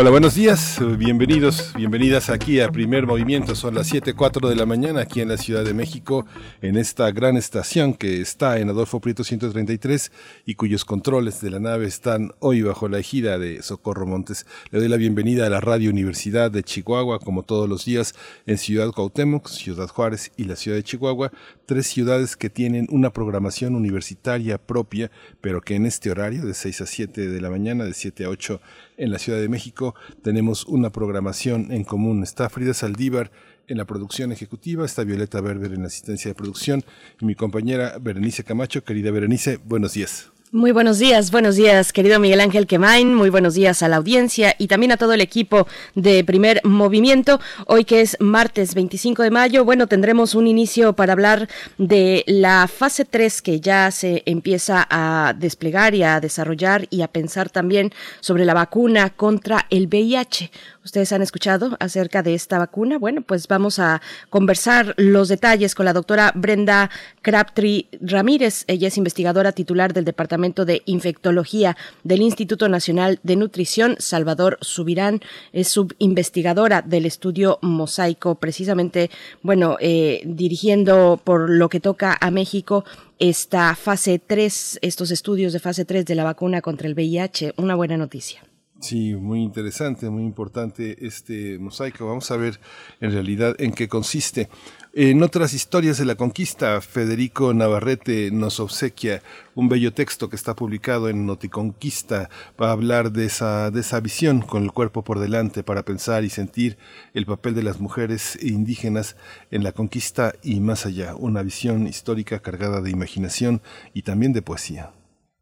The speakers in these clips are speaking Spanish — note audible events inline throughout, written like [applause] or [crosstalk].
Hola, buenos días, bienvenidos, bienvenidas aquí a Primer Movimiento. Son las 7.04 de la mañana aquí en la Ciudad de México, en esta gran estación que está en Adolfo Prieto 133 y cuyos controles de la nave están hoy bajo la ejida de Socorro Montes. Le doy la bienvenida a la Radio Universidad de Chihuahua, como todos los días, en Ciudad Cuauhtémoc, Ciudad Juárez y la Ciudad de Chihuahua, tres ciudades que tienen una programación universitaria propia, pero que en este horario de 6 a 7 de la mañana, de 7 a 8 en la Ciudad de México tenemos una programación en común. Está Frida Saldívar en la producción ejecutiva, está Violeta Berber en la asistencia de producción y mi compañera Berenice Camacho. Querida Berenice, buenos días. Muy buenos días, buenos días, querido Miguel Ángel Quemain, muy buenos días a la audiencia y también a todo el equipo de Primer Movimiento. Hoy que es martes 25 de mayo, bueno, tendremos un inicio para hablar de la fase 3 que ya se empieza a desplegar y a desarrollar y a pensar también sobre la vacuna contra el VIH. ¿Ustedes han escuchado acerca de esta vacuna? Bueno, pues vamos a conversar los detalles con la doctora Brenda Crabtree Ramírez. Ella es investigadora titular del Departamento de Infectología del Instituto Nacional de Nutrición. Salvador Subirán es subinvestigadora del estudio Mosaico, precisamente, bueno, eh, dirigiendo por lo que toca a México esta fase 3, estos estudios de fase 3 de la vacuna contra el VIH. Una buena noticia. Sí, muy interesante, muy importante este mosaico. Vamos a ver en realidad en qué consiste. En otras historias de la conquista, Federico Navarrete nos obsequia un bello texto que está publicado en Noticonquista para hablar de esa, de esa visión con el cuerpo por delante para pensar y sentir el papel de las mujeres indígenas en la conquista y más allá. Una visión histórica cargada de imaginación y también de poesía.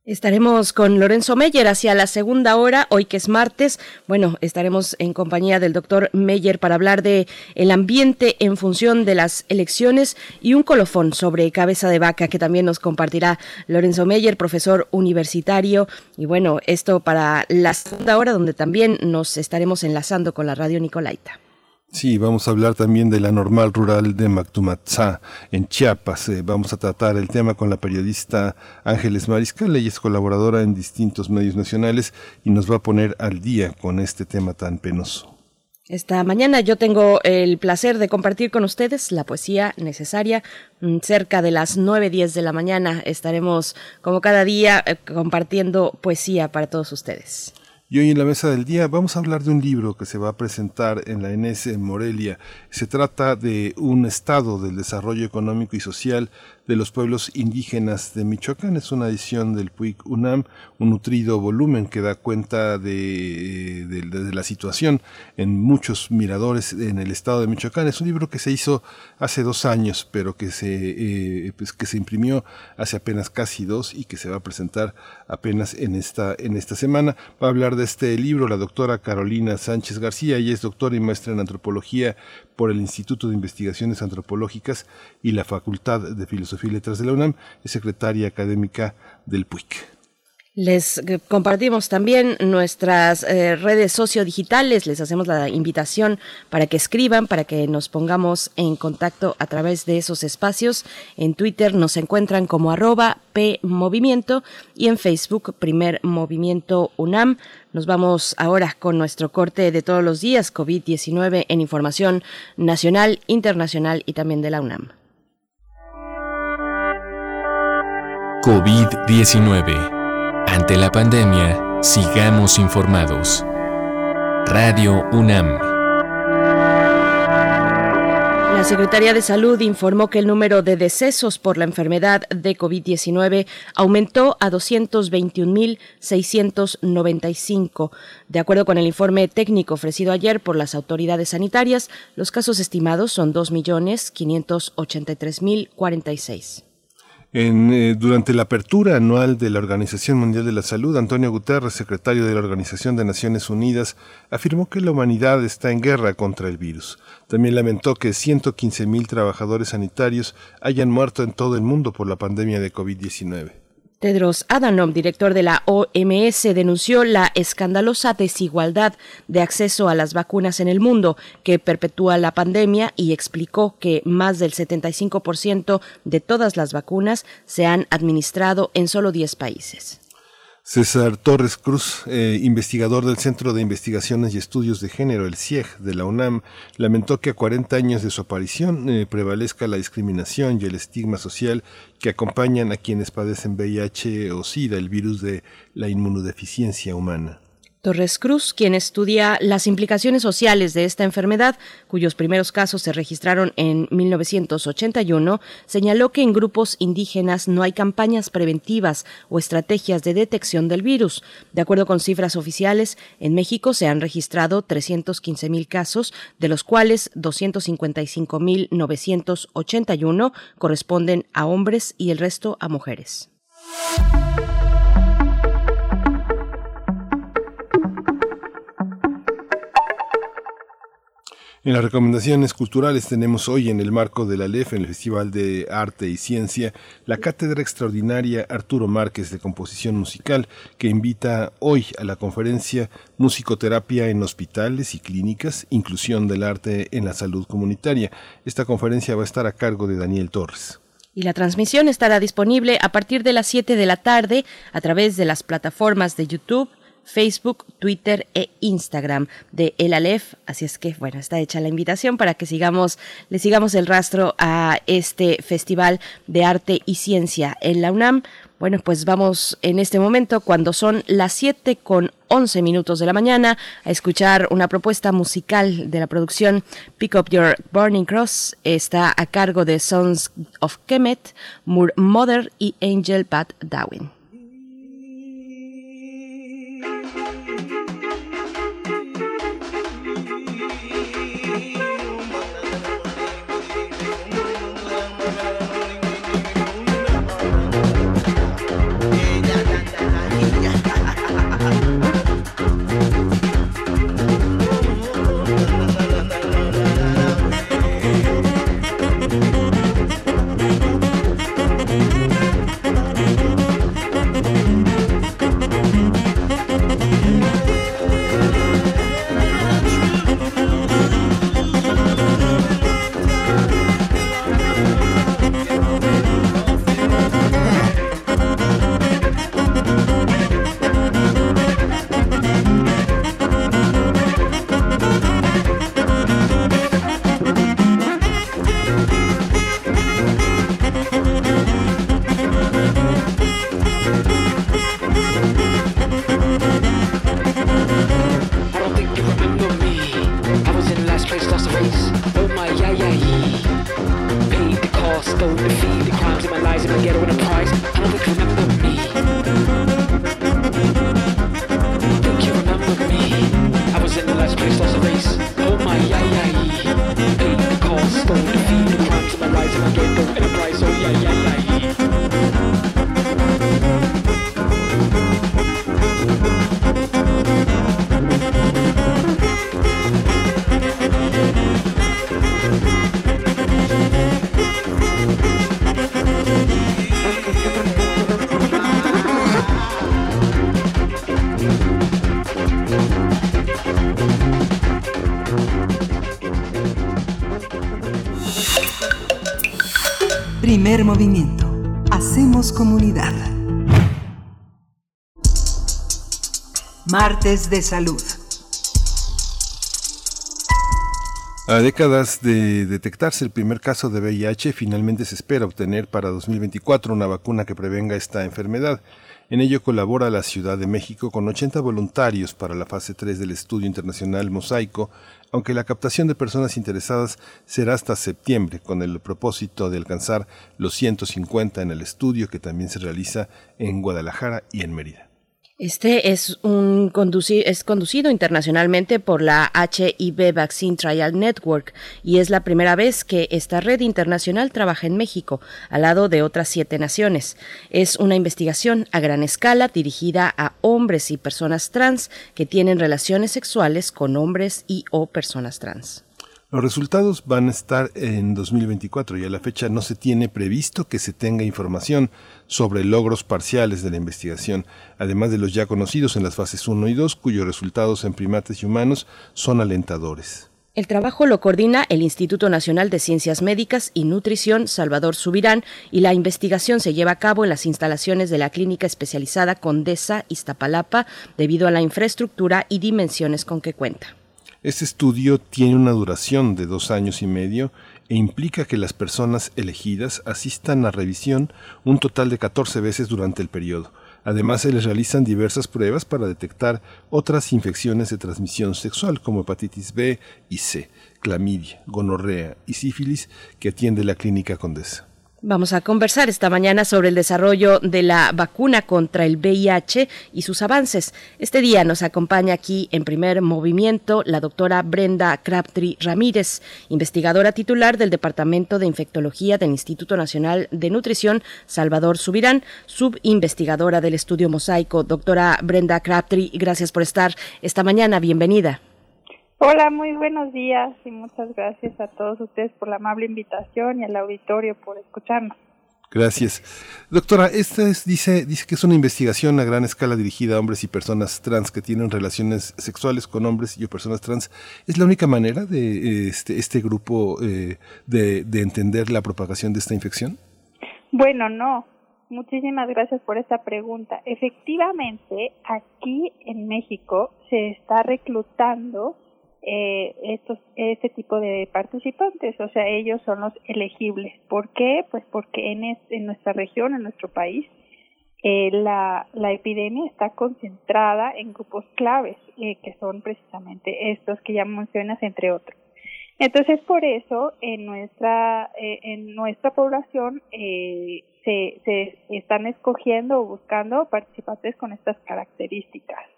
Estaremos con Lorenzo Meyer hacia la segunda hora, hoy que es martes. Bueno, estaremos en compañía del doctor Meyer para hablar de el ambiente en función de las elecciones y un colofón sobre cabeza de vaca que también nos compartirá Lorenzo Meyer, profesor universitario. Y bueno, esto para la segunda hora donde también nos estaremos enlazando con la radio Nicolaita. Sí, vamos a hablar también de la normal rural de Mactumatzá, en Chiapas. Eh, vamos a tratar el tema con la periodista Ángeles Mariscal. Ella es colaboradora en distintos medios nacionales y nos va a poner al día con este tema tan penoso. Esta mañana yo tengo el placer de compartir con ustedes la poesía necesaria. Mm, cerca de las 9.10 de la mañana estaremos, como cada día, eh, compartiendo poesía para todos ustedes. Y hoy en la mesa del día vamos a hablar de un libro que se va a presentar en la ENES Morelia. Se trata de un estado del desarrollo económico y social de los pueblos indígenas de Michoacán. Es una edición del PUIC UNAM, un nutrido volumen que da cuenta de, de, la situación en muchos miradores en el estado de Michoacán. Es un libro que se hizo hace dos años, pero que se, eh, pues que se imprimió hace apenas casi dos y que se va a presentar apenas en esta, en esta semana. Va a hablar de este libro la doctora Carolina Sánchez García. Ella es doctora y maestra en antropología por el Instituto de Investigaciones Antropológicas y la Facultad de Filosofía y Letras de la UNAM, es secretaria académica del PUIC. Les eh, compartimos también nuestras eh, redes sociodigitales, les hacemos la invitación para que escriban, para que nos pongamos en contacto a través de esos espacios. En Twitter nos encuentran como arroba PMovimiento y en Facebook Primer Movimiento UNAM. Nos vamos ahora con nuestro corte de todos los días, COVID-19 en información nacional, internacional y también de la UNAM. COVID-19 ante la pandemia, sigamos informados. Radio UNAM. La Secretaría de Salud informó que el número de decesos por la enfermedad de COVID-19 aumentó a 221.695. De acuerdo con el informe técnico ofrecido ayer por las autoridades sanitarias, los casos estimados son 2.583.046. Eh, durante la apertura anual de la Organización Mundial de la Salud, Antonio Guterres, secretario de la Organización de Naciones Unidas, afirmó que la humanidad está en guerra contra el virus. También lamentó que 115.000 trabajadores sanitarios hayan muerto en todo el mundo por la pandemia de COVID-19. Tedros Adhanom, director de la OMS, denunció la escandalosa desigualdad de acceso a las vacunas en el mundo que perpetúa la pandemia y explicó que más del 75% de todas las vacunas se han administrado en solo 10 países. César Torres Cruz, eh, investigador del Centro de Investigaciones y Estudios de Género, el CIEG, de la UNAM, lamentó que a 40 años de su aparición eh, prevalezca la discriminación y el estigma social que acompañan a quienes padecen VIH o SIDA, el virus de la inmunodeficiencia humana. Torres Cruz, quien estudia las implicaciones sociales de esta enfermedad, cuyos primeros casos se registraron en 1981, señaló que en grupos indígenas no hay campañas preventivas o estrategias de detección del virus. De acuerdo con cifras oficiales, en México se han registrado 315 mil casos, de los cuales 255.981 corresponden a hombres y el resto a mujeres. En las recomendaciones culturales tenemos hoy en el marco de la LEF, en el Festival de Arte y Ciencia, la cátedra extraordinaria Arturo Márquez de Composición Musical, que invita hoy a la conferencia Musicoterapia en Hospitales y Clínicas, Inclusión del Arte en la Salud Comunitaria. Esta conferencia va a estar a cargo de Daniel Torres. Y la transmisión estará disponible a partir de las 7 de la tarde a través de las plataformas de YouTube, Facebook, Twitter e Instagram de El Aleph. Así es que, bueno, está hecha la invitación para que sigamos, le sigamos el rastro a este Festival de Arte y Ciencia en la UNAM. Bueno, pues vamos en este momento, cuando son las 7 con 11 minutos de la mañana, a escuchar una propuesta musical de la producción Pick Up Your Burning Cross. Está a cargo de Sons of Kemet, Mother y Angel Pat Movimiento. Hacemos comunidad. Martes de Salud. A décadas de detectarse el primer caso de VIH, finalmente se espera obtener para 2024 una vacuna que prevenga esta enfermedad. En ello colabora la Ciudad de México con 80 voluntarios para la fase 3 del estudio internacional Mosaico, aunque la captación de personas interesadas será hasta septiembre, con el propósito de alcanzar los 150 en el estudio que también se realiza en Guadalajara y en Mérida. Este es, un es conducido internacionalmente por la HIV Vaccine Trial Network y es la primera vez que esta red internacional trabaja en México, al lado de otras siete naciones. Es una investigación a gran escala dirigida a hombres y personas trans que tienen relaciones sexuales con hombres y o personas trans. Los resultados van a estar en 2024 y a la fecha no se tiene previsto que se tenga información sobre logros parciales de la investigación, además de los ya conocidos en las fases 1 y 2, cuyos resultados en primates y humanos son alentadores. El trabajo lo coordina el Instituto Nacional de Ciencias Médicas y Nutrición Salvador Subirán y la investigación se lleva a cabo en las instalaciones de la Clínica Especializada Condesa Iztapalapa debido a la infraestructura y dimensiones con que cuenta. Este estudio tiene una duración de dos años y medio e implica que las personas elegidas asistan a revisión un total de 14 veces durante el periodo. Además, se les realizan diversas pruebas para detectar otras infecciones de transmisión sexual como hepatitis B y C, clamidia, gonorrea y sífilis que atiende la clínica Condesa. Vamos a conversar esta mañana sobre el desarrollo de la vacuna contra el VIH y sus avances. Este día nos acompaña aquí en primer movimiento la doctora Brenda Crabtree Ramírez, investigadora titular del Departamento de Infectología del Instituto Nacional de Nutrición Salvador Subirán, subinvestigadora del estudio Mosaico. Doctora Brenda Crabtree, gracias por estar esta mañana. Bienvenida. Hola, muy buenos días y muchas gracias a todos ustedes por la amable invitación y al auditorio por escucharnos. Gracias. Doctora, esta es, dice, dice que es una investigación a gran escala dirigida a hombres y personas trans que tienen relaciones sexuales con hombres y personas trans. ¿Es la única manera de este, este grupo eh, de, de entender la propagación de esta infección? Bueno, no. Muchísimas gracias por esta pregunta. Efectivamente, aquí en México se está reclutando eh, estos, este tipo de participantes, o sea, ellos son los elegibles. ¿Por qué? Pues porque en, en nuestra región, en nuestro país, eh, la, la epidemia está concentrada en grupos claves, eh, que son precisamente estos que ya mencionas, entre otros. Entonces, por eso, en nuestra, eh, en nuestra población eh, se, se están escogiendo o buscando participantes con estas características.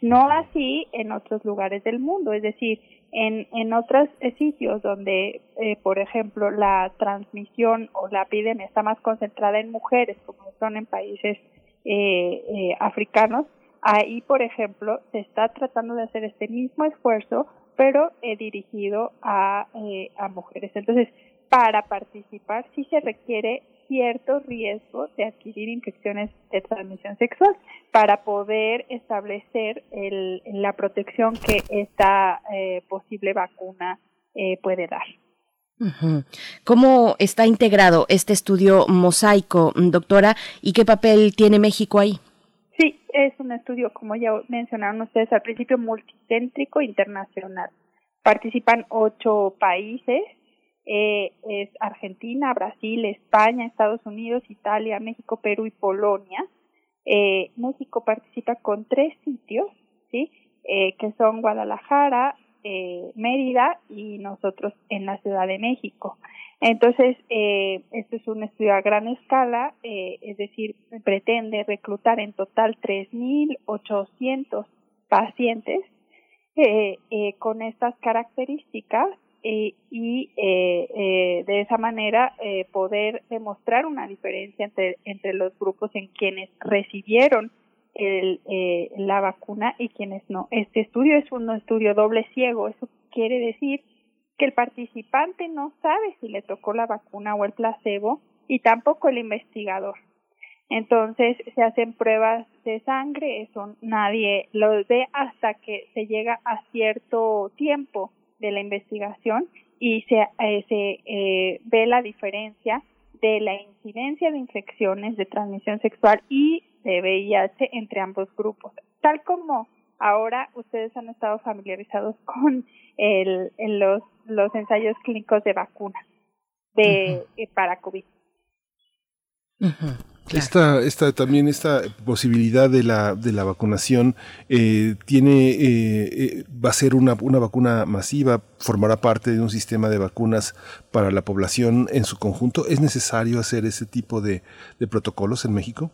No así en otros lugares del mundo, es decir, en, en otros sitios donde, eh, por ejemplo, la transmisión o la epidemia está más concentrada en mujeres, como son en países eh, eh, africanos, ahí, por ejemplo, se está tratando de hacer este mismo esfuerzo, pero eh, dirigido a, eh, a mujeres. Entonces, para participar sí se requiere cierto riesgo de adquirir infecciones de transmisión sexual para poder establecer el, la protección que esta eh, posible vacuna eh, puede dar. ¿Cómo está integrado este estudio mosaico, doctora, y qué papel tiene México ahí? Sí, es un estudio, como ya mencionaron ustedes al principio, multicéntrico internacional. Participan ocho países eh, es Argentina, Brasil, España, Estados Unidos, Italia, México, Perú y Polonia. Eh, México participa con tres sitios, ¿sí? Eh, que son Guadalajara, eh, Mérida y nosotros en la Ciudad de México. Entonces, eh, este es un estudio a gran escala, eh, es decir, pretende reclutar en total 3.800 pacientes eh, eh, con estas características y eh, eh, de esa manera eh, poder demostrar una diferencia entre, entre los grupos en quienes recibieron el, eh, la vacuna y quienes no. Este estudio es un estudio doble ciego, eso quiere decir que el participante no sabe si le tocó la vacuna o el placebo y tampoco el investigador. Entonces se hacen pruebas de sangre, eso nadie lo ve hasta que se llega a cierto tiempo de la investigación y se, eh, se eh, ve la diferencia de la incidencia de infecciones de transmisión sexual y de VIH entre ambos grupos. Tal como ahora ustedes han estado familiarizados [laughs] con el, los, los ensayos clínicos de vacunas de, eh, para COVID. Esta, esta, también esta posibilidad de la, de la vacunación eh, tiene, eh, eh, va a ser una, una vacuna masiva, formará parte de un sistema de vacunas para la población en su conjunto. ¿Es necesario hacer ese tipo de, de protocolos en México?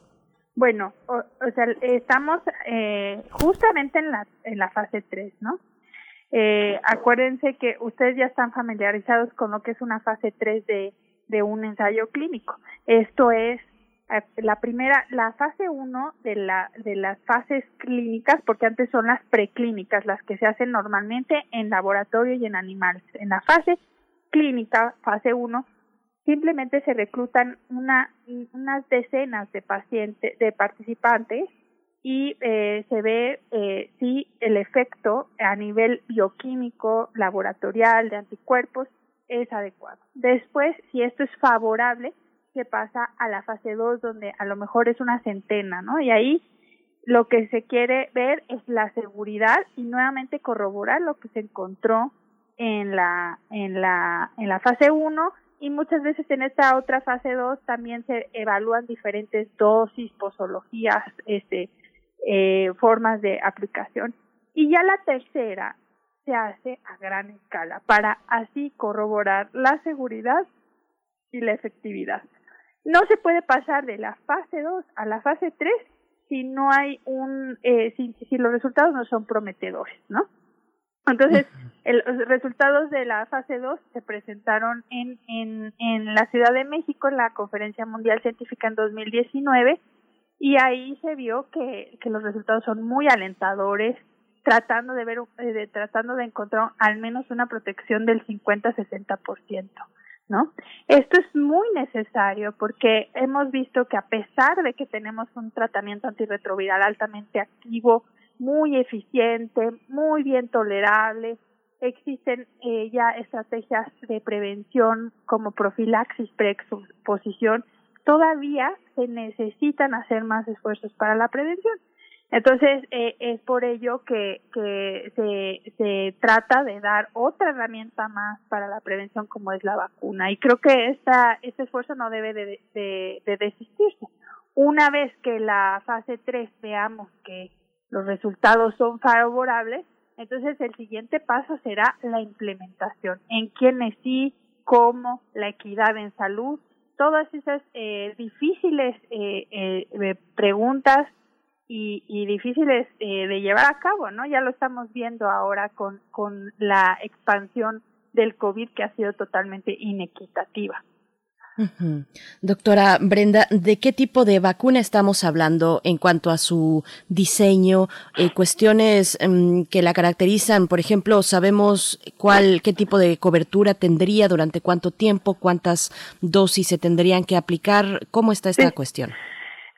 Bueno, o, sea, estamos eh, justamente en la, en la fase 3, ¿no? Eh, acuérdense que ustedes ya están familiarizados con lo que es una fase 3 de, de un ensayo clínico. Esto es la primera, la fase 1 de, la, de las fases clínicas, porque antes son las preclínicas, las que se hacen normalmente en laboratorio y en animales. En la fase clínica, fase 1, simplemente se reclutan una, unas decenas de pacientes, de participantes y eh, se ve eh, si el efecto a nivel bioquímico, laboratorial, de anticuerpos es adecuado. Después, si esto es favorable, se pasa a la fase 2 donde a lo mejor es una centena, ¿no? Y ahí lo que se quiere ver es la seguridad y nuevamente corroborar lo que se encontró en la en la en la fase 1 y muchas veces en esta otra fase 2 también se evalúan diferentes dosis, posologías, este, eh, formas de aplicación. Y ya la tercera se hace a gran escala para así corroborar la seguridad y la efectividad. No se puede pasar de la fase 2 a la fase 3 si no hay un, eh, si, si los resultados no son prometedores, ¿no? Entonces, los resultados de la fase 2 se presentaron en, en, en la Ciudad de México en la Conferencia Mundial Científica en 2019 y ahí se vio que, que los resultados son muy alentadores, tratando de ver, eh, de, tratando de encontrar al menos una protección del 50-60%. ¿No? Esto es muy necesario porque hemos visto que a pesar de que tenemos un tratamiento antirretroviral altamente activo, muy eficiente, muy bien tolerable. Existen eh, ya estrategias de prevención como profilaxis preexposición. Todavía se necesitan hacer más esfuerzos para la prevención. Entonces, eh, es por ello que, se, trata de dar otra herramienta más para la prevención como es la vacuna. Y creo que esta, este esfuerzo no debe de, de, de desistirse. Una vez que la fase 3 veamos que los resultados son favorables, entonces el siguiente paso será la implementación. En quiénes sí, cómo, la equidad en salud, todas esas eh, difíciles eh, eh, preguntas y, y difíciles de llevar a cabo, ¿no? Ya lo estamos viendo ahora con, con la expansión del COVID que ha sido totalmente inequitativa. Doctora Brenda, ¿de qué tipo de vacuna estamos hablando en cuanto a su diseño? Eh, cuestiones mm, que la caracterizan, por ejemplo, sabemos cuál, qué tipo de cobertura tendría, durante cuánto tiempo, cuántas dosis se tendrían que aplicar. ¿Cómo está esta cuestión?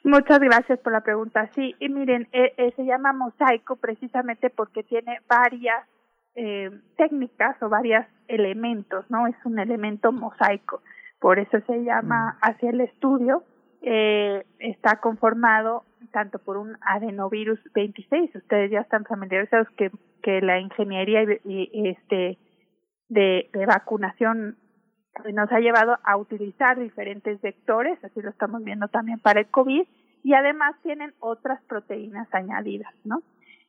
Muchas gracias por la pregunta. Sí, y miren, eh, eh, se llama mosaico precisamente porque tiene varias técnicas o varios elementos, ¿no? Es un elemento mosaico por eso se llama hacia el estudio, eh, está conformado tanto por un adenovirus 26, ustedes ya están familiarizados que, que la ingeniería y, este de, de vacunación nos ha llevado a utilizar diferentes vectores, así lo estamos viendo también para el COVID, y además tienen otras proteínas añadidas, ¿no?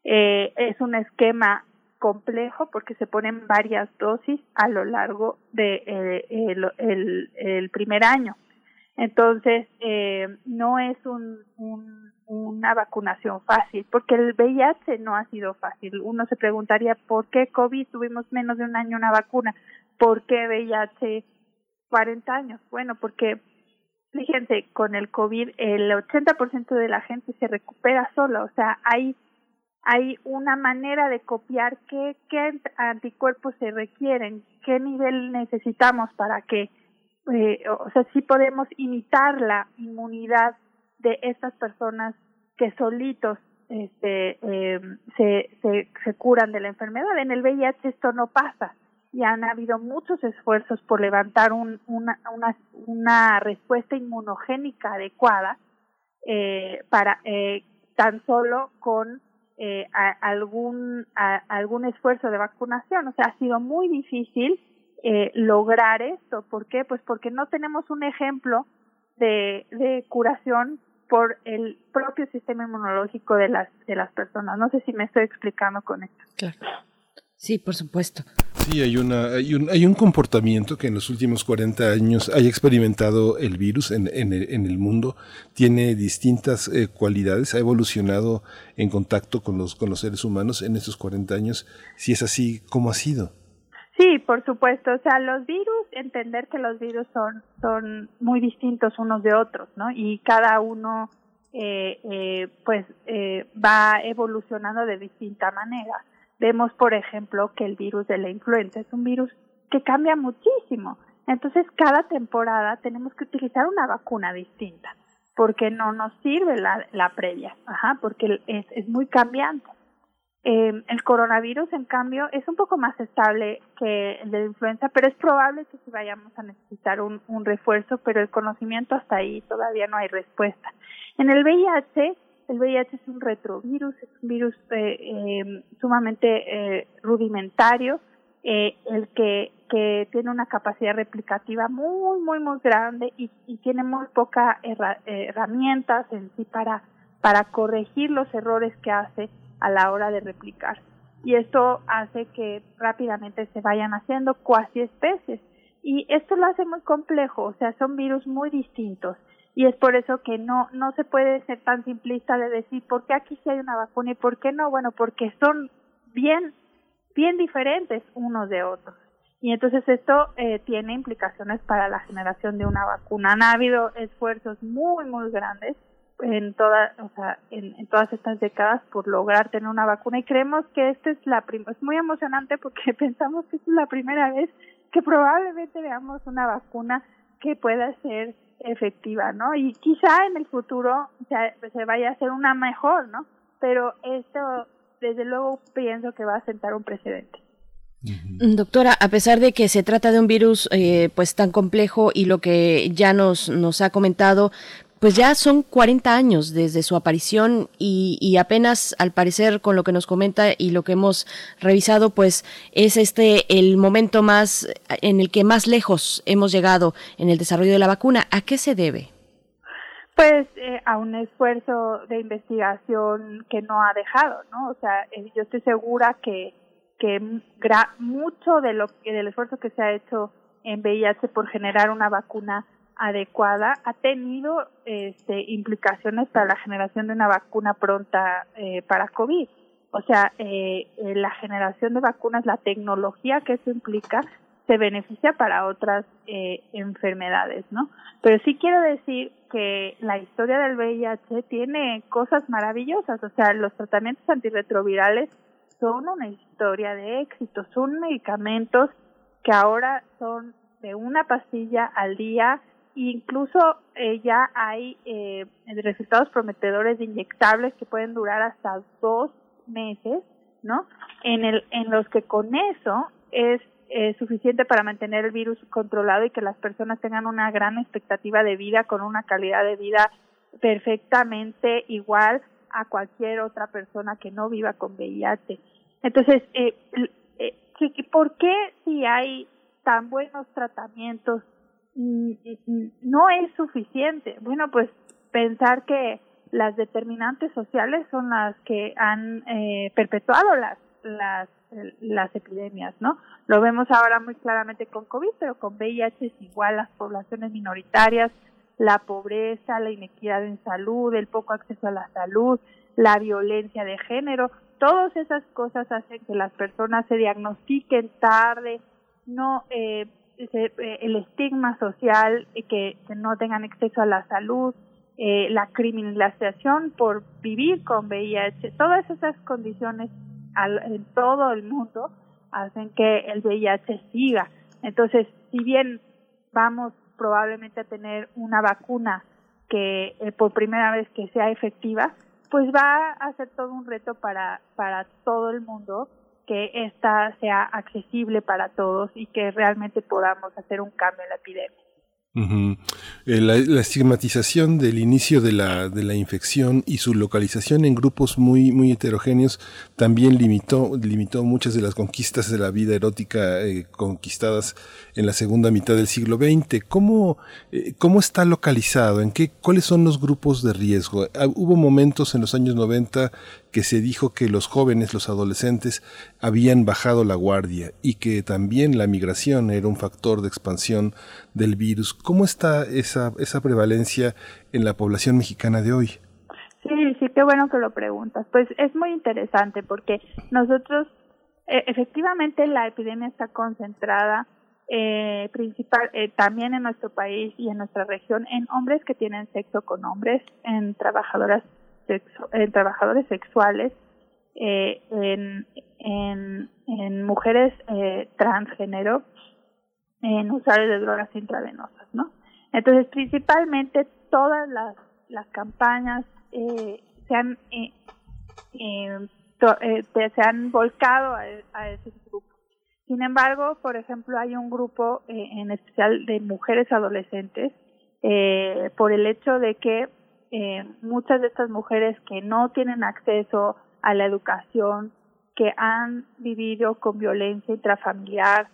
Eh, es un esquema complejo porque se ponen varias dosis a lo largo de eh, el, primer año. Entonces, eh, no es un, una vacunación fácil, porque el VIH no ha sido fácil. Uno se preguntaría, ¿por qué COVID tuvimos menos de un año una vacuna? ¿Por qué VIH 40 años? Bueno, porque, fíjense, con el COVID el 80% de la gente se recupera sola, o sea, hay hay una manera de copiar qué, qué anticuerpos se requieren, qué nivel necesitamos para que, eh, o sea, sí podemos imitar la inmunidad de estas personas que solitos este, eh, se, se, se curan de la enfermedad. En el VIH esto no pasa y han habido muchos esfuerzos por levantar un, una, una, una respuesta inmunogénica adecuada eh, para eh, tan solo con eh, algún, algún esfuerzo de vacunación. O sea, ha sido muy difícil eh, lograr esto. ¿Por qué? Pues porque no tenemos un ejemplo de, de curación por el propio sistema inmunológico de las, de las personas. No sé si me estoy explicando con esto. Claro. Sí, por supuesto. Sí, hay, una, hay, un, hay un comportamiento que en los últimos 40 años haya experimentado el virus en, en, el, en el mundo. Tiene distintas eh, cualidades, ha evolucionado en contacto con los, con los seres humanos en estos 40 años. Si es así, ¿cómo ha sido? Sí, por supuesto. O sea, los virus, entender que los virus son, son muy distintos unos de otros, ¿no? Y cada uno, eh, eh, pues, eh, va evolucionando de distinta manera. Vemos, por ejemplo, que el virus de la influenza es un virus que cambia muchísimo. Entonces, cada temporada tenemos que utilizar una vacuna distinta, porque no nos sirve la, la previa, ajá, porque es, es muy cambiante. Eh, el coronavirus, en cambio, es un poco más estable que el de la influenza, pero es probable que sí vayamos a necesitar un, un refuerzo, pero el conocimiento hasta ahí todavía no hay respuesta. En el VIH, el VIH es un retrovirus, es un virus eh, eh, sumamente eh, rudimentario, eh, el que, tiene una capacidad replicativa muy, muy, muy grande y, y tiene muy pocas herramientas en sí para, para corregir los errores que hace a la hora de replicar. Y esto hace que rápidamente se vayan haciendo cuasi especies. Y esto lo hace muy complejo, o sea, son virus muy distintos y es por eso que no no se puede ser tan simplista de decir por qué aquí sí hay una vacuna y por qué no bueno porque son bien bien diferentes unos de otros. Y entonces esto eh, tiene implicaciones para la generación de una vacuna. Han habido esfuerzos muy muy grandes en toda o sea en, en todas estas décadas por lograr tener una vacuna. Y creemos que esta es la primera es muy emocionante porque [laughs] pensamos que esta es la primera vez que probablemente veamos una vacuna que pueda ser efectiva, ¿no? Y quizá en el futuro se, se vaya a hacer una mejor, ¿no? Pero esto, desde luego, pienso que va a sentar un precedente. Doctora, a pesar de que se trata de un virus eh, pues tan complejo y lo que ya nos, nos ha comentado, pues ya son 40 años desde su aparición y, y, apenas al parecer con lo que nos comenta y lo que hemos revisado pues es este el momento más en el que más lejos hemos llegado en el desarrollo de la vacuna. ¿A qué se debe? Pues eh, a un esfuerzo de investigación que no ha dejado, ¿no? O sea, eh, yo estoy segura que que mucho de lo del esfuerzo que se ha hecho en VIH por generar una vacuna adecuada ha tenido este, implicaciones para la generación de una vacuna pronta eh, para COVID. O sea, eh, eh, la generación de vacunas, la tecnología que eso implica, se beneficia para otras eh, enfermedades, ¿no? Pero sí quiero decir que la historia del VIH tiene cosas maravillosas, o sea, los tratamientos antirretrovirales son una historia de éxito, son medicamentos que ahora son de una pastilla al día, incluso eh, ya hay eh, resultados prometedores de inyectables que pueden durar hasta dos meses, ¿no? En el en los que con eso es suficiente para mantener el virus controlado y que las personas tengan una gran expectativa de vida con una calidad de vida perfectamente igual a cualquier otra persona que no viva con VIH. Entonces, eh, eh, ¿por qué si hay tan buenos tratamientos no es suficiente. Bueno, pues pensar que las determinantes sociales son las que han eh, perpetuado las, las, las epidemias, ¿no? Lo vemos ahora muy claramente con COVID, pero con VIH es igual las poblaciones minoritarias, la pobreza, la inequidad en salud, el poco acceso a la salud, la violencia de género, todas esas cosas hacen que las personas se diagnostiquen tarde, no eh, eh, el estigma social, que, que, no tengan acceso a la salud, eh, la criminalización por vivir con VIH, todas esas condiciones al, en todo el mundo hacen que el VIH siga. Entonces, si bien vamos probablemente a tener una vacuna que eh, por primera vez que sea efectiva, pues va a ser todo un reto para, para todo el mundo que esta sea accesible para todos y que realmente podamos hacer un cambio en la epidemia. Eh, la, estigmatización del inicio de la, de la infección y su localización en grupos muy, muy heterogéneos también limitó, limitó muchas de las conquistas de la vida erótica eh, conquistadas en la segunda mitad del siglo XX. ¿Cómo, eh, ¿Cómo está localizado? ¿En qué, ¿Cuáles son los grupos de riesgo? Ah, hubo momentos en los años 90 que se dijo que los jóvenes, los adolescentes, habían bajado la guardia y que también la migración era un factor de expansión del virus. ¿Cómo está esa, esa prevalencia en la población mexicana de hoy? Sí, sí, qué bueno que lo preguntas. Pues es muy interesante porque nosotros, eh, efectivamente, la epidemia está concentrada eh, principal eh, también en nuestro país y en nuestra región en hombres que tienen sexo con hombres, en trabajadoras en trabajadores sexuales, eh, en, en, mujeres eh, transgénero, en usuarios de drogas intravenosas, ¿no? Entonces, principalmente todas las, las campañas eh, se han eh, eh, se han volcado a, a esos grupos. Sin embargo, por ejemplo, hay un grupo en especial de mujeres adolescentes por el hecho de que eh, muchas de estas mujeres que no tienen acceso a la educación, que han vivido con violencia intrafamiliar,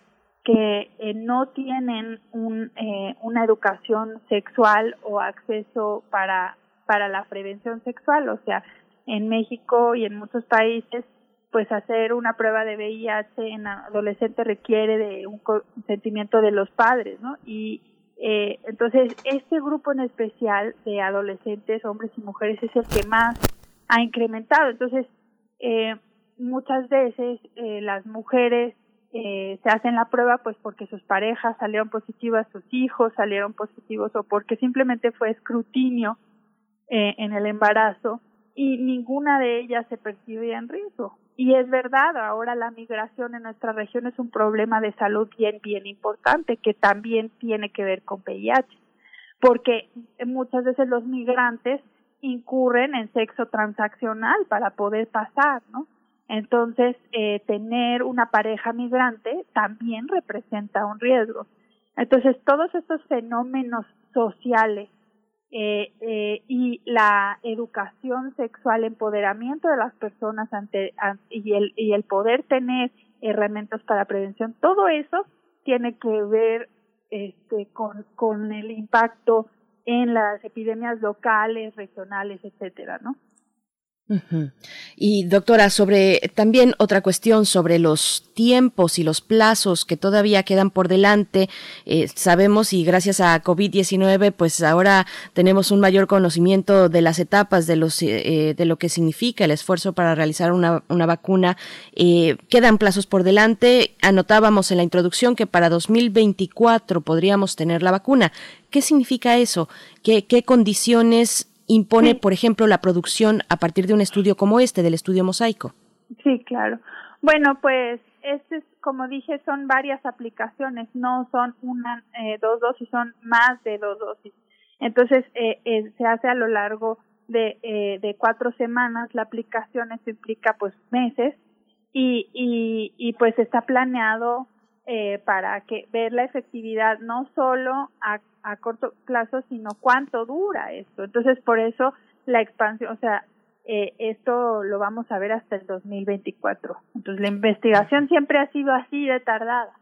que eh, no tienen un, eh, una educación sexual o acceso para, para la prevención sexual. O sea, en México y en muchos países, pues hacer una prueba de VIH en adolescente requiere de un consentimiento de los padres, ¿no? Y eh, entonces, este grupo en especial de adolescentes, hombres y mujeres, es el que más ha incrementado. Entonces, eh, muchas veces eh, las mujeres eh, se hacen la prueba pues porque sus parejas salieron positivas, sus hijos salieron positivos o porque simplemente fue escrutinio eh, en el embarazo y ninguna de ellas se percibía en riesgo. Y es verdad, ahora la migración en nuestra región es un problema de salud bien, bien importante, que también tiene que ver con VIH, porque muchas veces los migrantes incurren en sexo transaccional para poder pasar, ¿no? Entonces, eh, tener una pareja migrante también representa un riesgo. Entonces, todos estos fenómenos sociales eh, eh, y la educación sexual, empoderamiento de las personas ante, y, el, y el poder tener herramientas para prevención, todo eso tiene que ver este, con, con el impacto en las epidemias locales, regionales, etcétera, ¿no? Y doctora, sobre también otra cuestión sobre los tiempos y los plazos que todavía quedan por delante. Eh, sabemos y gracias a COVID-19, pues ahora tenemos un mayor conocimiento de las etapas de los eh, de lo que significa el esfuerzo para realizar una, una vacuna. Eh, quedan plazos por delante. Anotábamos en la introducción que para 2024 podríamos tener la vacuna. ¿Qué significa eso? ¿Qué, qué condiciones impone, por ejemplo, la producción a partir de un estudio como este, del estudio mosaico. Sí, claro. Bueno, pues este es, como dije, son varias aplicaciones, no son una, eh, dos dosis, son más de dos dosis. Entonces, eh, eh, se hace a lo largo de, eh, de cuatro semanas la aplicación, esto implica pues meses, y, y, y pues está planeado eh, para que ver la efectividad no solo a, a corto plazo, sino cuánto dura esto. Entonces, por eso la expansión, o sea, eh, esto lo vamos a ver hasta el 2024. Entonces, la investigación siempre ha sido así de tardada.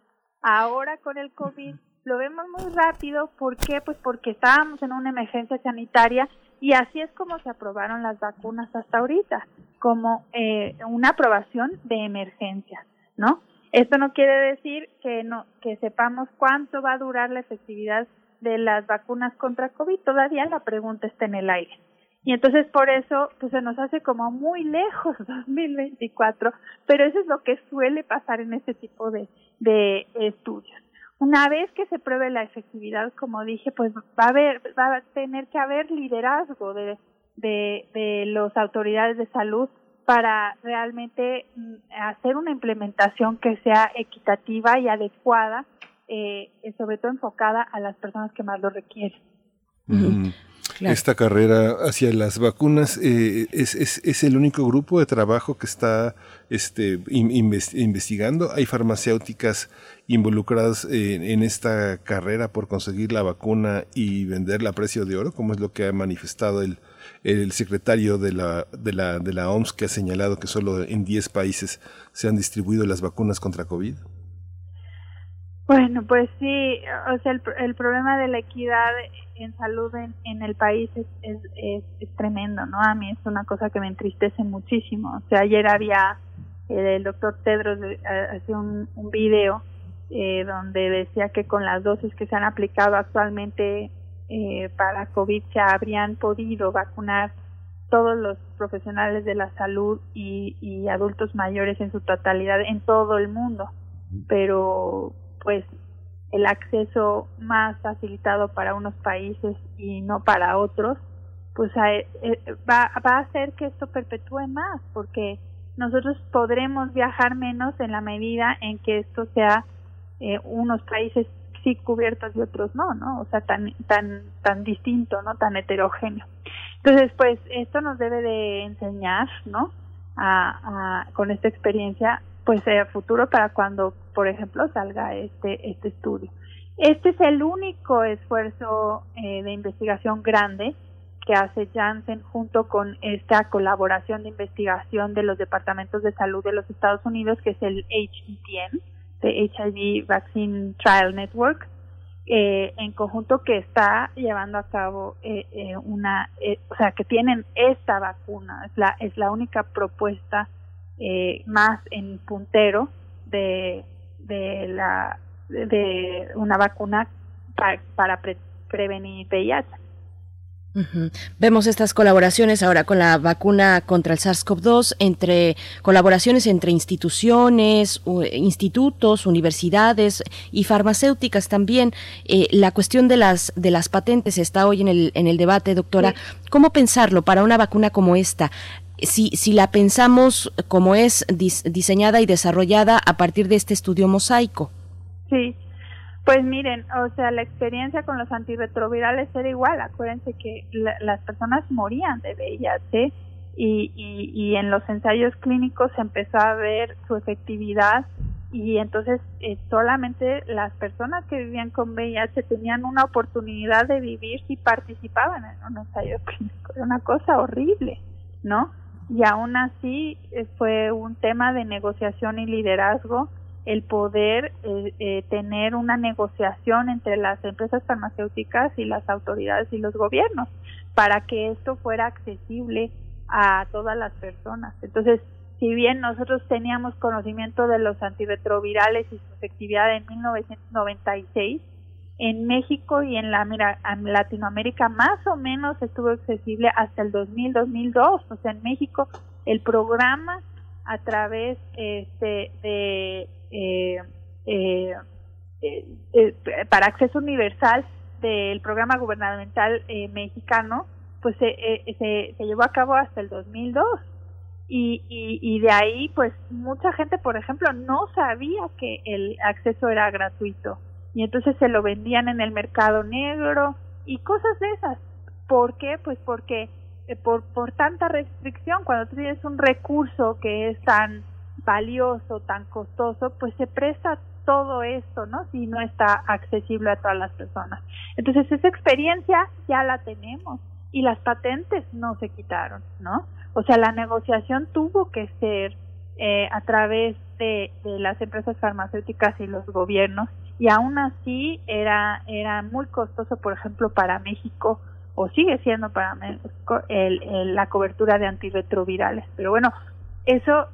Ahora con el COVID lo vemos muy rápido. ¿Por qué? Pues porque estábamos en una emergencia sanitaria y así es como se aprobaron las vacunas hasta ahorita, como eh, una aprobación de emergencia, ¿no? Esto no quiere decir que no que sepamos cuánto va a durar la efectividad de las vacunas contra COVID. Todavía la pregunta está en el aire. Y entonces por eso pues se nos hace como muy lejos [laughs] 2024, pero eso es lo que suele pasar en este tipo de, de estudios. Una vez que se pruebe la efectividad, como dije, pues va a haber, va a tener que haber liderazgo de, de, de las autoridades de salud para realmente mm, hacer una implementación que sea equitativa y adecuada, eh, sobre todo enfocada a las personas que más lo requieren. esta carrera hacia las vacunas. Eh, es, es, es, el único grupo de trabajo que está este, investigando. Hay farmacéuticas involucradas en, esta carrera por conseguir la vacuna y venderla a precio de oro, como es lo que ha manifestado el, el secretario de la, de, la, de la OMS, que ha señalado que solo en 10 países se han distribuido las vacunas contra COVID. Bueno, pues sí, o sea, el, el problema de la equidad en salud en, el país es, es, es, tremendo, ¿no? A mí es una cosa que me entristece muchísimo. O sea, ayer había, eh, el doctor Tedros eh, hacía un, un video eh, donde decía que con las dosis que se han aplicado actualmente eh, para COVID se habrían podido vacunar todos los profesionales de la salud y, y adultos mayores en su totalidad en todo el mundo. Pero pues el acceso más facilitado para unos países y no para otros, pues eh, va, va a hacer que esto perpetúe más, porque nosotros podremos viajar menos en la medida en que esto sea eh, unos países sí cubiertos y otros no, ¿no? O sea, tan tan tan distinto, ¿no? Tan heterogéneo. Entonces, pues esto nos debe de enseñar, ¿no? A, con esta experiencia pues a futuro para cuando, por ejemplo, salga este, este estudio. Este es el único esfuerzo eh, de investigación grande que hace Janssen junto con esta colaboración de investigación de los departamentos de salud de los Estados Unidos, que es el HVTN, de HIV Vaccine Trial Network, eh, en conjunto que está llevando a cabo eh, eh una, eh, o sea, que tienen esta vacuna, es la, es la única propuesta eh, más en puntero de, de, la, de una vacuna para, prevenir VIH. Vemos estas colaboraciones ahora con la vacuna contra el SARS-CoV-2 entre colaboraciones entre instituciones, institutos, universidades y farmacéuticas también. Eh, la cuestión de las de las patentes está hoy en el en el debate, doctora. ¿Cómo pensarlo para una vacuna como esta? si, si la pensamos como es diseñada y desarrollada a partir de este estudio mosaico. Sí, pues miren, o sea, la experiencia con los antirretrovirales era igual. Acuérdense que las personas morían de VIH y, y, y en los ensayos clínicos se empezó a ver su efectividad y entonces eh, solamente las personas que vivían con VIH tenían una oportunidad de vivir si participaban en un ensayo clínico. Era una cosa horrible, ¿no? y aún así eh, fue un tema de negociación y liderazgo el poder eh, eh, tener una negociación entre las empresas farmacéuticas y las autoridades y los gobiernos para que esto fuera accesible a todas las personas. Entonces, si bien nosotros teníamos conocimiento de los antirretrovirales y su efectividad en 1996, en México y en, la, en Latinoamérica más o menos estuvo accesible hasta el 2000-2002. O sea, en México el programa a través este, de para acceso universal del programa gubernamental mexicano, pues se, se, llevó a cabo hasta el 2002. Y, y, y de ahí, pues mucha gente, por ejemplo, no sabía que el acceso era gratuito y entonces se lo vendían en el mercado negro y cosas de esas. ¿Por qué? Pues porque eh, por, por tanta restricción, cuando tú tienes un recurso que es tan valioso, tan costoso, pues se presta todo esto, ¿no? Si no está accesible a todas las personas. Entonces esa experiencia ya la tenemos y las patentes no se quitaron, ¿no? O sea, la negociación tuvo que ser eh, a través de, de las empresas farmacéuticas y los gobiernos y aún así era, era muy costoso, por ejemplo, para México, o sigue siendo para México, el, la cobertura de antirretrovirales. Pero bueno, eso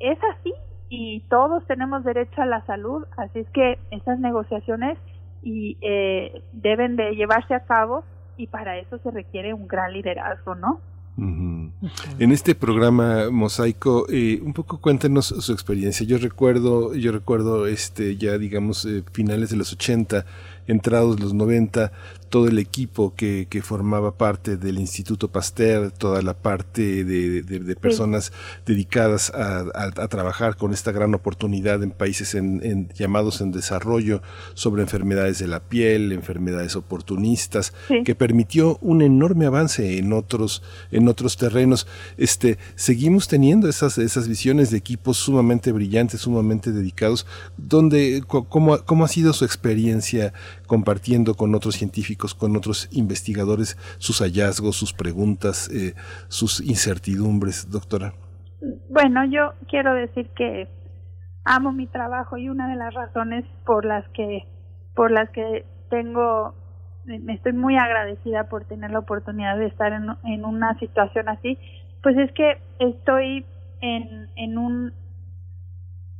es así y todos tenemos derecho a la salud, así es que esas negociaciones y eh, deben de llevarse a cabo y para eso se requiere un gran liderazgo, ¿no? En este programa Mosaico, eh, un poco cuéntenos su experiencia. Yo recuerdo, yo recuerdo este ya digamos eh, finales de los 80 entrados los 90, todo el equipo que, que formaba parte del Instituto Pasteur, toda la parte de, de, personas dedicadas a, a, trabajar con esta gran oportunidad en países en, llamados en desarrollo sobre enfermedades de la piel, enfermedades oportunistas, que permitió un enorme avance en otros, en otros terrenos. Este, seguimos teniendo esas, esas visiones de equipos sumamente brillantes, sumamente dedicados, donde, ¿cómo, cómo ha sido su experiencia compartiendo con otros científicos, con otros investigadores, sus hallazgos, sus preguntas, eh, sus incertidumbres, doctora? Bueno, yo quiero decir que amo mi trabajo y una de las razones por las que por las que tengo me estoy muy agradecida por tener la oportunidad de estar en, en una situación así, pues es que estoy en, en un eh,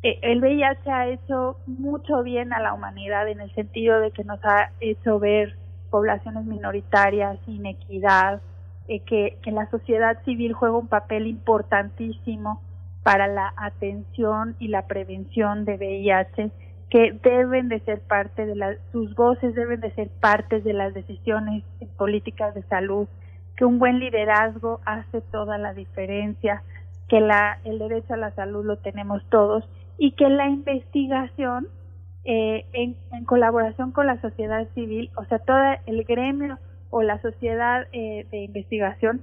el VIH ha hecho mucho bien a la humanidad en el sentido de que nos ha hecho ver poblaciones minoritarias, inequidad, eh, que, la sociedad civil juega un papel importantísimo para la atención y la prevención de VIH, que deben de ser parte de las, sus voces deben de ser parte de las decisiones políticas de salud, que un buen liderazgo hace toda la diferencia, que la, el derecho a la salud lo tenemos todos y que la investigación eh, en, colaboración con la sociedad civil, o sea, todo el gremio o la sociedad eh, de investigación,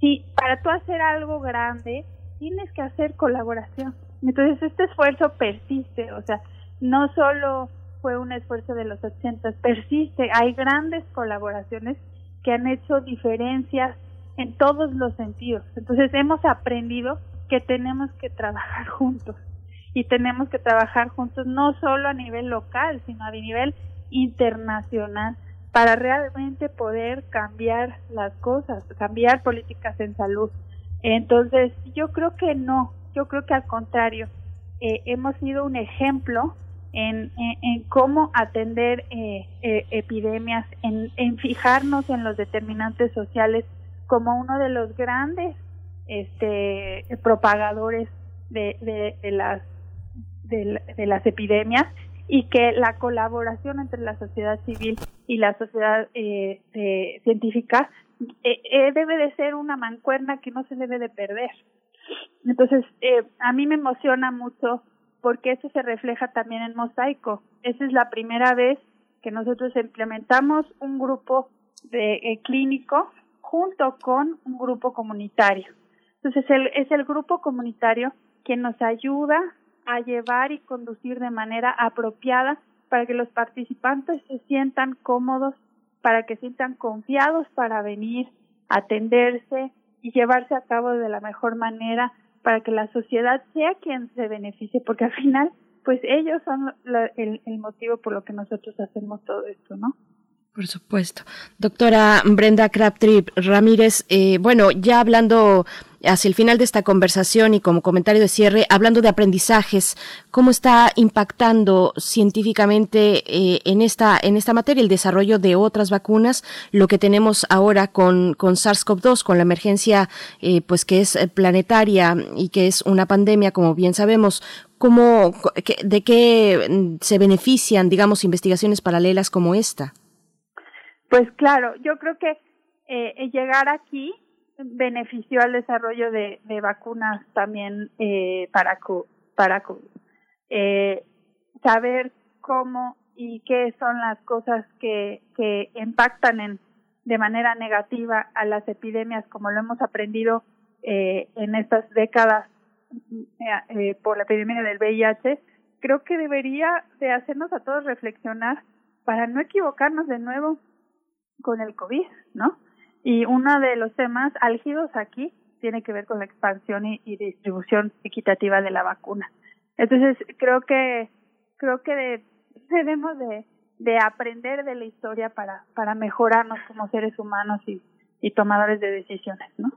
si para tú hacer algo grande tienes que hacer colaboración. Entonces este esfuerzo persiste, o sea, no solo fue un esfuerzo de los 80, persiste, hay grandes colaboraciones que han hecho diferencias en todos los sentidos. Entonces hemos aprendido que tenemos que trabajar juntos y tenemos que trabajar juntos no solo a nivel local, sino a nivel internacional para realmente poder cambiar las cosas, cambiar políticas en salud. Entonces, yo creo que no, yo creo que al contrario, eh, hemos sido un ejemplo en, en, cómo atender eh, eh, epidemias, en, en, fijarnos en los determinantes sociales como uno de los grandes este, propagadores de, de, de las de, las epidemias y que la colaboración entre la sociedad civil y la sociedad eh, científica eh, eh, debe de ser una mancuerna que no se debe de perder. Entonces, a mí me emociona mucho porque eso se refleja también en Mosaico. Esa es la primera vez que nosotros implementamos un grupo de clínico junto con un grupo comunitario. Entonces, el, es el grupo comunitario quien nos ayuda a llevar y conducir de manera apropiada para que los participantes se sientan cómodos, para que sientan confiados para venir, atenderse y llevarse a cabo de la mejor manera para que la sociedad sea quien se beneficie, porque al final, pues ellos son el, el motivo por lo que nosotros hacemos todo esto, ¿no? Por supuesto. Doctora Brenda Crabtree Ramírez, eh, bueno, ya hablando hacia el final de esta conversación y como comentario de cierre, hablando de aprendizajes, ¿cómo está impactando científicamente eh, en, esta, en esta materia el desarrollo de otras vacunas? Lo que tenemos ahora con, con SARS-CoV-2, con la emergencia eh, pues que es planetaria y que es una pandemia, como bien sabemos, ¿cómo, ¿de qué se benefician, digamos, investigaciones paralelas como esta? Pues claro, yo creo que eh, llegar aquí benefició al desarrollo de, de vacunas también eh, para para eh, saber cómo y qué son las cosas que, que impactan en, de manera negativa a las epidemias, como lo hemos aprendido eh, en estas décadas eh, por la epidemia del VIH, creo que debería de hacernos a todos reflexionar para no equivocarnos de nuevo con el COVID, ¿no? Y uno de los temas álgidos aquí tiene que ver con la expansión y, distribución equitativa de la vacuna. Entonces, creo que creo que [laughs] debemos de, de aprender de la historia para, para mejorarnos como seres humanos y, y tomadores de decisiones, ¿no?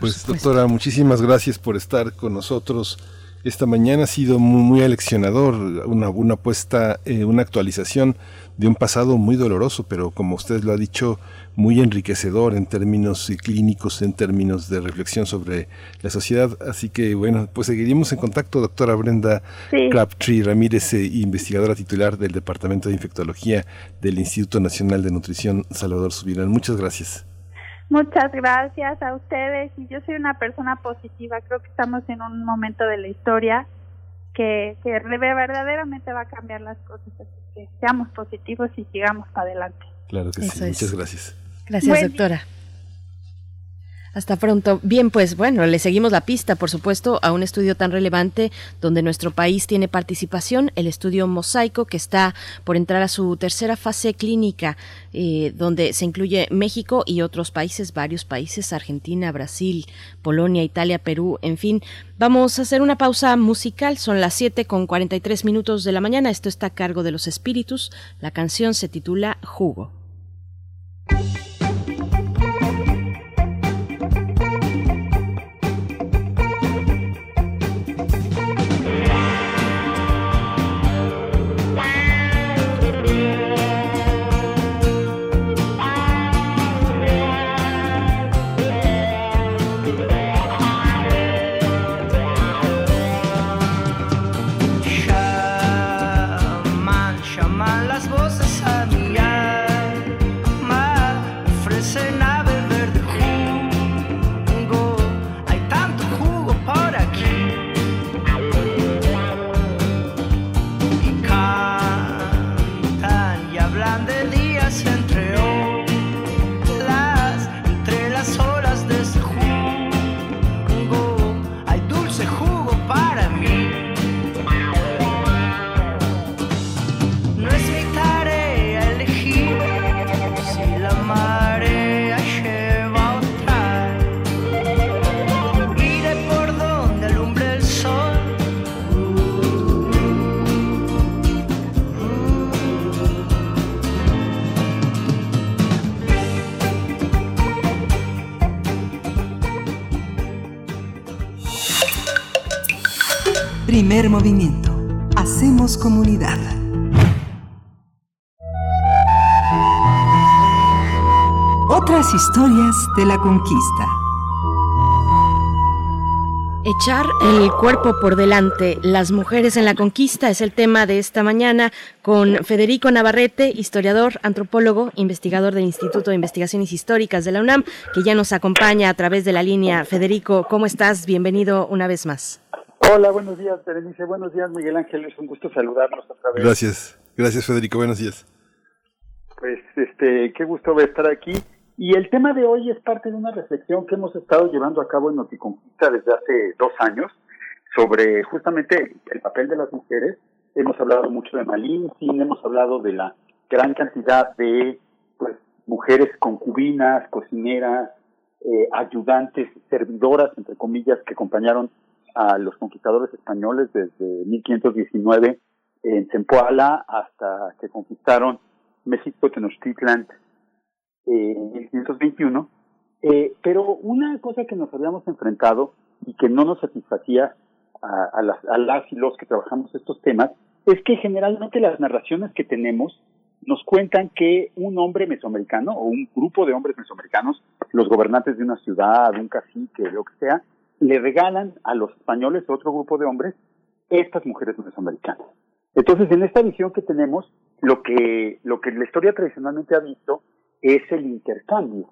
Pues doctora, muchísimas gracias por estar con nosotros esta mañana ha sido muy, muy aleccionador, una, una puesta, eh, una actualización de un pasado muy doloroso, pero como usted lo ha dicho, muy enriquecedor en términos clínicos, en términos de reflexión sobre la sociedad. Así que bueno, pues seguiremos en contacto, doctora Brenda Crabtree Ramírez, eh, investigadora titular del Departamento de Infectología del Instituto Nacional de Nutrición Salvador Subirán. Muchas gracias. Muchas gracias a ustedes y yo soy una persona positiva, creo que estamos en un momento de la historia que, que verdaderamente va a cambiar las cosas, así que seamos positivos y sigamos para adelante. Claro que sí, muchas gracias. Gracias, doctora. Hasta pronto. Bien, pues bueno, le seguimos la pista, por supuesto, a un estudio tan relevante donde nuestro país tiene participación, el estudio Mosaico, que está por entrar a su tercera fase clínica, eh, donde se incluye México y otros países, varios países, Argentina, Brasil, Polonia, Italia, Perú, en fin. Vamos a hacer una pausa musical, son las 7 con 43 minutos de la mañana, esto está a cargo de los espíritus, la canción se titula Jugo. Movimiento. Hacemos comunidad. Otras historias de la conquista. Echar el cuerpo por delante, las mujeres en la conquista es el tema de esta mañana con Federico Navarrete, historiador, antropólogo, investigador del Instituto de Investigaciones Históricas de la UNAM, que ya nos acompaña a través de la línea. Federico, ¿cómo estás? Bienvenido una vez más. Hola, buenos días, Berenice. Buenos días, Miguel Ángel. Es un gusto saludarnos otra vez. Gracias. Gracias, Federico. Buenos días. Pues, este, qué gusto estar aquí. Y el tema de hoy es parte de una reflexión que hemos estado llevando a cabo en Noticonquista desde hace dos años sobre justamente el papel de las mujeres. Hemos hablado mucho de Malintzin, hemos hablado de la gran cantidad de pues, mujeres concubinas, cocineras, eh, ayudantes, servidoras, entre comillas, que acompañaron a los conquistadores españoles desde 1519 en Zempoala hasta que conquistaron México, Tenochtitlan en 1521. Eh, pero una cosa que nos habíamos enfrentado y que no nos satisfacía a, las, a las y los que trabajamos estos temas es que generalmente las narraciones que tenemos nos cuentan que un hombre mesoamericano o un grupo de hombres mesoamericanos, los gobernantes de una ciudad, un cacique, lo que sea, le regalan a los españoles, otro grupo de hombres, estas mujeres mesoamericanas. Entonces, en esta visión que tenemos, lo que, lo que la historia tradicionalmente ha visto es el intercambio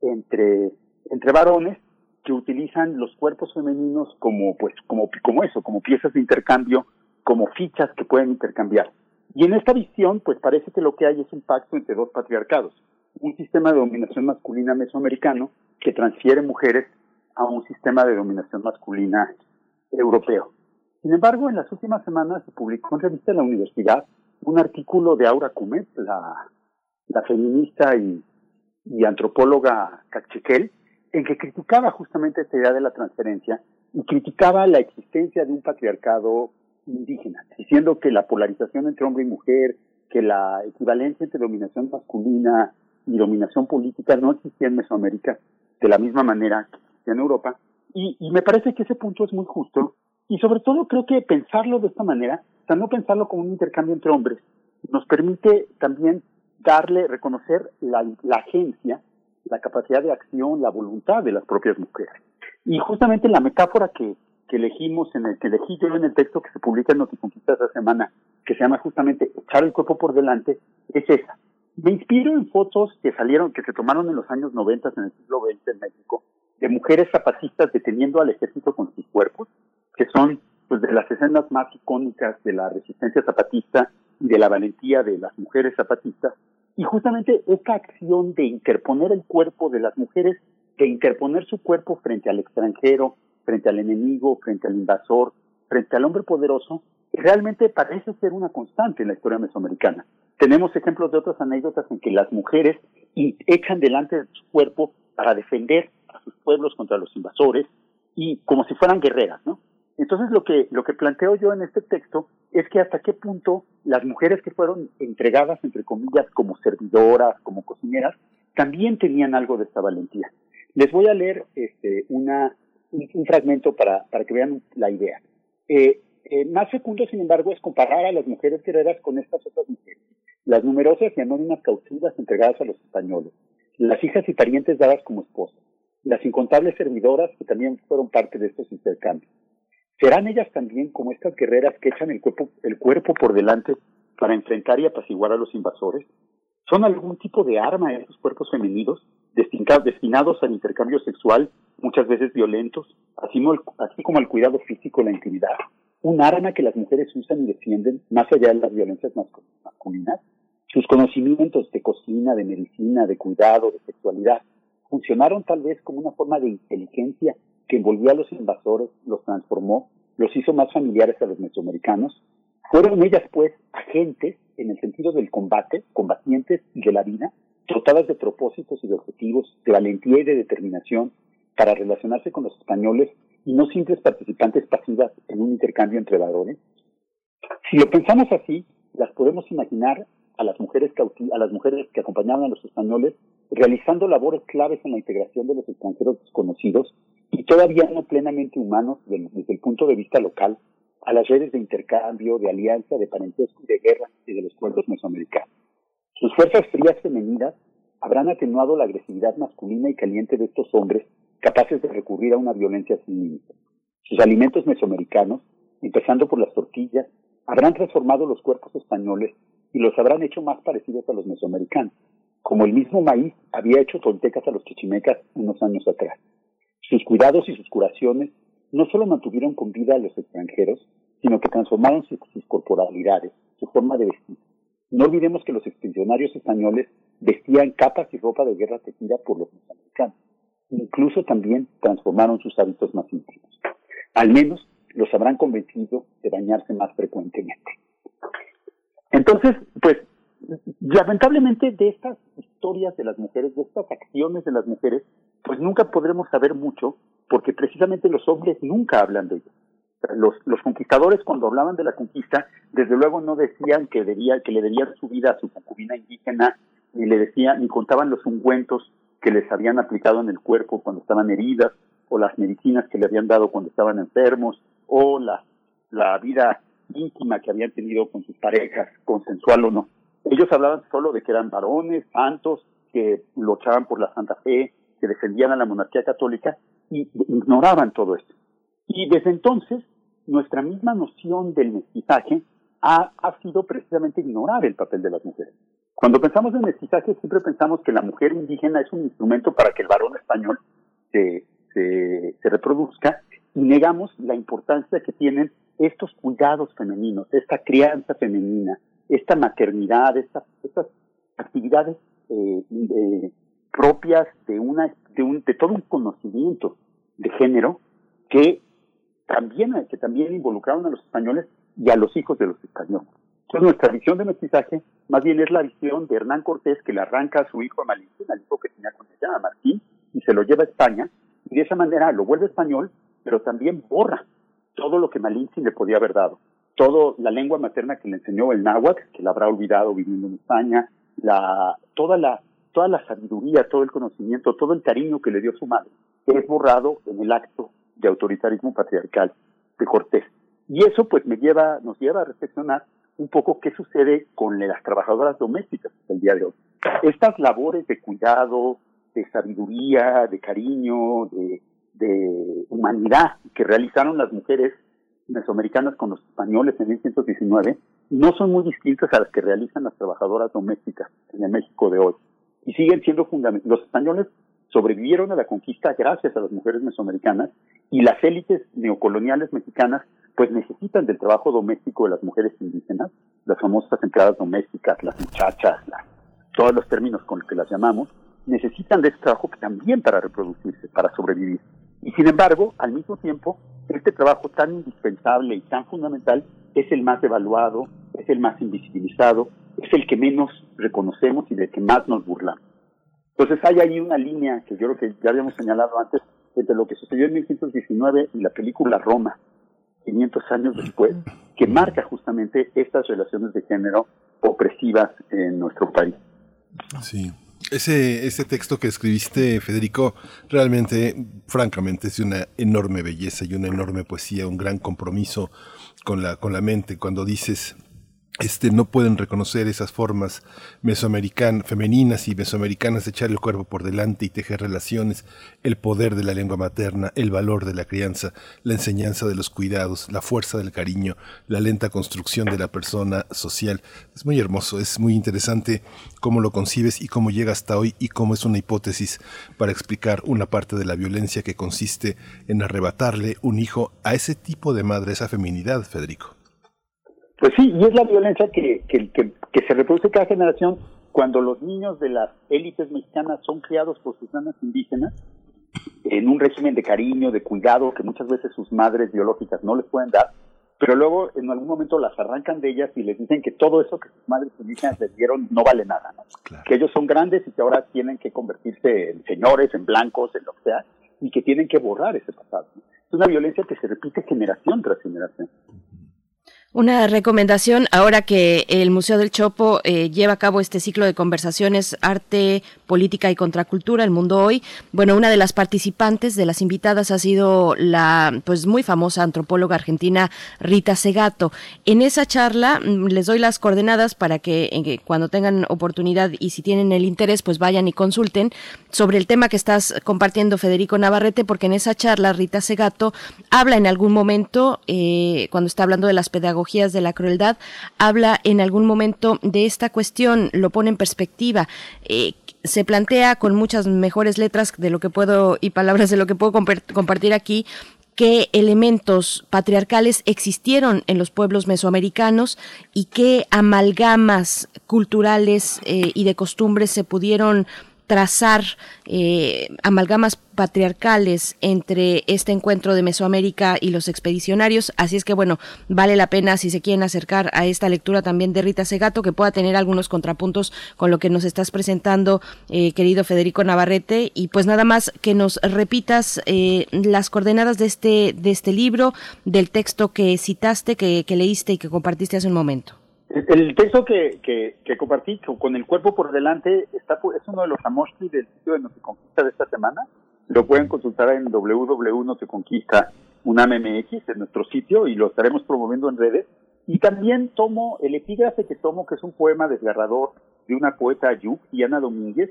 entre, entre varones que utilizan los cuerpos femeninos como, pues, como, como eso, como piezas de intercambio, como fichas que pueden intercambiar. Y en esta visión, pues parece que lo que hay es un pacto entre dos patriarcados, un sistema de dominación masculina mesoamericano que transfiere mujeres a un sistema de dominación masculina europeo. Sin embargo, en las últimas semanas se publicó en revista de la universidad un artículo de Aura Cumet, la, feminista y, y antropóloga cachequel, en que criticaba justamente esta idea de la transferencia y criticaba la existencia de un patriarcado indígena, diciendo que la polarización entre hombre y mujer, que la equivalencia entre dominación masculina y dominación política no existía en Mesoamérica de la misma manera que en Europa. Y, y me parece que ese punto es muy justo Y sobre todo creo que pensarlo de esta manera, o sea, no pensarlo como un intercambio entre hombres, nos permite también darle, reconocer la, la agencia, la capacidad de acción, la voluntad de las propias mujeres. Y justamente la metáfora que, que elegimos, en el que elegí yo en el texto que se publica en Noticonquista esta semana, que se llama justamente echar el cuerpo por delante, es esa. Me inspiro en fotos que salieron, que se tomaron en los años 90 en el siglo XX en México, de mujeres zapatistas deteniendo al ejército con sus cuerpos, que son pues de las escenas más icónicas de la resistencia zapatista y de la valentía de las mujeres zapatistas. Y justamente esta acción de interponer el cuerpo de las mujeres, de interponer su cuerpo frente al extranjero, frente al enemigo, frente al invasor, frente al hombre poderoso, realmente parece ser una constante en la historia mesoamericana. Tenemos ejemplos de otras anécdotas en que las mujeres echan delante de su cuerpo para defender a sus pueblos contra los invasores y como si fueran guerreras, ¿no? Entonces lo que lo que planteo yo en este texto es que hasta qué punto las mujeres que fueron entregadas entre comillas como servidoras, como cocineras, también tenían algo de esta valentía. Les voy a leer este, una, un, fragmento para, para que vean la idea. Eh, eh, más fecundo, sin embargo, es comparar a las mujeres guerreras con estas otras mujeres. Las numerosas y anónimas cautivas entregadas a los españoles, las hijas y parientes dadas como esposas, las incontables servidoras que también fueron parte de estos intercambios. ¿Serán ellas también como estas guerreras que echan el cuerpo, el cuerpo por delante para enfrentar y apaciguar a los invasores? ¿Son algún tipo de arma esos cuerpos femeninos destinados al intercambio sexual, muchas veces violentos, así, así como al cuidado físico la intimidad? ¿Un arma que las mujeres usan y defienden más allá de las violencias masculinas? Sus conocimientos de cocina, de medicina, de cuidado, de sexualidad, funcionaron tal vez como una forma de inteligencia que envolvía a los invasores, los transformó, los hizo más familiares a los mesoamericanos. Fueron ellas, pues, agentes en el sentido del combate, combatientes y de la vida, dotadas de propósitos y de objetivos, de valentía y de determinación para relacionarse con los españoles y no simples participantes pasivas en un intercambio entre varones. Si lo pensamos así, las podemos imaginar a las mujeres a las mujeres que acompañaban a los españoles realizando labores claves en la integración de los extranjeros desconocidos y todavía no plenamente humanos desde el punto de vista local a las redes de intercambio, de alianza, de parentesco y de guerra y de los pueblos mesoamericanos. Sus fuerzas frías femeninas habrán atenuado la agresividad masculina y caliente de estos hombres capaces de recurrir a una violencia sin límites. Sus alimentos mesoamericanos, empezando por las tortillas, habrán transformado los cuerpos españoles y los habrán hecho más parecidos a los mesoamericanos, como el mismo maíz había hecho tontecas a los chichimecas unos años atrás. Sus cuidados y sus curaciones no solo mantuvieron con vida a los extranjeros, sino que transformaron sus, corporalidades, su forma de vestir. No olvidemos que los expedicionarios españoles vestían capas y ropa de guerra tejida por los mesoamericanos. Incluso también transformaron sus hábitos más íntimos. Al menos los habrán convencido de bañarse más frecuentemente. Entonces, pues, lamentablemente de estas historias de las mujeres, de estas acciones de las mujeres, pues nunca podremos saber mucho, porque precisamente los hombres nunca hablan de ello. Los, los conquistadores cuando hablaban de la conquista, desde luego no decían que, debía, que le debían su vida a su concubina indígena, ni le decían, ni contaban los ungüentos que les habían aplicado en el cuerpo cuando estaban heridas, o las medicinas que le habían dado cuando estaban enfermos, o la vida íntima que habían tenido con sus parejas, consensual o no. Ellos hablaban solo de que eran varones, santos, que luchaban por la Santa Fe, que defendían a la monarquía católica y ignoraban todo esto. Y desde entonces, nuestra misma noción del mestizaje ha, ha sido precisamente ignorar el papel de las mujeres. Cuando pensamos en mestizaje, siempre pensamos que la mujer indígena es un instrumento para que el varón español se, se, se reproduzca y negamos la importancia que tienen estos cuidados femeninos, esta crianza femenina, esta maternidad, estas actividades eh, propias de una de, un, de todo un conocimiento de género que también que también involucraron a los españoles y a los hijos de los españoles. Entonces nuestra visión de mestizaje más bien es la visión de Hernán Cortés que le arranca a su hijo a Malinche, al hijo que tenía con ella, a Martín, y se lo lleva a España, y de esa manera lo vuelve español, pero también borra todo lo que Malinche le podía haber dado. Todo la lengua materna que le enseñó el náhuatl, que la habrá olvidado viviendo en España, la, toda la toda la sabiduría, todo el conocimiento, todo el cariño que le dio su madre, es borrado en el acto de autoritarismo patriarcal. de Cortés. Y eso pues me lleva, nos lleva a reflexionar un poco qué sucede con las trabajadoras domésticas el día de hoy. Estas labores de cuidado, de sabiduría, de cariño, de, de humanidad que realizaron las mujeres mesoamericanas con los españoles en 1919 no son muy distintas a las que realizan las trabajadoras domésticas en el México de hoy. Y siguen siendo fundamentales. Los españoles sobrevivieron a la conquista gracias a las mujeres mesoamericanas y las élites neocoloniales mexicanas pues necesitan del trabajo doméstico de las mujeres indígenas, las famosas empleadas domésticas, las muchachas, todos los términos con los que las llamamos, necesitan de este trabajo también para reproducirse, para sobrevivir. Y sin embargo, al mismo tiempo, este trabajo tan indispensable y tan fundamental es el más evaluado, es el más invisibilizado, es el que menos reconocemos y del que más nos burlamos. Entonces hay ahí una línea que yo creo que ya habíamos señalado antes entre lo que sucedió en 1919 y la película Roma, 500 años después, que marca justamente estas relaciones de género opresivas en nuestro país. Sí. Ese, ese texto que escribiste, Federico, realmente, francamente, es de una enorme belleza y una enorme poesía, un gran compromiso con la, con la mente. Cuando dices, este, no pueden reconocer esas formas mesoamericanas, femeninas y mesoamericanas echar el cuerpo por delante y tejer relaciones, el poder de la lengua materna, el valor de la crianza, la enseñanza de los cuidados, la fuerza del cariño, la lenta construcción de la persona social. Es muy hermoso, es muy interesante cómo lo concibes y cómo llega hasta hoy y cómo es una hipótesis para explicar una parte de la violencia que consiste en arrebatarle un hijo a ese tipo de madre, esa feminidad, Federico. Pues sí, y es la violencia que, que, que, se reproduce cada generación cuando los niños de las élites mexicanas son criados por sus nanas indígenas en un régimen de cariño, de cuidado que muchas veces sus madres biológicas no les pueden dar, pero luego en algún momento las arrancan de ellas y les dicen que todo eso que sus madres indígenas les dieron no vale nada, ¿no? que ellos son grandes y que ahora tienen que convertirse en señores, en blancos, en lo que sea, y que tienen que borrar ese pasado. Es una violencia que se repite generación tras generación. Una recomendación ahora que el Museo del Chopo eh, lleva a cabo este ciclo de conversaciones arte, política y contracultura, el mundo hoy. Bueno, una de las participantes, de las invitadas, ha sido la pues muy famosa antropóloga argentina Rita Segato. En esa charla mm, les doy las coordenadas para que cuando tengan oportunidad y si tienen el interés, pues vayan y consulten sobre el tema que estás compartiendo Federico Navarrete, porque en esa charla Rita Segato habla en algún momento eh, cuando está hablando de las pedagogías de la crueldad, habla en algún momento de esta cuestión, lo pone en perspectiva. Eh, se plantea con muchas mejores letras de lo que puedo y palabras de lo que puedo compartir aquí qué elementos patriarcales existieron en los pueblos mesoamericanos y qué amalgamas culturales eh, y de costumbres se pudieron trazar eh, amalgamas patriarcales entre este encuentro de Mesoamérica y los expedicionarios. Así es que, bueno, vale la pena si se quieren acercar a esta lectura también de Rita Segato, que pueda tener algunos contrapuntos con lo que nos estás presentando, eh, querido Federico Navarrete. Y pues nada más que nos repitas eh, las coordenadas de este, de este libro, del texto que citaste, que leíste y que compartiste hace un momento. El texto que, que, que, compartí con el cuerpo por delante está es uno de los amostri del sitio de Noteconquista de esta semana. Lo pueden consultar en www.noteconquista MX, en nuestro sitio, y lo estaremos promoviendo en redes. Y también tomo el epígrafe que tomo, que es un poema desgarrador de una poeta Yuk, Diana Domínguez.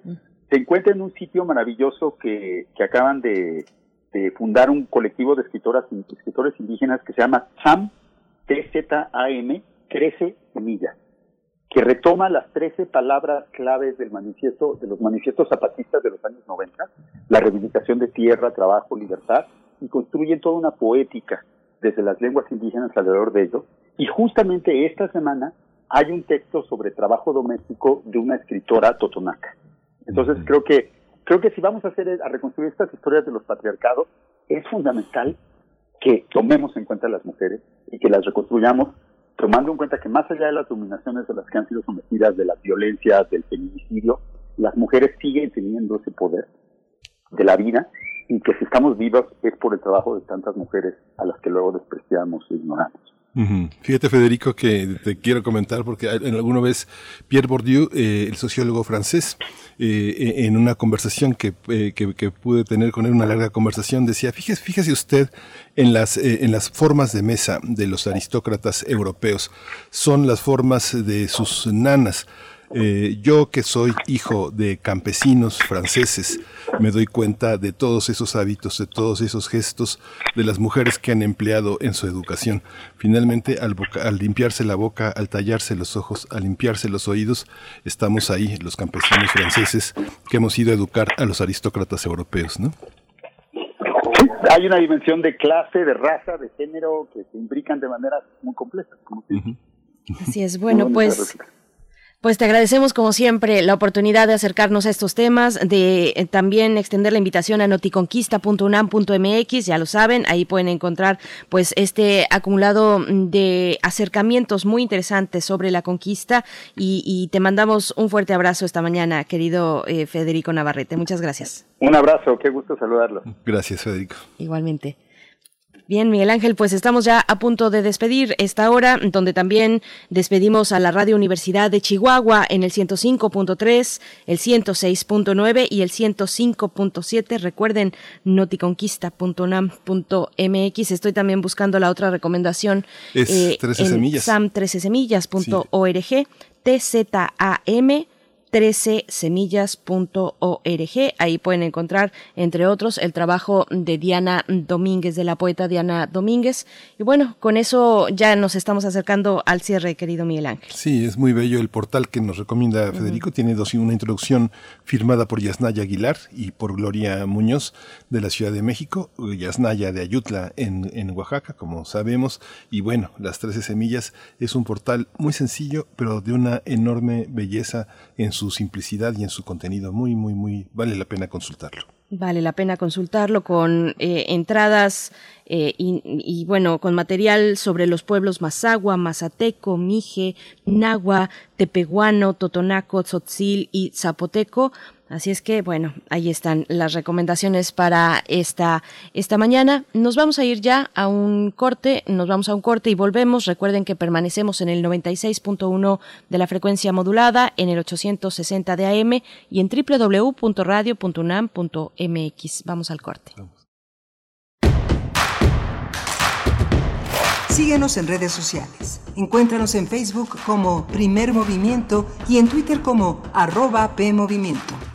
Se encuentra en un sitio maravilloso que, que acaban de, de fundar un colectivo de escritoras, escritores indígenas que se llama CHAM, T-Z-A-M, Crece Semilla, que retoma las 13 palabras claves del manifiesto, de los manifiestos zapatistas de los años 90, la reivindicación de tierra, trabajo, libertad, y construyen toda una poética desde las lenguas indígenas alrededor de ello. Y justamente esta semana hay un texto sobre trabajo doméstico de una escritora totonaca. Entonces creo que creo que si vamos a hacer a reconstruir estas historias de los patriarcados es fundamental que tomemos en cuenta a las mujeres y que las reconstruyamos tomando en cuenta que más allá de las dominaciones a las que han sido sometidas, de las violencias, del feminicidio, las mujeres siguen teniendo ese poder de la vida y que si estamos vivos es por el trabajo de tantas mujeres a las que luego despreciamos e ignoramos. Fíjate, Federico, que te quiero comentar, porque en alguna vez Pierre Bourdieu, eh, el sociólogo francés, eh, en una conversación que, eh, que, que, pude tener con él, una larga conversación, decía, fíjese, fíjese usted en las, en las formas de mesa de los aristócratas europeos, son las formas de sus nanas. Eh, yo que soy hijo de campesinos franceses, me doy cuenta de todos esos hábitos, de todos esos gestos de las mujeres que han empleado en su educación. Finalmente, al, al limpiarse la boca, al tallarse los ojos, al limpiarse los oídos, estamos ahí, los campesinos franceses, que hemos ido a educar a los aristócratas europeos, ¿no? hay una dimensión de clase, de raza, de género que se imbrican de manera muy compleja. Así es, bueno, pues pues te agradecemos como siempre la oportunidad de acercarnos a estos temas, de eh, también extender la invitación a noticonquista.unam.mx, ya lo saben, ahí pueden encontrar pues este acumulado de acercamientos muy interesantes sobre la conquista y, te mandamos un fuerte abrazo esta mañana, querido eh, Federico Navarrete. Muchas gracias. Un abrazo, qué gusto saludarlo. Gracias, Federico. Igualmente. Bien, Miguel Ángel, pues estamos ya a punto de despedir esta hora, donde también despedimos a la Radio Universidad de Chihuahua en el 105.3, el 106.9 y el 105.7. Recuerden, noticonquista.unam.mx. Estoy también buscando la otra recomendación es eh, 13 en sam13semillas.org, TZAM 13semillas.org. Ahí pueden encontrar, entre otros, el trabajo de Diana Domínguez, de la poeta Diana Domínguez. Y bueno, con eso ya nos estamos acercando al cierre, querido Miguel Ángel. Sí, es muy bello el portal que nos recomienda Federico. Tiene dos, una introducción firmada por Yasnaya Aguilar y por Gloria Muñoz de la Ciudad de México, Yasnaya de Ayutla en, en Oaxaca, como sabemos. Y bueno, Las Trece Semillas es un portal muy sencillo, pero de una enorme belleza en su su simplicidad y en su contenido. Muy, muy, muy, vale la pena consultarlo. Vale la pena consultarlo con eh, entradas eh, y, bueno, con material sobre los pueblos Mazagua, Mazateco, Mije, Nagua, Tepehuano, Totonaco, Tzotzil y Zapoteco. Así es que, bueno, ahí están las recomendaciones para esta, esta mañana. Nos vamos a ir ya a un corte, nos vamos a un corte y volvemos. Recuerden que permanecemos en el 96.1 de la frecuencia modulada, en el 860 de AM y en www.radio.unam.mx. Vamos al corte. Síguenos en redes sociales. Encuéntranos en Facebook como Primer Movimiento y en Twitter como arroba PMovimiento.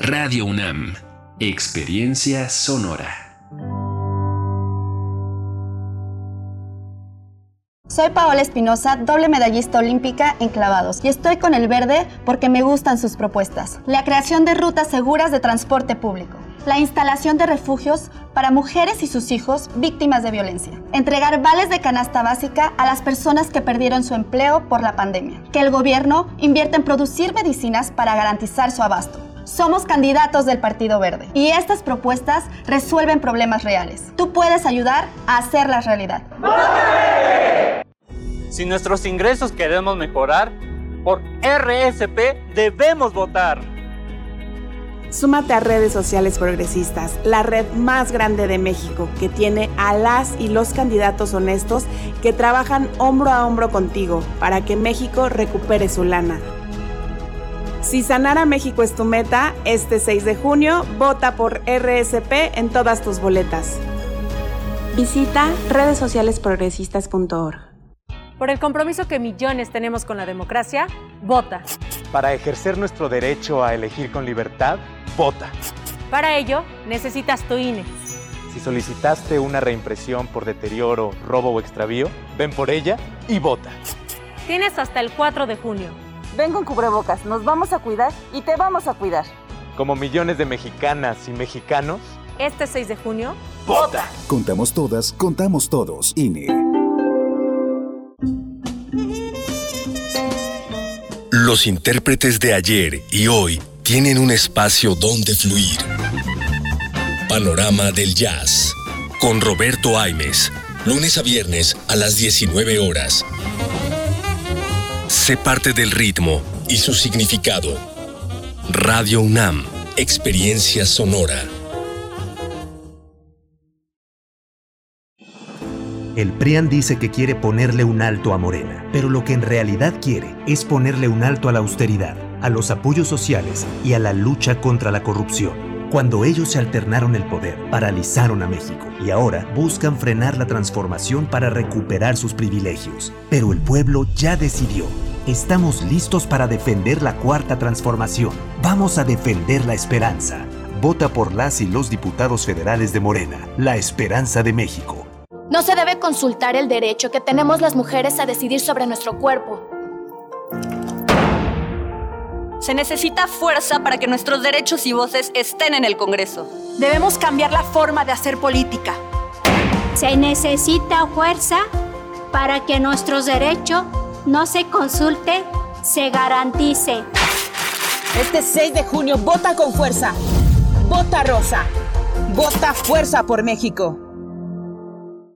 Radio UNAM. Experiencia sonora. Soy Paola Espinosa, doble medallista olímpica en clavados, y estoy con el verde porque me gustan sus propuestas. La creación de rutas seguras de transporte público la instalación de refugios para mujeres y sus hijos víctimas de violencia, entregar vales de canasta básica a las personas que perdieron su empleo por la pandemia, que el gobierno invierta en producir medicinas para garantizar su abasto. Somos candidatos del Partido Verde y estas propuestas resuelven problemas reales. Tú puedes ayudar a hacerlas realidad. Si nuestros ingresos queremos mejorar, por RSP debemos votar. Súmate a redes sociales progresistas, la red más grande de México, que tiene a las y los candidatos honestos que trabajan hombro a hombro contigo para que México recupere su lana. Si sanar a México es tu meta, este 6 de junio vota por RSP en todas tus boletas. Visita redessocialesprogresistas.org. Por el compromiso que millones tenemos con la democracia, vota. Para ejercer nuestro derecho a elegir con libertad, vota. Para ello, necesitas tu INE. Si solicitaste una reimpresión por deterioro, robo o extravío, ven por ella y vota. Tienes hasta el 4 de junio. Ven con cubrebocas, nos vamos a cuidar y te vamos a cuidar. Como millones de mexicanas y mexicanos, este 6 de junio, vota. Contamos todas, contamos todos. INE. Los intérpretes de ayer y hoy tienen un espacio donde fluir. Panorama del Jazz con Roberto Aimes, lunes a viernes a las 19 horas. Sé parte del ritmo y su significado. Radio UNAM, experiencia sonora. El PRIAN dice que quiere ponerle un alto a Morena, pero lo que en realidad quiere es ponerle un alto a la austeridad, a los apoyos sociales y a la lucha contra la corrupción. Cuando ellos se alternaron el poder, paralizaron a México y ahora buscan frenar la transformación para recuperar sus privilegios. Pero el pueblo ya decidió. Estamos listos para defender la cuarta transformación. Vamos a defender la esperanza. Vota por las y los diputados federales de Morena, la esperanza de México. No se debe consultar el derecho que tenemos las mujeres a decidir sobre nuestro cuerpo. Se necesita fuerza para que nuestros derechos y voces estén en el Congreso. Debemos cambiar la forma de hacer política. Se necesita fuerza para que nuestros derechos no se consulte, se garantice. Este 6 de junio vota con fuerza. Vota rosa. Vota fuerza por México.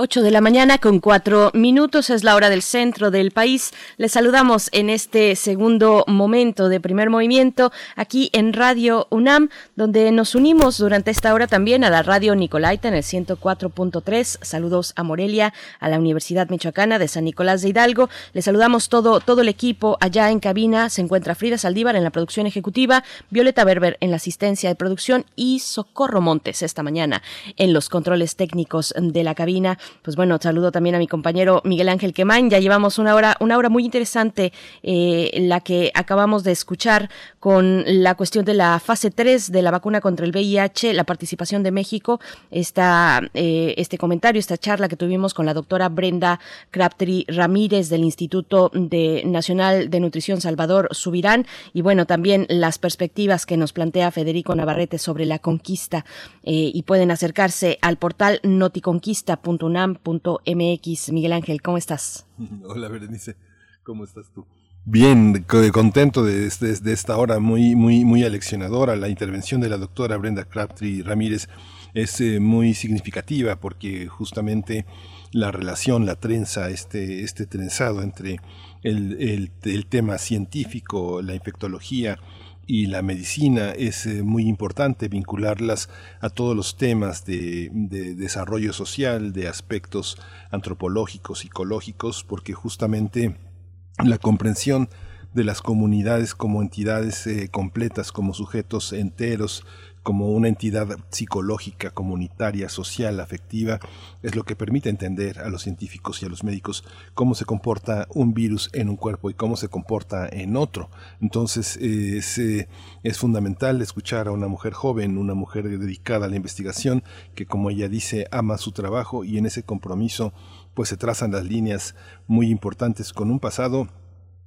8 de la mañana con cuatro minutos es la hora del centro del país. Les saludamos en este segundo momento de primer movimiento aquí en Radio UNAM, donde nos unimos durante esta hora también a la radio Nicolaita en el 104.3. Saludos a Morelia, a la Universidad Michoacana de San Nicolás de Hidalgo. Les saludamos todo, todo el equipo allá en cabina. Se encuentra Frida Saldívar en la producción ejecutiva, Violeta Berber en la asistencia de producción y Socorro Montes esta mañana en los controles técnicos de la cabina pues bueno, saludo también a mi compañero Miguel Ángel Quemain. Ya llevamos una hora, una hora muy interesante, eh, la que acabamos de escuchar con la cuestión de la fase 3 de la vacuna contra el VIH, la participación de México, esta, eh, este comentario, esta charla que tuvimos con la doctora Brenda Crabtree Ramírez del Instituto Nacional de Nutrición Salvador Subirán y bueno, también las perspectivas que nos plantea Federico Navarrete sobre la conquista eh, y pueden acercarse al portal noticonquista.unam Miguel Ángel, ¿cómo estás? [laughs] Hola, Berenice, ¿cómo estás tú? Bien, contento de, esta hora muy aleccionadora. La intervención de la doctora Brenda Crabtree Ramírez es eh, muy significativa porque justamente la relación, la trenza, este, este trenzado entre el, el tema científico, la infectología, y la medicina es eh, muy importante vincularlas a todos los temas de, desarrollo social, de aspectos antropológicos, psicológicos, porque justamente la comprensión de las comunidades como entidades eh, completas, como sujetos enteros, como una entidad psicológica, comunitaria, social, afectiva, es lo que permite entender a los científicos y a los médicos cómo se comporta un virus en un cuerpo y cómo se comporta en otro. Entonces es, eh, es fundamental escuchar a una mujer joven, una mujer dedicada a la investigación, que como ella dice, ama su trabajo y en ese compromiso pues se trazan las líneas muy importantes con un pasado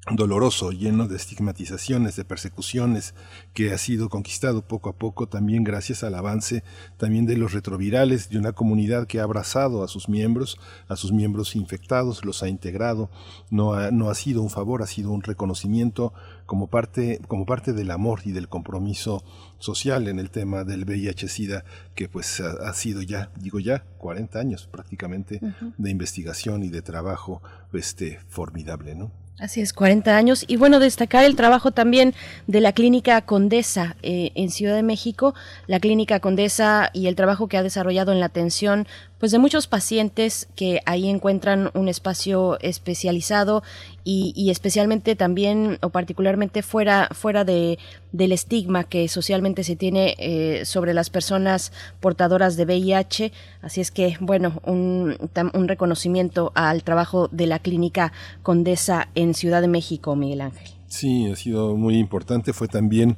doloroso, lleno de estigmatizaciones, de persecuciones, que ha sido conquistado poco a poco también gracias al avance también de los retrovirales, de una comunidad que ha abrazado a sus miembros, a sus miembros infectados, los ha integrado, no ha, no ha sido un favor, ha sido un reconocimiento como parte, como parte del amor y del compromiso social en el tema del VIH-Sida, que pues ha, sido ya, digo ya, 40 años prácticamente de investigación y de trabajo este, formidable, ¿no? Así es, 40 años. Y bueno, destacar el trabajo también de la Clínica Condesa eh, en Ciudad de México, la Clínica Condesa y el trabajo que ha desarrollado en la atención pues de muchos pacientes que ahí encuentran un espacio especializado y, especialmente también o particularmente fuera fuera de del estigma que socialmente se tiene eh, sobre las personas portadoras de VIH así es que bueno un, un reconocimiento al trabajo de la clínica Condesa en Ciudad de México Miguel Ángel. Sí ha sido muy importante. Fue también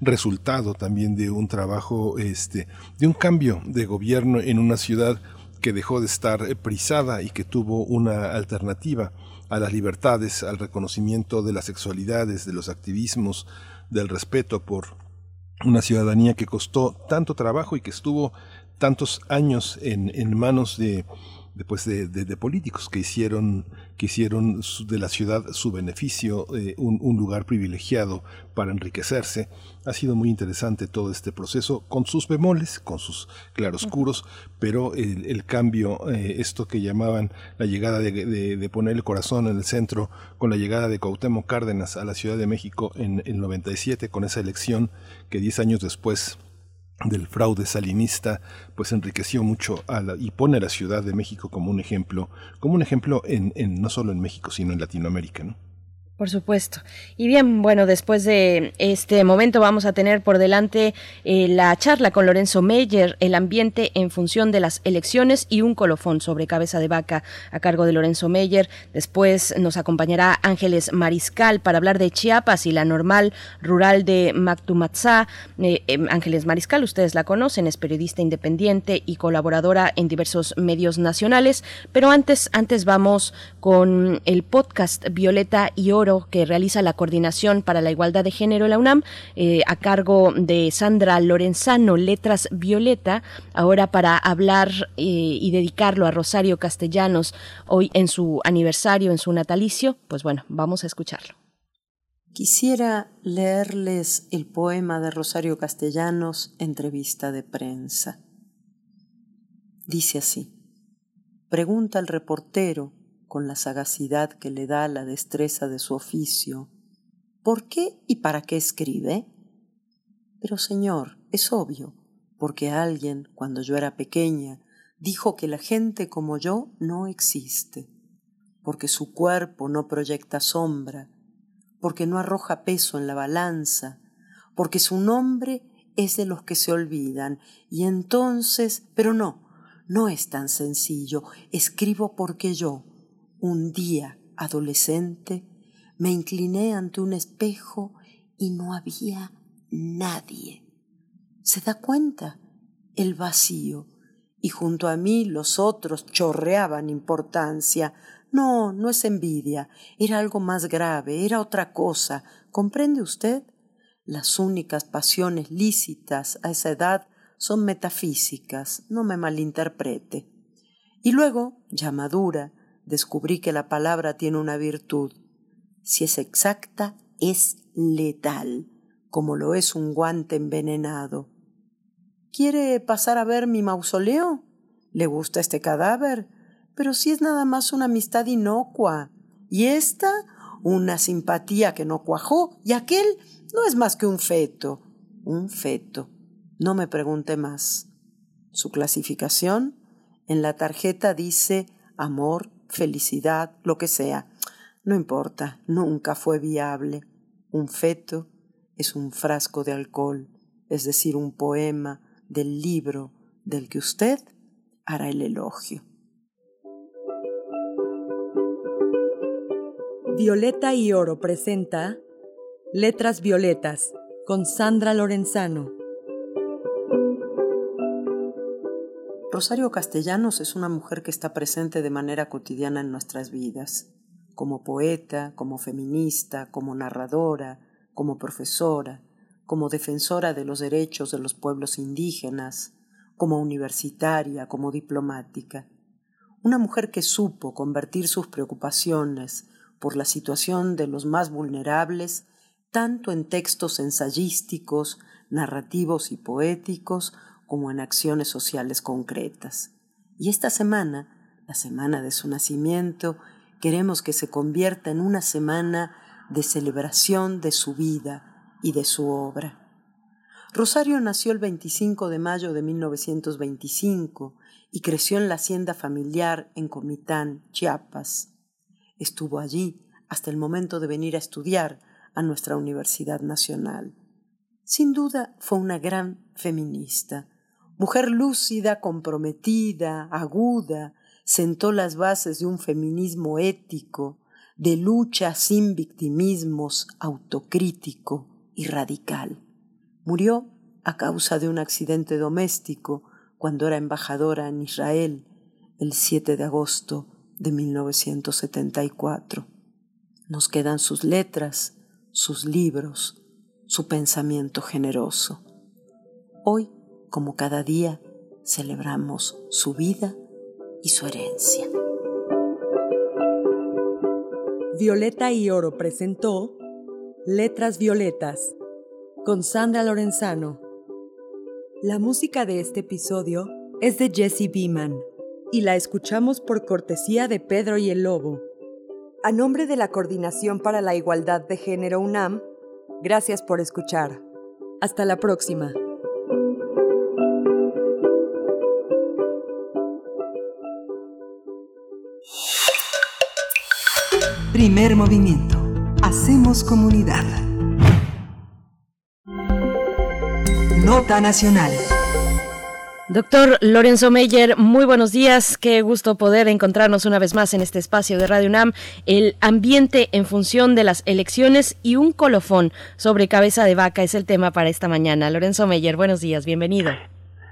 resultado también de un trabajo este de un cambio de gobierno en una ciudad que dejó de estar eh, prisada y que tuvo una alternativa a las libertades, al reconocimiento de las sexualidades, de los activismos, del respeto por una ciudadanía que costó tanto trabajo y que estuvo tantos años en, en manos de después de, de, políticos que hicieron, que hicieron de la ciudad su beneficio, eh, un, lugar privilegiado para enriquecerse. Ha sido muy interesante todo este proceso, con sus bemoles, con sus claroscuros, pero el, cambio, eh, esto que llamaban la llegada de, de, poner el corazón en el centro, con la llegada de Cuauhtémoc Cárdenas a la Ciudad de México en el 97, con esa elección que diez años después del fraude salinista, pues enriqueció mucho a la, y pone a la Ciudad de México como un ejemplo, como un ejemplo en, en no solo en México, sino en Latinoamérica, ¿no? Por supuesto. Y bien, bueno, después de este momento vamos a tener por delante eh, la charla con Lorenzo Meyer, el ambiente en función de las elecciones y un colofón sobre cabeza de vaca a cargo de Lorenzo Meyer. Después nos acompañará Ángeles Mariscal para hablar de Chiapas y la normal rural de Mactumatzá. Eh, em, Ángeles Mariscal, ustedes la conocen, es periodista independiente y colaboradora en diversos medios nacionales. Pero antes, antes vamos con el podcast Violeta y Oro que realiza la Coordinación para la Igualdad de Género la UNAM, eh, a cargo de Sandra Lorenzano, Letras Violeta, ahora para hablar eh, y dedicarlo a Rosario Castellanos hoy en su aniversario, en su natalicio. Pues bueno, vamos a escucharlo. Quisiera leerles el poema de Rosario Castellanos, entrevista de prensa. Dice así, pregunta el reportero con la sagacidad que le da la destreza de su oficio, ¿por qué y para qué escribe? Pero señor, es obvio, porque alguien, cuando yo era pequeña, dijo que la gente como yo no existe, porque su cuerpo no proyecta sombra, porque no arroja peso en la balanza, porque su nombre es de los que se olvidan, y entonces, pero no, no es tan sencillo, escribo porque yo, un día, adolescente, me incliné ante un espejo y no había nadie. ¿Se da cuenta? El vacío. Y junto a mí los otros chorreaban importancia. No, no es envidia, era algo más grave, era otra cosa. ¿Comprende usted? Las únicas pasiones lícitas a esa edad son metafísicas, no me malinterprete. Y luego, ya madura, descubrí que la palabra tiene una virtud. Si es exacta, es letal, como lo es un guante envenenado. ¿Quiere pasar a ver mi mausoleo? ¿Le gusta este cadáver? Pero si es nada más una amistad inocua. Y esta, una simpatía que no cuajó, y aquel no es más que un feto. Un feto. No me pregunte más. Su clasificación en la tarjeta dice amor felicidad, lo que sea. No importa, nunca fue viable. Un feto es un frasco de alcohol, es decir, un poema del libro del que usted hará el elogio. Violeta y Oro presenta Letras Violetas con Sandra Lorenzano. Rosario Castellanos es una mujer que está presente de manera cotidiana en nuestras vidas. como poeta, como feminista, como narradora, como profesora, como defensora de los derechos de los pueblos indígenas, como universitaria, como diplomática. Una mujer que supo convertir sus preocupaciones por la situación de los más vulnerables tanto en textos ensayísticos, narrativos y poéticos, como en acciones sociales concretas. Y esta semana, la semana de su nacimiento, queremos que se convierta en una semana de celebración de su vida y de su obra. Rosario nació el 25 de mayo de 1925 y creció en la hacienda familiar en Comitán, Chiapas. Estuvo allí hasta el momento de venir a estudiar a nuestra Universidad Nacional. Sin duda fue una gran feminista, mujer lúcida, comprometida, aguda, sentó las bases de un feminismo ético, de lucha sin victimismos, autocrítico y radical. Murió a causa de un accidente doméstico cuando era embajadora en Israel el 7 de agosto de 1974. Nos quedan sus letras, sus libros, su pensamiento generoso. Hoy, como cada día, celebramos su vida y su herencia. Violeta y Oro presentó Letras Violetas con Sandra Lorenzano. La música de este episodio es de Jesse Beeman y la escuchamos por cortesía de Pedro y el Lobo. A nombre de la Coordinación para la Igualdad de Género UNAM, gracias por escuchar. Hasta la próxima. Primer movimiento. Hacemos comunidad. Nota Nacional. Doctor Lorenzo Meyer, muy buenos días. Qué gusto poder encontrarnos una vez más en este espacio de Radio UNAM. El ambiente en función de las elecciones y un colofón sobre cabeza de vaca es el tema para esta mañana. Lorenzo Meyer, buenos días, bienvenido.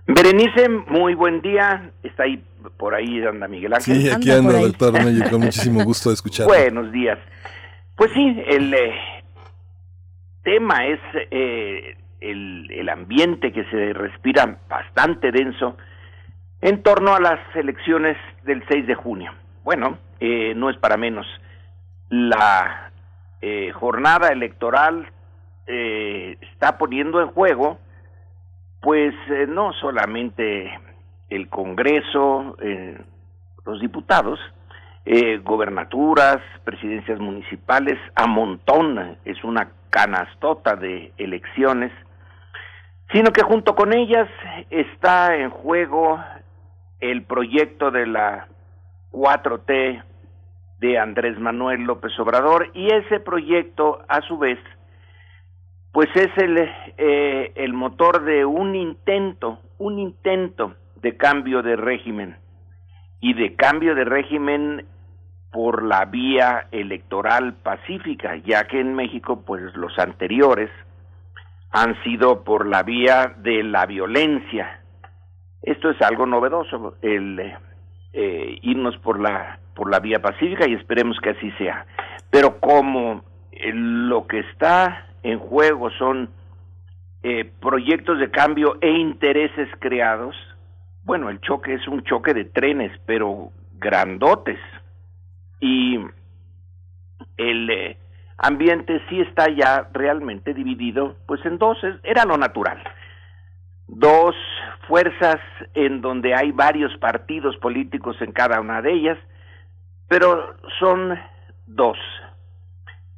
Berenice, muy buen día. Está ahí por ahí, anda Miguel Ángel. Sí, aquí anda, doctor Meyer, con [laughs] muchísimo gusto de escuchar. Buenos días. Pues sí, el eh, tema es eh, el, el ambiente que se respira bastante denso en torno a las elecciones del 6 de junio. Bueno, eh, no es para menos. La eh, jornada electoral eh, está poniendo en juego, pues eh, no solamente el Congreso, eh, los diputados, eh, gobernaturas, presidencias municipales, a montón, es una canastota de elecciones, sino que junto con ellas está en juego el proyecto de la 4T de Andrés Manuel López Obrador y ese proyecto a su vez pues es el, eh, el motor de un intento, un intento de cambio de régimen y de cambio de régimen por la vía electoral pacífica, ya que en México pues los anteriores han sido por la vía de la violencia. Esto es algo novedoso, el eh, irnos por la por la vía pacífica y esperemos que así sea. Pero como eh, lo que está en juego son eh, proyectos de cambio e intereses creados, bueno, el choque es un choque de trenes, pero grandotes. Y el eh, ambiente sí está ya realmente dividido, pues en dos, era lo natural. Dos fuerzas en donde hay varios partidos políticos en cada una de ellas, pero son dos.